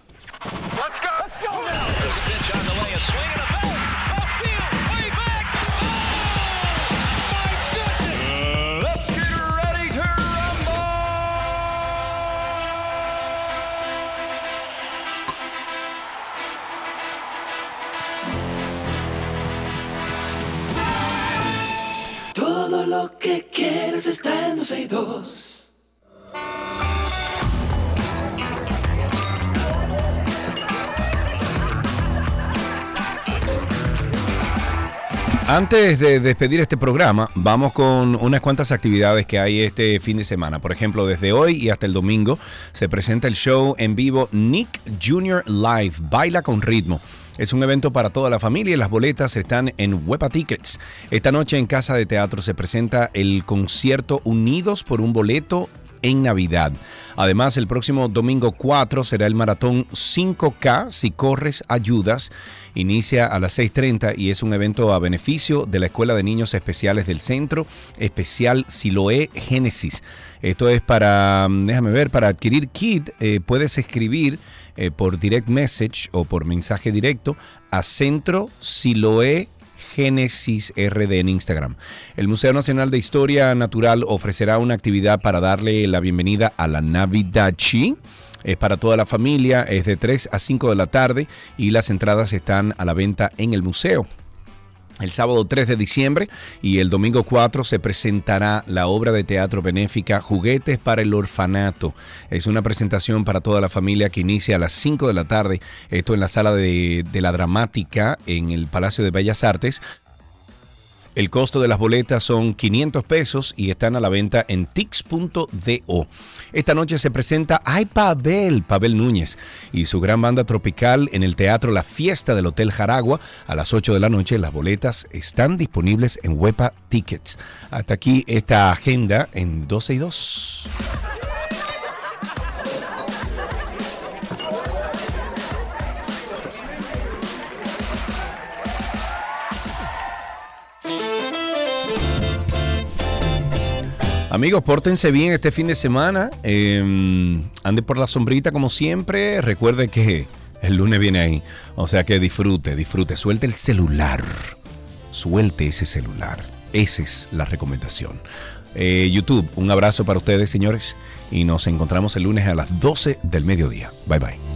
Let's Antes de despedir este programa, vamos con unas cuantas actividades que hay este fin de semana. Por ejemplo, desde hoy y hasta el domingo se presenta el show en vivo Nick Jr. Live, Baila con ritmo. Es un evento para toda la familia y las boletas están en Huepa Tickets. Esta noche en Casa de Teatro se presenta el concierto Unidos por un boleto en Navidad. Además, el próximo domingo 4 será el maratón 5K Si Corres Ayudas. Inicia a las 6.30 y es un evento a beneficio de la Escuela de Niños Especiales del Centro Especial Siloé Génesis. Esto es para, mm, déjame ver, para adquirir kit eh, puedes escribir eh, por direct message o por mensaje directo a Centro Siloé Génesis RD en Instagram. El Museo Nacional de Historia Natural ofrecerá una actividad para darle la bienvenida a la Navidad Chi. Es para toda la familia, es de 3 a 5 de la tarde y las entradas están a la venta en el museo. El sábado 3 de diciembre y el domingo 4 se presentará la obra de teatro benéfica Juguetes para el Orfanato. Es una presentación para toda la familia que inicia a las 5 de la tarde. Esto en la sala de, de la dramática en el Palacio de Bellas Artes. El costo de las boletas son 500 pesos y están a la venta en tix.do. Esta noche se presenta Ay Pavel, Pavel Núñez y su gran banda tropical en el Teatro La Fiesta del Hotel Jaragua a las 8 de la noche. Las boletas están disponibles en Huepa Tickets. Hasta aquí esta agenda en 12 y 2. Amigos, pórtense bien este fin de semana. eh, ande por la sombrita como siempre. Recuerde que El lunes viene ahí. O sea que disfrute, disfrute. Suelte el celular. Suelte ese celular. Esa es la recomendación. Eh, YouTube, un abrazo para ustedes, señores. Y nos encontramos el lunes a las 12 del mediodía. Bye bye.